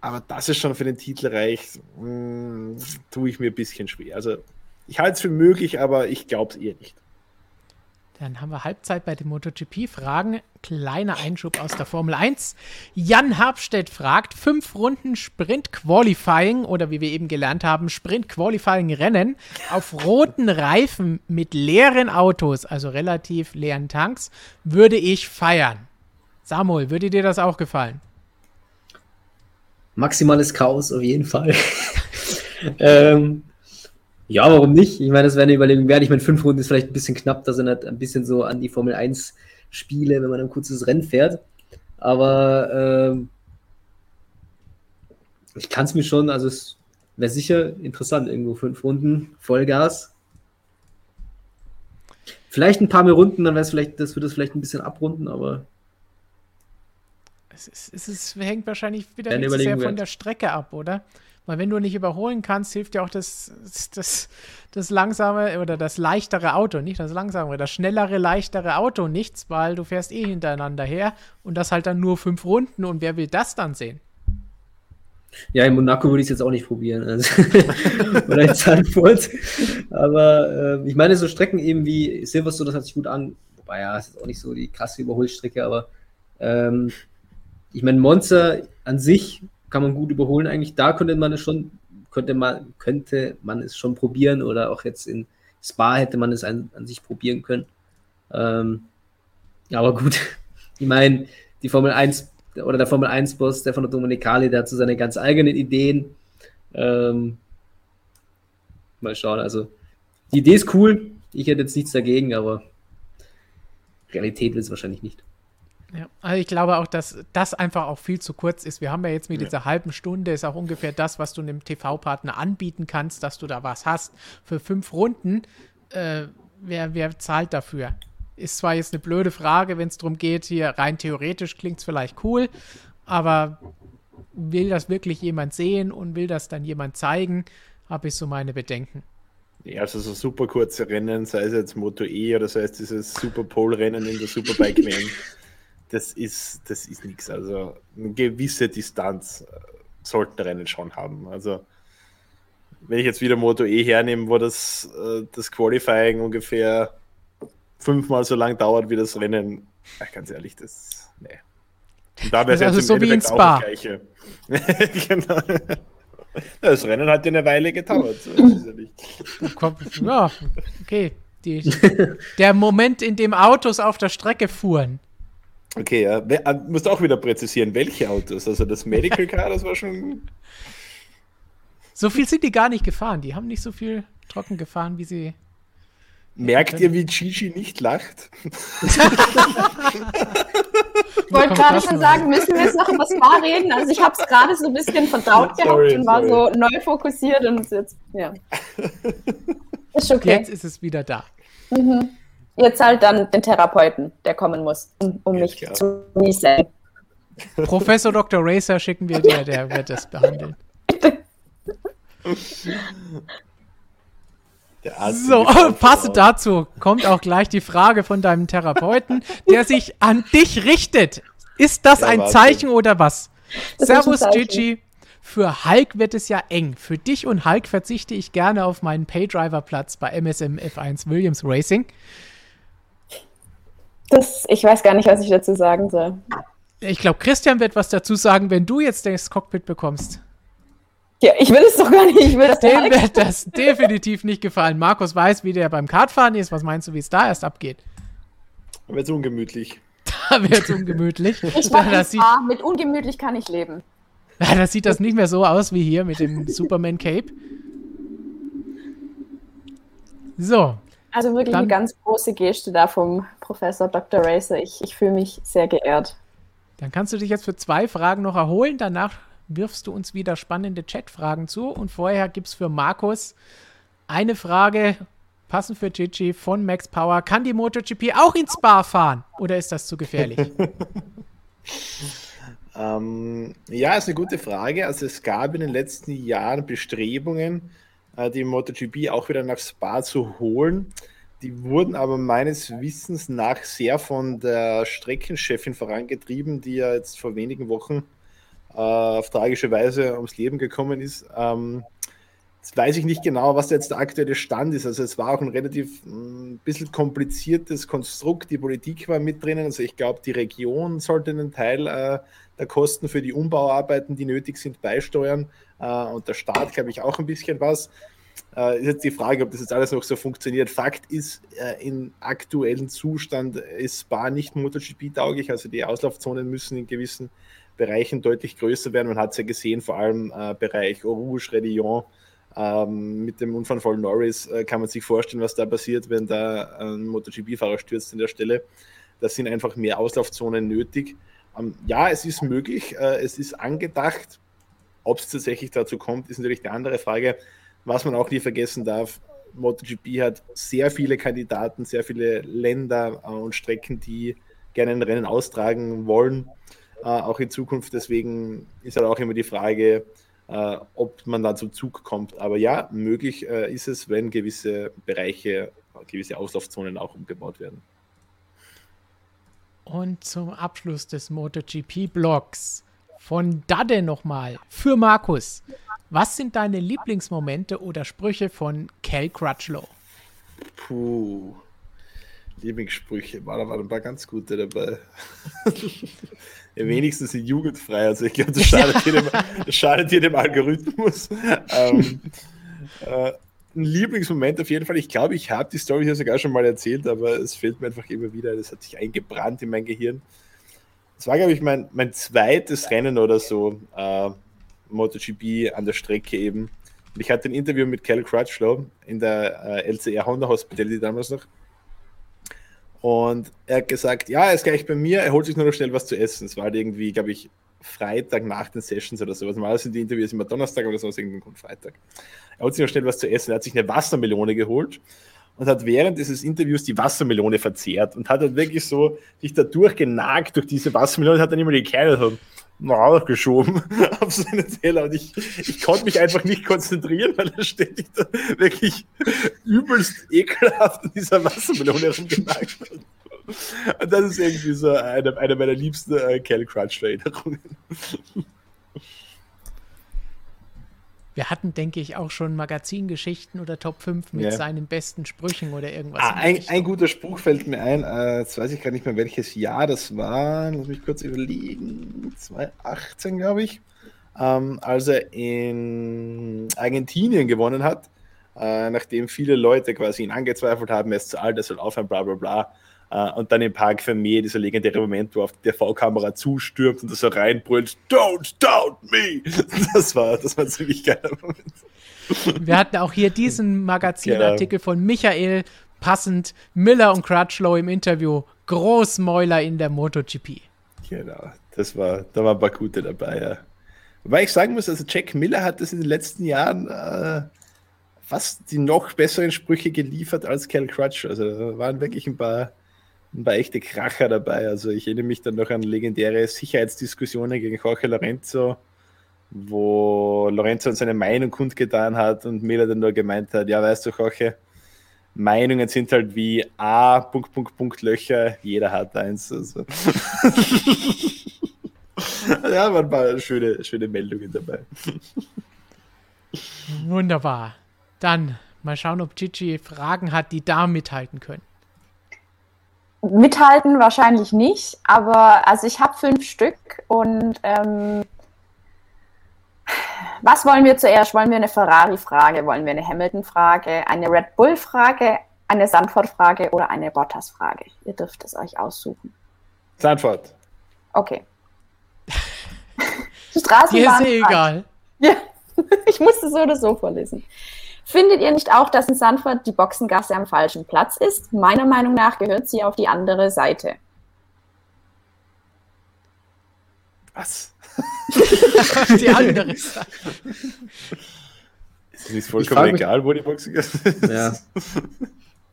Aber das ist schon für den Titel reicht, hm, tue ich mir ein bisschen schwer. Also ich halte es für möglich, aber ich glaube es eher nicht. Dann haben wir Halbzeit bei den MotoGP-Fragen. Kleiner Einschub aus der Formel 1. Jan Herbstedt fragt: Fünf Runden Sprint-Qualifying oder wie wir eben gelernt haben, Sprint-Qualifying-Rennen auf roten Reifen mit leeren Autos, also relativ leeren Tanks, würde ich feiern. Samuel, würde dir das auch gefallen? Maximales Chaos auf jeden Fall. [laughs] ähm, ja, warum nicht? Ich meine, das wäre eine Überlegung wert. Ich meine, fünf Runden ist vielleicht ein bisschen knapp, das sind halt ein bisschen so an die Formel 1 Spiele, wenn man ein kurzes Rennen fährt. Aber ähm, ich kann es mir schon, also es wäre sicher interessant, irgendwo fünf Runden, Vollgas. Vielleicht ein paar mehr Runden, dann wäre es vielleicht, das würde es vielleicht ein bisschen abrunden, aber. Es, ist, es ist, hängt wahrscheinlich wieder sehr von der Strecke ab, oder? Weil wenn du nicht überholen kannst, hilft dir auch das, das, das langsame oder das leichtere Auto, nicht das langsame, das schnellere, leichtere Auto nichts, weil du fährst eh hintereinander her und das halt dann nur fünf Runden und wer will das dann sehen? Ja, in Monaco würde ich es jetzt auch nicht probieren. Also [laughs] oder in Frankfurt. Aber äh, ich meine, so Strecken eben wie Silverstone, das hat sich gut an. Wobei ja, es ist auch nicht so die krasse Überholstrecke, aber ähm, ich meine, Monster an sich kann man gut überholen eigentlich. Da könnte man es schon, könnte man, könnte man es schon probieren oder auch jetzt in Spa hätte man es an, an sich probieren können. Ähm, aber gut, [laughs] ich meine, die Formel 1 oder der Formel 1-Boss, der von der Dominikali, der hat so seine ganz eigenen Ideen. Ähm, mal schauen, also die Idee ist cool. Ich hätte jetzt nichts dagegen, aber Realität will es wahrscheinlich nicht. Ja, also ich glaube auch, dass das einfach auch viel zu kurz ist. Wir haben ja jetzt mit ja. dieser halben Stunde, ist auch ungefähr das, was du einem TV-Partner anbieten kannst, dass du da was hast. Für fünf Runden, äh, wer, wer zahlt dafür? Ist zwar jetzt eine blöde Frage, wenn es darum geht, hier rein theoretisch klingt es vielleicht cool, aber will das wirklich jemand sehen und will das dann jemand zeigen, habe ich so meine Bedenken. Ja, also so super kurze Rennen, sei es jetzt Moto E oder sei es dieses Super Pole-Rennen in der Superbike WM, [laughs] das ist, das ist nichts. Also eine gewisse Distanz äh, sollten Rennen schon haben. Also wenn ich jetzt wieder Moto E hernehme, wo das, äh, das Qualifying ungefähr fünfmal so lang dauert wie das Rennen, ach, ganz ehrlich, das, nee. Und da wäre es also so wie in Spa. auch das Gleiche. [laughs] genau. Das Rennen hat ja eine Weile gedauert. So ja, okay. Die, der Moment, in dem Autos auf der Strecke fuhren. Okay, ja. Äh, musst auch wieder präzisieren, welche Autos. Also das Medical [laughs] Car, das war schon. So viel sind die gar nicht gefahren. Die haben nicht so viel trocken gefahren, wie sie. Merkt ihr, wie Gigi nicht lacht? Ich wollte gerade schon sagen, müssen wir jetzt noch über Spa reden? Also ich habe es gerade so ein bisschen verdaut gehabt sorry, und war sorry. so neu fokussiert und jetzt, ja. [laughs] Ist okay. Jetzt ist es wieder da. Mhm. Ihr zahlt dann den Therapeuten, der kommen muss, um, um mich klar. zu wiesen. Professor Dr. Racer schicken wir dir, der wird das behandeln. so, passend dazu kommt auch gleich die Frage von deinem Therapeuten, der sich an dich richtet. Ist das ja, ein warte. Zeichen oder was? Das Servus, Gigi. Für Hulk wird es ja eng. Für dich und Hulk verzichte ich gerne auf meinen Paydriver-Platz bei MSM F1 Williams Racing. Das, ich weiß gar nicht, was ich dazu sagen soll. Ich glaube, Christian wird was dazu sagen, wenn du jetzt das Cockpit bekommst. Ja, ich will es doch gar nicht. Ich will das Dem wird das definitiv nicht gefallen. Markus weiß, wie der beim Kartfahren ist. Was meinst du, wie es da erst abgeht? Da wird es ungemütlich. Da wird es ungemütlich. [laughs] Ich war das sieht, mit ungemütlich kann ich leben. [laughs] Das sieht das nicht mehr so aus wie hier mit dem Superman Cape. So. Also wirklich dann, eine ganz große Geste da vom Professor Dr. Racer. Ich, ich fühle mich sehr geehrt. Dann kannst du dich jetzt für zwei Fragen noch erholen. Danach wirfst du uns wieder spannende Chatfragen zu. Und vorher gibt es für Markus eine Frage, passend für Gigi von Max Power. Kann die MotoGP auch ins Spa fahren oder ist das zu gefährlich? [laughs] ähm, ja, ist eine gute Frage. Also es gab in den letzten Jahren Bestrebungen, die MotoGP auch wieder nach Spa zu holen. Die wurden aber meines Wissens nach sehr von der Streckenchefin vorangetrieben, die ja jetzt vor wenigen Wochen äh, auf tragische Weise ums Leben gekommen ist. Ähm, jetzt weiß ich nicht genau, was jetzt der aktuelle Stand ist. Also es war auch ein relativ ein mm, bisschen kompliziertes Konstrukt. Die Politik war mit drinnen. Also ich glaube, die Region sollte einen Teil äh, der Kosten für die Umbauarbeiten, die nötig sind, beisteuern. Äh, und der Staat, glaube ich, auch ein bisschen was. Äh, ist jetzt die Frage, ob das jetzt alles noch so funktioniert. Fakt ist, äh, im aktuellen Zustand ist Spa nicht MotoGP-tauglich. Also die Auslaufzonen müssen in gewissen Bereichen deutlich größer werden. Man hat es ja gesehen, vor allem äh, Bereich Eau Rouge, Redillon, ähm, mit dem Unfall von Norris äh, kann man sich vorstellen, was da passiert, wenn da ein MotoGP-Fahrer stürzt an der Stelle. Da sind einfach mehr Auslaufzonen nötig. Ähm, ja, es ist möglich, äh, es ist angedacht. Ob es tatsächlich dazu kommt, ist natürlich eine andere Frage. Was man auch nie vergessen darf, MotoGP hat sehr viele Kandidaten, sehr viele Länder äh, und Strecken, die gerne ein Rennen austragen wollen äh, auch in Zukunft. Deswegen ist halt auch immer die Frage, äh, ob man da zum Zug kommt. Aber ja, möglich ist es, wenn gewisse Bereiche, gewisse Auslaufzonen auch umgebaut werden. Und zum Abschluss des MotoGP-Blogs von Dade nochmal für Markus. Was sind deine Lieblingsmomente oder Sprüche von Cal Crutchlow? Puh. Lieblingssprüche, war da waren ein paar ganz gute dabei. [laughs] wenigstens sind jugendfrei, also ich glaube, das schadet, hier, dem, das schadet hier dem Algorithmus. Ähm, äh, ein Lieblingsmoment auf jeden Fall. Ich glaube, ich habe die Story hier sogar schon mal erzählt, aber es fehlt mir einfach immer wieder. Das hat sich eingebrannt in mein Gehirn. Das war, glaube ich, mein, mein zweites Rennen oder so, äh, MotoGP an der Strecke eben. Und ich hatte ein Interview mit Cal Crutchlow in der äh, LCR Honda Hospitality damals noch. Und er hat gesagt, ja, er ist gleich bei mir, er holt sich nur noch schnell was zu essen. Es war halt irgendwie, glaube ich, Freitag nach den Sessions oder sowas. Mal sind die Interviews immer Donnerstag oder so, aus irgendeinem Grund Freitag. Er holt sich noch schnell was zu essen. Er hat sich eine Wassermelone geholt und hat während dieses Interviews die Wassermelone verzehrt und hat dann wirklich so sich da durchgenagt durch diese Wassermelone, hat dann immer die Kerle so geschoben [laughs] auf seine Teller und ich, ich konnte mich einfach nicht konzentrieren, weil er ständig da wirklich übelst ekelhaft in dieser Wassermelone rumgenagt hat. Und das ist irgendwie so eine, eine meiner liebsten äh, Cal Crunch-Erinnerungen. Wir hatten, denke ich, auch schon Magazingeschichten oder Top 5 mit ja. seinen besten Sprüchen oder irgendwas. Ah, ein, ein, guter Spruch fällt mir ein, äh, jetzt weiß ich gar nicht mehr, welches Jahr das war. Lass mich kurz überlegen. 2018, glaube ich. Ähm, als er in Argentinien gewonnen hat, äh, nachdem viele Leute quasi ihn angezweifelt haben, er ist zu alt, er soll aufhören, bla bla bla. Uh, und dann im Park Vermeer, dieser legendäre Moment, wo auf der V-Kamera zustürmt und das so reinbrüllt, Don't doubt me! [laughs] Das war, das war ein ziemlich geiler Moment. Wir hatten auch hier diesen Magazinartikel von Michael, passend Miller und Crutchlow im Interview, Großmäuler in der MotoGP. Genau, das war, da waren ein paar gute dabei, ja. Wobei ich sagen muss, also Jack Miller hat das in den letzten Jahren äh, fast die noch besseren Sprüche geliefert als Cal Crutch. Also da waren wirklich ein paar ein paar echte Kracher dabei. Also ich erinnere mich dann noch an legendäre Sicherheitsdiskussionen gegen Jorge Lorenzo, wo Lorenzo seine Meinung kundgetan hat und Miller dann nur gemeint hat, ja, weißt du, Jorge, Meinungen sind halt wie A, Punkt, Punkt, Punkt, Löcher, jeder hat eins. Also. [laughs] ja, waren ein paar schöne, schöne Meldungen dabei. Wunderbar. Dann mal schauen, ob Gigi Fragen hat, die da mithalten können. Mithalten wahrscheinlich nicht, aber also ich habe fünf Stück und ähm, was wollen wir zuerst? Wollen wir eine Ferrari-Frage? Wollen wir eine Hamilton-Frage? Eine Red Bull-Frage? Eine Sandford-Frage oder eine Bottas-Frage? Ihr dürft es euch aussuchen. Sandford. Okay. [laughs] Straßenbahn. Dir ist eh egal. Ja, [laughs] ich musste so oder so vorlesen. Findet ihr nicht auch, dass in Sanford die Boxengasse am falschen Platz ist? Meiner Meinung nach gehört sie auf die andere Seite. Was? [laughs] die andere Seite. Ist nicht vollkommen egal, wo die Boxengasse ist? Ja.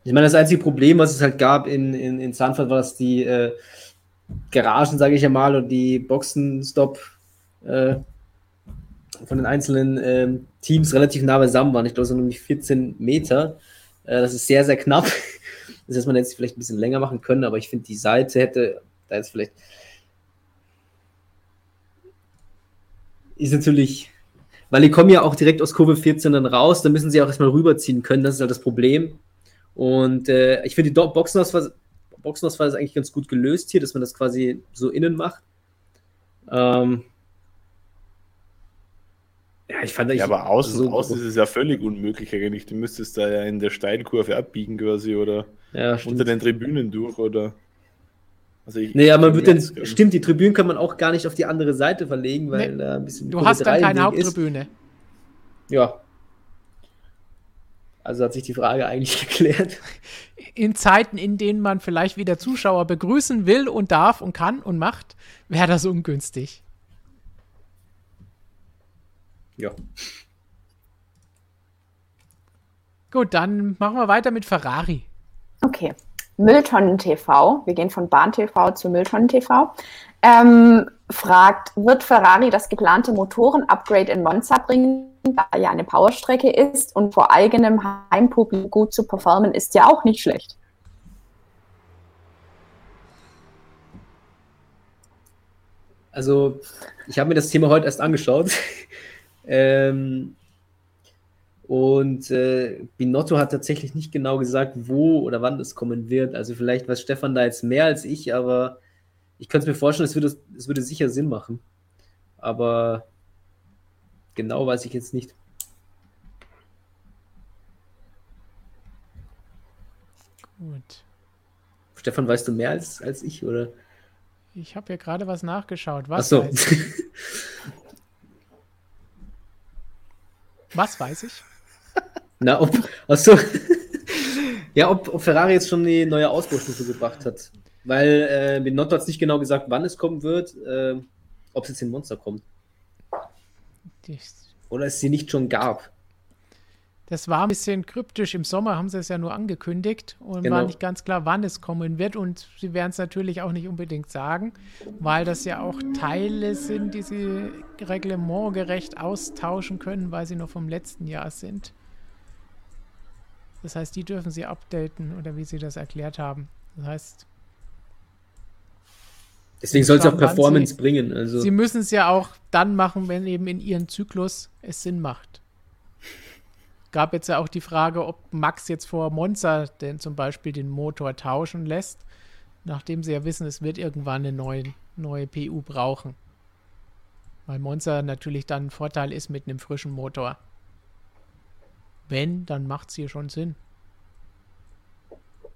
Ich meine, das einzige Problem, was es halt gab in, in, in Sanford, war, dass die äh, Garagen, sage ich ja mal, und die Boxenstopp äh, von den einzelnen ähm, Teams relativ nah beisammen waren. Ich glaube, es sind nämlich 14 Meter. Äh, das ist sehr, sehr knapp. [laughs] Das heißt, man hätte es vielleicht ein bisschen länger machen können, aber ich finde, die Seite hätte da jetzt vielleicht. Ist natürlich, weil die kommen ja auch direkt aus Kurve 14 dann raus, dann müssen sie auch erstmal rüberziehen können. Das ist halt das Problem. Und äh, ich finde, die Boxenauswahl, Boxenauswahl ist eigentlich ganz gut gelöst hier, dass man das quasi so innen macht. Ähm, ja, ich fand ja, aber außen, so außen ist es ja völlig unmöglich eigentlich. Du müsstest da ja in der Steilkurve abbiegen quasi oder ja, unter den Tribünen durch oder. Also ich, aber man wird dann, stimmt, die Tribünen kann man auch gar nicht auf die andere Seite verlegen, weil nee, da ein bisschen. Du hast dann keine Haupttribüne. Ist. Ja. Also hat sich die Frage eigentlich [laughs] geklärt. In Zeiten, in denen man vielleicht wieder Zuschauer begrüßen will und darf und kann und macht, wäre das ungünstig. Ja. Gut, dann machen wir weiter mit Ferrari. Okay. Mülltonnen TV, wir gehen von Bahn TV zu Mülltonnen TV, ähm, fragt, wird Ferrari das geplante Motoren-Upgrade in Monza bringen, da ja eine Powerstrecke ist und vor eigenem Heimpublikum gut zu performen, ist ja auch nicht schlecht. Also, ich habe mir das Thema heute erst angeschaut. Ähm, und äh, Binotto hat tatsächlich nicht genau gesagt, wo oder wann das kommen wird. Also vielleicht weiß Stefan da jetzt mehr als ich, aber ich könnte es mir vorstellen, es würde, es würde sicher Sinn machen. Aber genau weiß ich jetzt nicht. Gut. Stefan, weißt du mehr als, als ich, oder? Ich habe ja gerade was nachgeschaut. Was Ach so. [laughs] Was weiß ich? Na, ob, achso. ja, ob, ob Ferrari jetzt schon die neue Ausbaustufe gebracht hat. Weil äh, Binotto hat es nicht genau gesagt, wann es kommen wird, äh, ob es jetzt in Monster kommt. Oder es sie nicht schon gab. Das war ein bisschen kryptisch. Im Sommer haben sie es ja nur angekündigt und Genau. war nicht ganz klar, wann es kommen wird. Und sie werden es natürlich auch nicht unbedingt sagen, weil das ja auch Teile sind, die sie reglementgerecht austauschen können, weil sie noch vom letzten Jahr sind. Das heißt, die dürfen sie updaten oder wie sie das erklärt haben. Das heißt, Deswegen soll es auch Performance sie- bringen. Also, sie müssen es ja auch dann machen, wenn eben in ihrem Zyklus es Sinn macht. Gab jetzt ja auch die Frage, ob Max jetzt vor Monza denn zum Beispiel den Motor tauschen lässt, nachdem sie ja wissen, es wird irgendwann eine neue, neue PU brauchen. Weil Monza natürlich dann ein Vorteil ist mit einem frischen Motor. Wenn, dann macht es hier schon Sinn.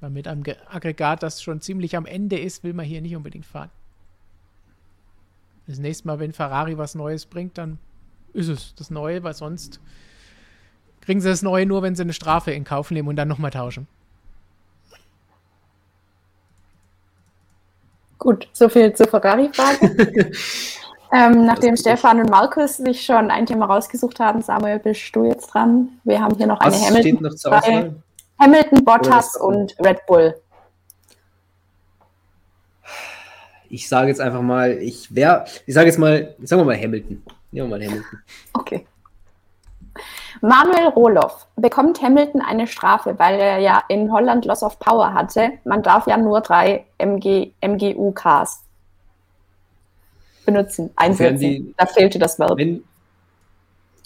Weil mit einem Aggregat, das schon ziemlich am Ende ist, will man hier nicht unbedingt fahren. Das nächste Mal, wenn Ferrari was Neues bringt, dann ist es das Neue, weil sonst kriegen sie das Neue nur, wenn sie eine Strafe in Kauf nehmen und dann nochmal tauschen. Gut, so viel zur Ferrari-Frage. [laughs] ähm, nachdem Stefan und Markus sich schon ein Thema rausgesucht haben, Samuel, bist du jetzt dran? Wir haben hier noch eine was steht Hamilton, noch zur Auswahl? Hamilton, Bottas und Red Bull. Ich sage jetzt einfach mal, ich wäre, ich sage jetzt mal, sagen wir mal Hamilton. Nehmen wir mal Hamilton. Okay. Manuel Rohloff bekommt Hamilton eine Strafe, weil er ja in Holland Loss of Power hatte. Man darf ja nur drei MG, MGU-Cars benutzen, einsetzen. die- da fehlte das Verb. Wenn,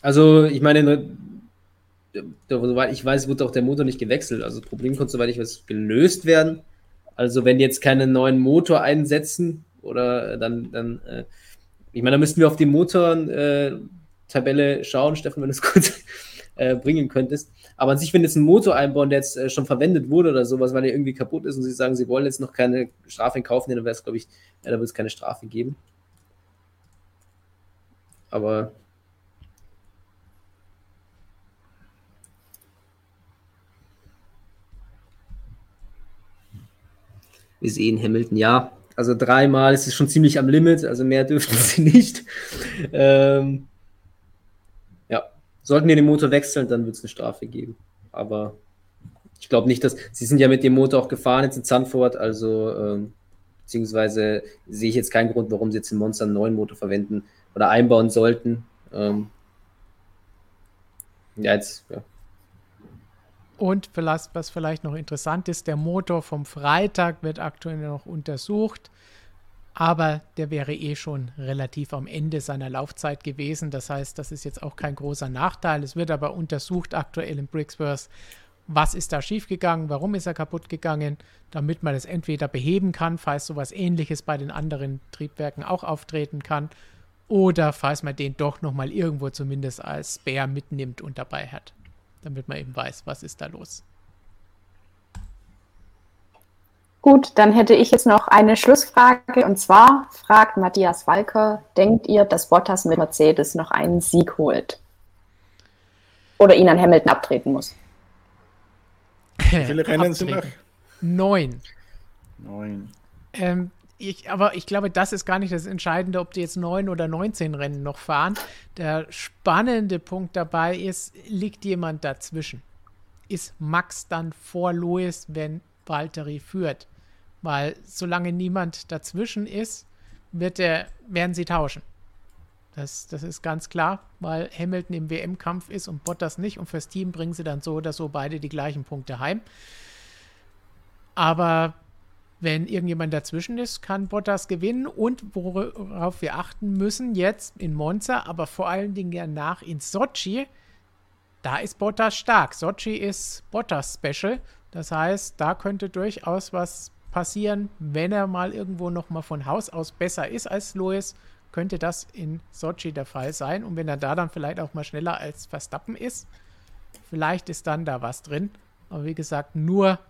also, ich meine, soweit ich weiß, wurde auch der Motor nicht gewechselt. Also, das Problem konnte, soweit ich weiß, gelöst werden. Also, wenn jetzt keinen neuen Motor einsetzen oder dann, dann äh, ich meine, da müssten wir auf die Motoren-Tabelle schauen, Steffen, wenn du es [laughs] kurz äh, bringen könntest. Aber an sich, wenn jetzt ein Motor einbauen, der jetzt äh, schon verwendet wurde oder sowas, weil der irgendwie kaputt ist und sie sagen, sie wollen jetzt noch keine Strafe in Kauf nehmen, dann wäre es, glaube ich, ja, da wird es keine Strafe geben. Aber Wir sehen Hamilton, ja. Also dreimal ist es schon ziemlich am Limit, also mehr [laughs] dürften sie nicht. Ähm, sollten wir den Motor wechseln, dann wird es eine Strafe geben. Aber ich glaube nicht, dass sie sind ja mit dem Motor auch gefahren jetzt in Zandvoort, also ähm, beziehungsweise sehe ich jetzt keinen Grund, warum sie jetzt in Monster einen neuen Motor verwenden oder einbauen sollten. Ähm, ja, jetzt, ja. Und was vielleicht noch interessant ist, der Motor vom Freitag wird aktuell noch untersucht, aber der wäre eh schon relativ am Ende seiner Laufzeit gewesen. Das heißt, das ist jetzt auch kein großer Nachteil. Es wird aber untersucht aktuell in Brixworth, was ist da schiefgegangen, warum ist er kaputt gegangen, damit man es entweder beheben kann, falls sowas ähnliches bei den anderen Triebwerken auch auftreten kann, oder falls man den doch nochmal irgendwo zumindest als Spare mitnimmt und dabei hat damit man eben weiß, was ist da los. Gut, dann hätte ich jetzt noch eine Schlussfrage und zwar fragt Matthias Walker, denkt ihr, dass Bottas mit Mercedes noch einen Sieg holt? Oder ihn an Hamilton abtreten muss? Wie viele Rennen sind noch? Neun. Neun. Ähm, ich, aber ich glaube, das ist gar nicht das Entscheidende, ob die jetzt neun oder 19 Rennen noch fahren. Der spannende Punkt dabei ist, liegt jemand dazwischen? Ist Max dann vor Lewis, wenn Valtteri führt? Weil solange niemand dazwischen ist, wird der, werden sie tauschen. Das, das ist ganz klar, weil Hamilton im WM-Kampf ist und Bottas nicht. Und fürs Team bringen sie dann so oder so beide die gleichen Punkte heim. Aber wenn irgendjemand dazwischen ist, kann Bottas gewinnen. Und worauf wir achten müssen jetzt in Monza, aber vor allen Dingen ja nach in Sochi, da ist Bottas stark. Sochi ist Bottas Special. Das heißt, da könnte durchaus was passieren, wenn er mal irgendwo noch mal von Haus aus besser ist als Lewis, könnte das in Sochi der Fall sein. Und wenn er da dann vielleicht auch mal schneller als Verstappen ist, vielleicht ist dann da was drin. Aber wie gesagt, nur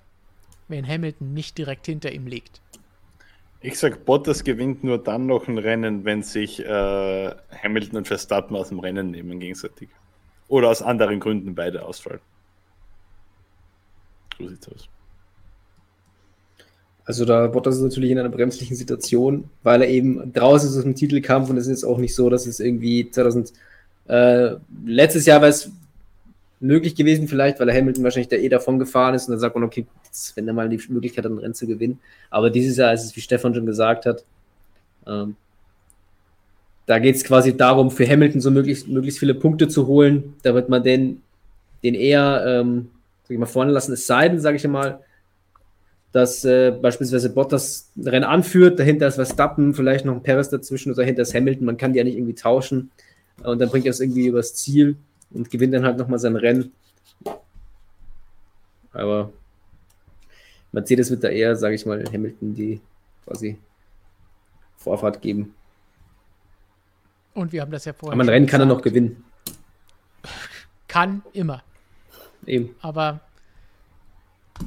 wenn Hamilton nicht direkt hinter ihm liegt. Ich sag, Bottas gewinnt nur dann noch ein Rennen, wenn sich äh, Hamilton und Verstappen aus dem Rennen nehmen gegenseitig. Oder aus anderen Gründen beide ausfallen. So sieht's aus. Also da Bottas ist natürlich in einer bremslichen Situation, weil er eben draußen ist aus dem Titelkampf und es ist auch nicht so, dass es irgendwie 2000 äh, letztes Jahr wäre es möglich gewesen vielleicht, weil er Hamilton wahrscheinlich da eh davon gefahren ist und dann sagt man, okay, wenn er mal die Möglichkeit hat, ein Rennen zu gewinnen. Aber dieses Jahr ist es, wie Stefan schon gesagt hat, ähm, da geht es quasi darum, für Hamilton so möglichst, möglichst viele Punkte zu holen, damit man den, den eher, ähm, sag ich mal, vorne lassen. Es sei denn, sage ich mal, dass äh, beispielsweise Bottas Rennen anführt, dahinter ist Verstappen, vielleicht noch ein Perez dazwischen oder dahinter ist Hamilton, man kann die ja nicht irgendwie tauschen und dann bringt er es irgendwie übers Ziel und gewinnt dann halt nochmal sein Rennen. Aber Mercedes wird da eher, sage ich mal, Hamilton die quasi Vorfahrt geben. Und wir haben das ja vorher. Aber ein Rennen kann er noch gewinnen. Kann immer. Eben. Aber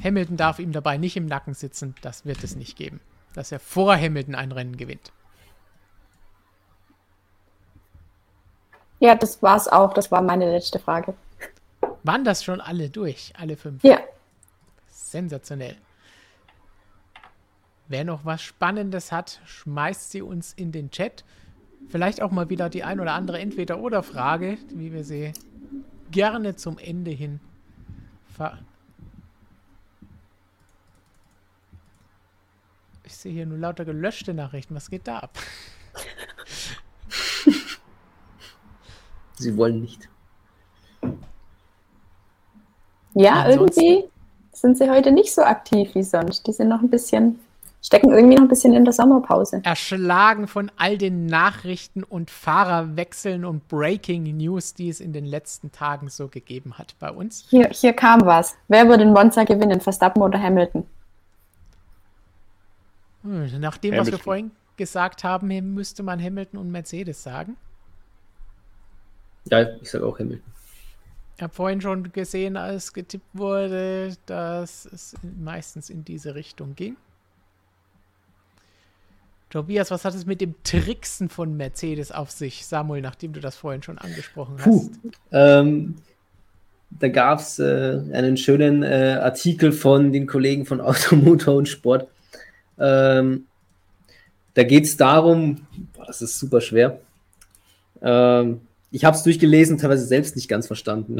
Hamilton darf ihm dabei nicht im Nacken sitzen. Das wird es nicht geben. Dass er vor Hamilton ein Rennen gewinnt. Ja, das war's auch. Das war meine letzte Frage. Waren das schon alle durch? Alle fünf? Ja. Sensationell. Wer noch was Spannendes hat, schmeißt sie uns in den Chat. Vielleicht auch mal wieder die ein oder andere Entweder-Oder-Frage, wie wir sie gerne zum Ende hin ver Ich sehe hier nur lauter gelöschte Nachrichten. Was geht da ab? Sie wollen nicht. Ja, Ansonsten- irgendwie sind sie heute nicht so aktiv wie sonst. Die sind noch ein bisschen, stecken irgendwie noch ein bisschen in der Sommerpause. Erschlagen von all den Nachrichten und Fahrerwechseln und Breaking News, die es in den letzten Tagen so gegeben hat bei uns. Hier, hier kam was. Wer würde den Monza gewinnen, Verstappen oder Hamilton? Hm, Nach dem, was wir Hamilton. vorhin gesagt haben, müsste man Hamilton und Mercedes sagen. Ja, ich sage auch Hamilton. Ich habe vorhin schon gesehen, als getippt wurde, dass es meistens in diese Richtung ging. Tobias, was hat es mit dem Tricksen von Mercedes auf sich, Samuel, nachdem du das vorhin schon angesprochen Puh. hast? Ähm, da gab es äh, einen schönen äh, Artikel von den Kollegen von Automotor und Sport. Ähm, da geht es darum, boah, das ist super schwer. Ähm, ich habe es durchgelesen, teilweise selbst nicht ganz verstanden,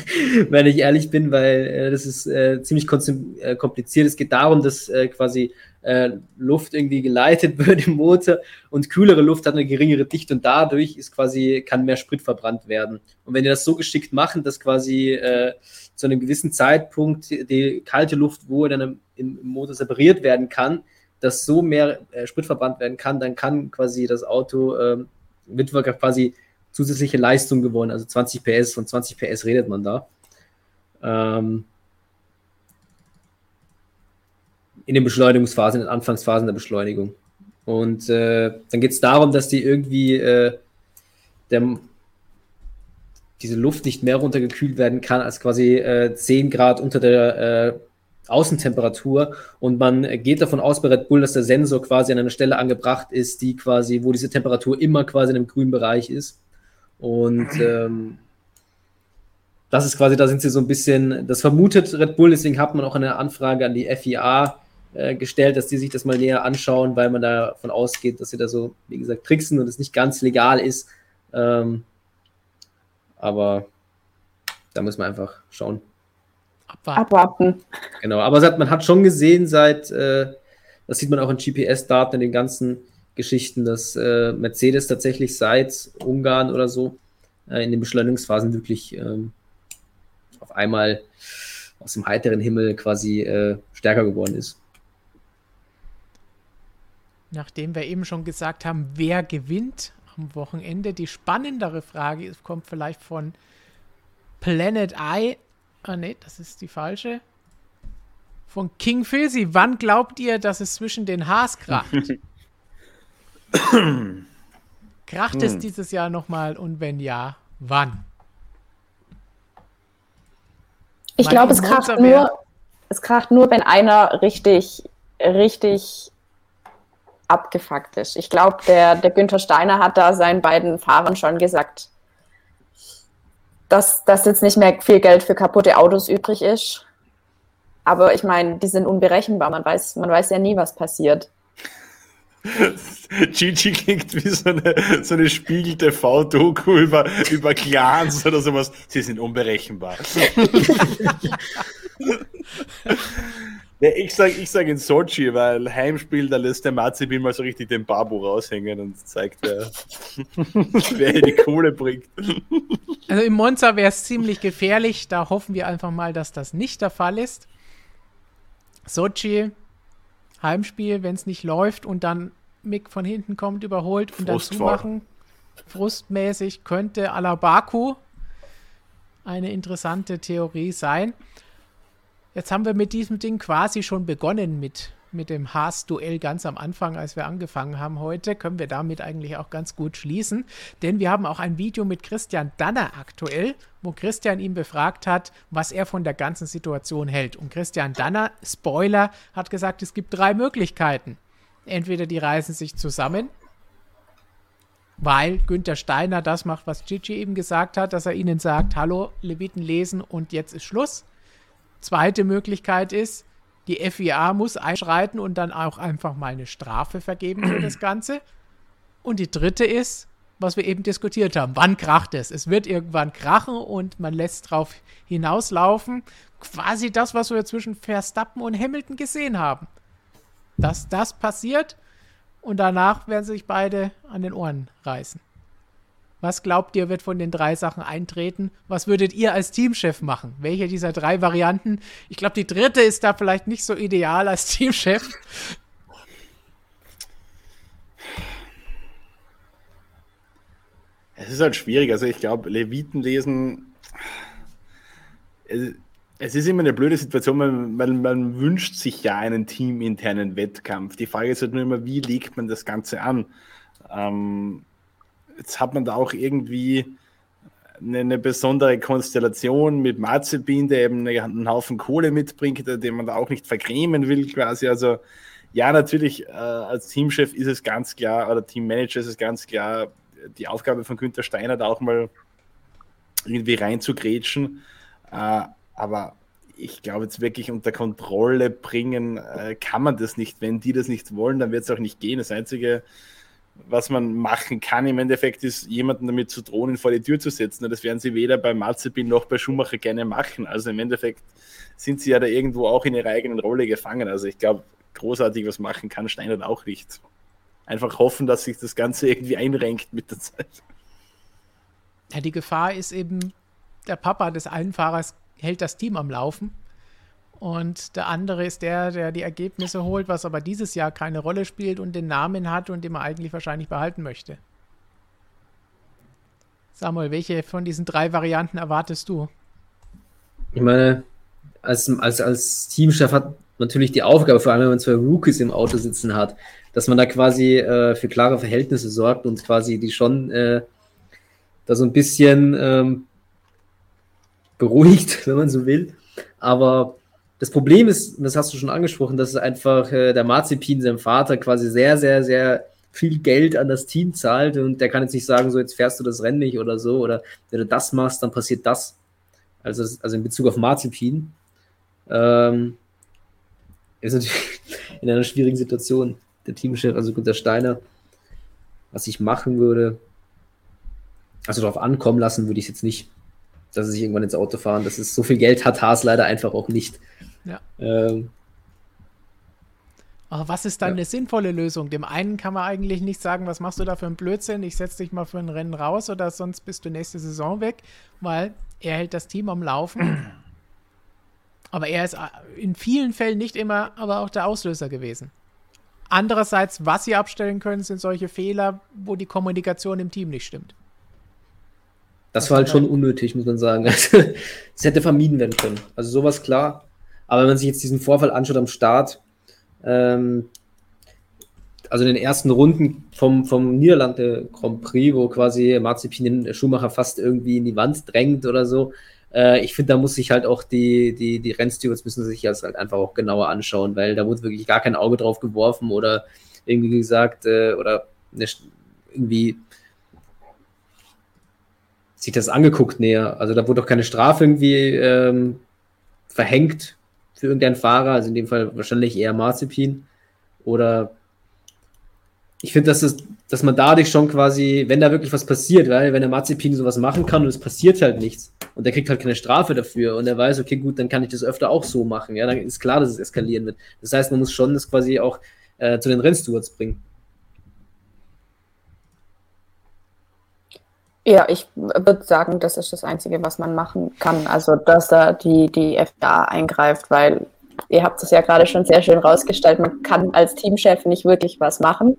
[laughs] wenn ich ehrlich bin, weil äh, das ist äh, ziemlich äh, kompliziert. Es geht darum, dass äh, quasi äh, Luft irgendwie geleitet [laughs] wird im Motor und kühlere Luft hat eine geringere Dichte und dadurch ist quasi kann mehr Sprit verbrannt werden. Und wenn die das so geschickt machen, dass quasi äh, zu einem gewissen Zeitpunkt die kalte Luft, wo dann im, im Motor separiert werden kann, dass so mehr äh, Sprit verbrannt werden kann, dann kann quasi das Auto ähm, wird quasi zusätzliche Leistung gewonnen, also 20 PS, von 20 PS redet man da. Ähm, in den Beschleunigungsphasen, in den Anfangsphasen der Beschleunigung. Und äh, dann geht es darum, dass die irgendwie äh, der, diese Luft nicht mehr runtergekühlt werden kann als quasi äh, 10 Grad unter der äh, Außentemperatur. Und man geht davon aus bei Red Bull, dass der Sensor quasi an einer Stelle angebracht ist, die quasi, wo diese Temperatur immer quasi in einem grünen Bereich ist. Und ähm, das ist quasi, da sind sie so ein bisschen, das vermutet Red Bull, deswegen hat man auch eine Anfrage an die FIA äh, gestellt, dass die sich das mal näher anschauen, weil man davon ausgeht, dass sie da so, wie gesagt, tricksen und es nicht ganz legal ist. Ähm, aber da muss man einfach schauen. Abwarten. Abwarten. Genau, aber man hat schon gesehen seit, äh, das sieht man auch in GPS-Daten, in den ganzen Geschichten, dass äh, Mercedes tatsächlich seit Ungarn oder so äh, in den Beschleunigungsphasen wirklich ähm, auf einmal aus dem heiteren Himmel quasi äh, stärker geworden ist. Nachdem wir eben schon gesagt haben, wer gewinnt am Wochenende, die spannendere Frage ist, kommt vielleicht von Planet Eye. Ah, nee, das ist die falsche. Von King Filsi. Wann glaubt ihr, dass es zwischen den Haas kracht? [laughs] kracht es Hm. dieses Jahr nochmal und wenn ja, wann? Ich glaube, es kracht nur, es kracht nur, wenn einer richtig, richtig abgefuckt ist. Ich glaube, der, der Günther Steiner hat da seinen beiden Fahrern schon gesagt, dass, dass jetzt nicht mehr viel Geld für kaputte Autos übrig ist. Aber ich meine, die sind unberechenbar. Man weiß, man weiß ja nie, was passiert. [laughs] Gigi klingt wie so eine, so eine Spiegel-TV-Doku über, über Clans oder sowas. Sie sind unberechenbar. [laughs] ja, ich sage ich sag in Sochi, weil Heimspiel, da lässt der Mazepin mal so richtig den Babu raushängen und zeigt, wer, [laughs] wer die Kohle bringt. Also im Monza wäre es ziemlich gefährlich. Da hoffen wir einfach mal, dass das nicht der Fall ist. Sochi, Heimspiel, wenn es nicht läuft und dann Mick von hinten kommt, überholt und dann zumachen. Frustmäßig könnte à la Baku eine interessante Theorie sein. Jetzt haben wir mit diesem Ding quasi schon begonnen mit, mit dem Haas-Duell ganz am Anfang, als wir angefangen haben heute. Können wir damit eigentlich auch ganz gut schließen. Denn wir haben auch ein Video mit Christian Danner aktuell, wo Christian ihn befragt hat, was er von der ganzen Situation hält. Und Christian Danner, Spoiler, hat gesagt, es gibt drei Möglichkeiten. Entweder die reißen sich zusammen, weil Günther Steiner das macht, was Gigi eben gesagt hat, dass er ihnen sagt, hallo, Leviten lesen und jetzt ist Schluss. Zweite Möglichkeit ist, die FIA muss einschreiten und dann auch einfach mal eine Strafe vergeben für das Ganze. Und die dritte ist, was wir eben diskutiert haben, wann kracht es? Es wird irgendwann krachen und man lässt drauf hinauslaufen. Quasi das, was wir zwischen Verstappen und Hamilton gesehen haben dass das passiert und danach werden sich beide an den Ohren reißen. Was glaubt ihr, wird von den drei Sachen eintreten? Was würdet ihr als Teamchef machen? Welche dieser drei Varianten? Ich glaube, die dritte ist da vielleicht nicht so ideal als Teamchef. Es ist halt schwierig. Also ich glaube, Leviten lesen es ist immer eine blöde Situation, weil man, man, wünscht sich ja einen teaminternen Wettkampf. Die Frage ist halt nur immer, wie legt man das Ganze an? Ähm, jetzt hat man da auch irgendwie eine, eine besondere Konstellation mit Mazepin, der eben einen Haufen Kohle mitbringt, den man da auch nicht vergrämen will quasi. Also ja, natürlich, äh, als Teamchef ist es ganz klar, oder Teammanager ist es ganz klar, die Aufgabe von Günther Steiner da auch mal irgendwie reinzugrätschen. Äh, aber ich glaube, jetzt wirklich unter Kontrolle bringen äh, kann man das nicht. Wenn die das nicht wollen, dann wird es auch nicht gehen. Das Einzige, was man machen kann im Endeffekt, ist, jemanden damit zu drohen, vor die Tür zu setzen. Das werden sie weder bei Mazepin noch bei Schumacher gerne machen. Also im Endeffekt sind sie ja da irgendwo auch in ihrer eigenen Rolle gefangen. Also ich glaube, großartig was machen kann Steiner auch nicht. Einfach hoffen, dass sich das Ganze irgendwie einrenkt mit der Zeit. Ja, die Gefahr ist eben, der Papa des einen Fahrers hält das Team am Laufen. Und der andere ist der, der die Ergebnisse holt, was aber dieses Jahr keine Rolle spielt und den Namen hat und den man eigentlich wahrscheinlich behalten möchte. Samuel, welche von diesen drei Varianten erwartest du? Ich meine, als, als, als Teamchef hat natürlich die Aufgabe, vor allem wenn man zwei Rookies im Auto sitzen hat, dass man da quasi äh, für klare Verhältnisse sorgt und quasi die schon äh, da so ein bisschen ähm, beruhigt, [laughs] wenn man so will. Aber das Problem ist, das hast du schon angesprochen, dass einfach äh, der Marzipin, sein Vater, quasi sehr, sehr, sehr viel Geld an das Team zahlt und der kann jetzt nicht sagen, so jetzt fährst du das Rennen nicht oder so oder wenn du das machst, dann passiert das. Also, also in Bezug auf Marzipin ähm, ist natürlich [laughs] in einer schwierigen Situation der Teamchef, also Gunter Steiner, was ich machen würde, also darauf ankommen lassen würde ich es jetzt nicht dass sie sich irgendwann ins Auto fahren. Das ist so viel Geld hat Haas leider einfach auch nicht. Ja. Ähm, aber was ist dann ja. eine sinnvolle Lösung? Dem einen kann man eigentlich nicht sagen, was machst du da für einen Blödsinn? Ich setze dich mal für ein Rennen raus oder sonst bist du nächste Saison weg, weil er hält das Team am Laufen. [clears throat] aber er ist äh, in vielen Fällen nicht immer aber auch der Auslöser gewesen. Andererseits, was sie abstellen können, sind solche Fehler, wo die Kommunikation im Team nicht stimmt. Das war halt schon unnötig, muss man sagen. [laughs] Es hätte vermieden werden können. Also sowas klar. Aber wenn man sich jetzt diesen Vorfall anschaut am Start, ähm, also in den ersten Runden vom, vom Niederlande Grand Prix, wo quasi Marzipin den Schumacher fast irgendwie in die Wand drängt oder so, äh, ich finde, da muss sich halt auch die, die, die Rennstewards müssen sich das halt einfach auch genauer anschauen, weil da wurde wirklich gar kein Auge drauf geworfen oder irgendwie gesagt äh, oder irgendwie sich das angeguckt näher. Also da wurde doch keine Strafe irgendwie ähm, verhängt für irgendeinen Fahrer, also in dem Fall wahrscheinlich eher Marzipin. Oder ich finde, dass, dass man dadurch schon quasi, wenn da wirklich was passiert, weil wenn der Marzipin sowas machen kann und es passiert halt nichts und der kriegt halt keine Strafe dafür und er weiß, okay, gut, dann kann ich das öfter auch so machen, ja, dann ist klar, dass es eskalieren wird. Das heißt, man muss schon das quasi auch äh, zu den Rennstewards bringen. Ja, ich würde sagen, das ist das Einzige, was man machen kann. Also, dass da die, die FA eingreift, weil ihr habt es ja gerade schon sehr schön rausgestellt, man kann als Teamchef nicht wirklich was machen.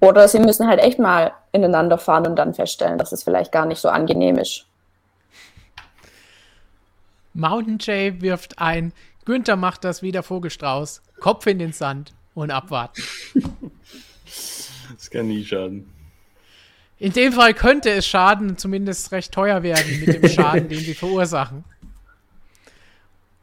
Oder sie müssen halt echt mal ineinander fahren und dann feststellen, dass es vielleicht gar nicht so angenehm ist. Mountain Jay wirft ein, Günther macht das wieder Vogelstrauß, Kopf in den Sand und abwarten. [laughs] Das kann nie schaden. In dem Fall könnte es schaden, zumindest recht teuer werden mit dem [laughs] Schaden, den sie verursachen.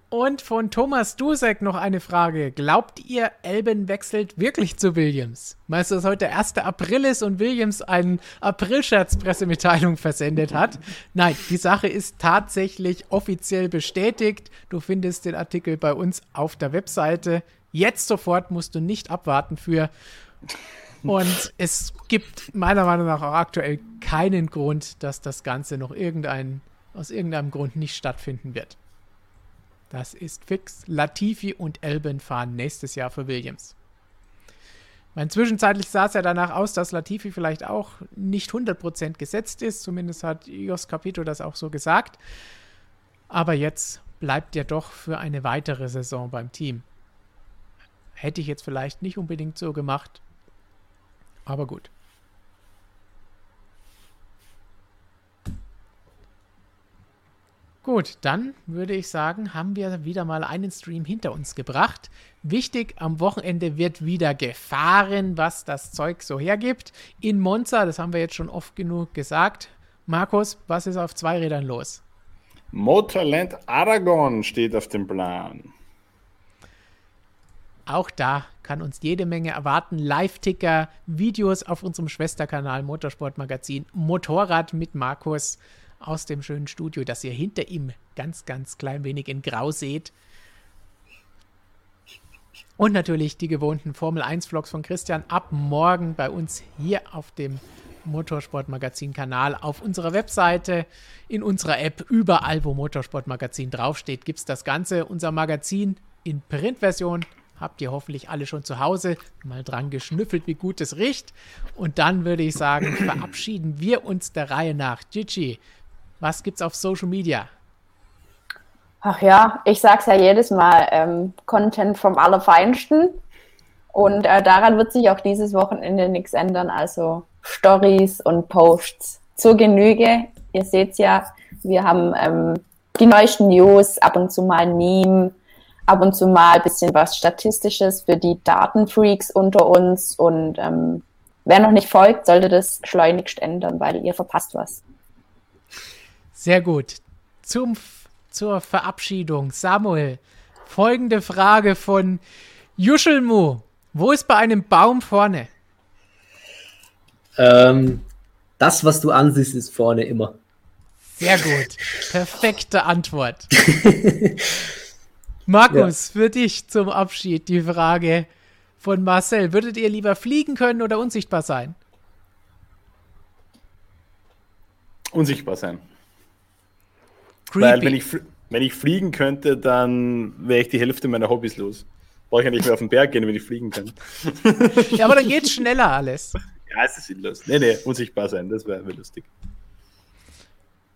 Und von Thomas Dusek noch eine Frage. Glaubt ihr, Elben wechselt wirklich zu Williams? Meinst du, dass heute der 1. April ist und Williams eine Aprilscherz-Pressemitteilung versendet hat? Nein, die Sache ist tatsächlich offiziell bestätigt. Du findest den Artikel bei uns auf der Webseite. Jetzt sofort musst du nicht abwarten für. Und es gibt meiner Meinung nach auch aktuell keinen Grund, dass das Ganze noch irgendein, aus irgendeinem Grund nicht stattfinden wird. Das ist fix. Latifi und Elben fahren nächstes Jahr für Williams. Mein zwischenzeitlich sah es ja danach aus, dass Latifi vielleicht auch nicht 100% gesetzt ist. Zumindest hat Jos Capito das auch so gesagt. Aber jetzt bleibt er doch für eine weitere Saison beim Team. Hätte ich jetzt vielleicht nicht unbedingt so gemacht. Aber gut. Gut, dann würde ich sagen, haben wir wieder mal einen Stream hinter uns gebracht. Wichtig, am Wochenende wird wieder gefahren, was das Zeug so hergibt. In Monza, das haben wir jetzt schon oft genug gesagt. Markus, was ist auf zwei Rädern los? Motorland Aragon steht auf dem Plan. Auch da kann uns jede Menge erwarten. Live-Ticker, Videos auf unserem Schwesterkanal Motorsportmagazin Motorrad mit Markus aus dem schönen Studio, das ihr hinter ihm ganz, ganz klein wenig in Grau seht. Und natürlich die gewohnten Formel 1 Vlogs von Christian ab morgen bei uns hier auf dem Motorsportmagazin-Kanal, auf unserer Webseite, in unserer App, überall, wo Motorsportmagazin draufsteht, gibt es das Ganze. Unser Magazin in Printversion habt ihr hoffentlich alle schon zu Hause mal dran geschnüffelt, wie gut es riecht. Und dann würde ich sagen, [clears throat] verabschieden wir uns der Reihe nach. Gigi, was gibt's auf Social Media? Ach ja, ich sag's ja jedes Mal, ähm, Content vom Allerfeinsten. Und äh, daran wird sich auch dieses Wochenende nichts ändern. Also Stories und Posts zur Genüge. Ihr seht's ja, wir haben ähm, die neuesten News, ab und zu mal ein Meme, ab und zu mal ein bisschen was Statistisches für die Datenfreaks unter uns. Und ähm, wer noch nicht folgt, sollte das schleunigst ändern, weil ihr verpasst was. Sehr gut. Zum, zur Verabschiedung. Samuel, folgende Frage von Juschelmu. Wo ist bei einem Baum vorne? Ähm, das, was du ansiehst, ist vorne immer. Sehr gut. Perfekte Antwort. [laughs] Markus, ja. für dich zum Abschied die Frage von Marcel. Würdet ihr lieber fliegen können oder unsichtbar sein? Unsichtbar sein. Creepy. Weil wenn ich, wenn ich fliegen könnte, dann wäre ich die Hälfte meiner Hobbys los. Brauche ich ja nicht mehr auf den Berg gehen, wenn ich fliegen kann. [laughs] ja, aber dann geht's schneller alles. Ja, es ist sinnlos. Nee, nee, unsichtbar sein, das wäre wär lustig.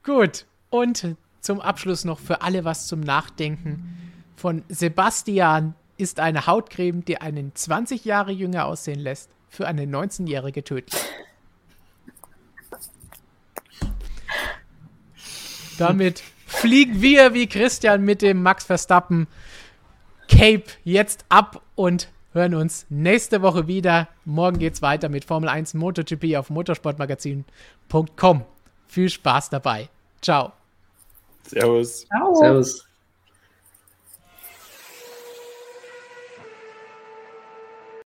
Gut. Und zum Abschluss noch für alle was zum Nachdenken. Von Sebastian ist eine Hautcreme, die einen 20 Jahre jünger aussehen lässt, für eine 19-Jährige tödlich. Damit fliegen wir wie Christian mit dem Max Verstappen Cape jetzt ab und hören uns nächste Woche wieder. Morgen geht's weiter mit Formel 1 MotoGP auf motorsportmagazin.com. Viel Spaß dabei. Ciao. Servus. Ciao. Servus.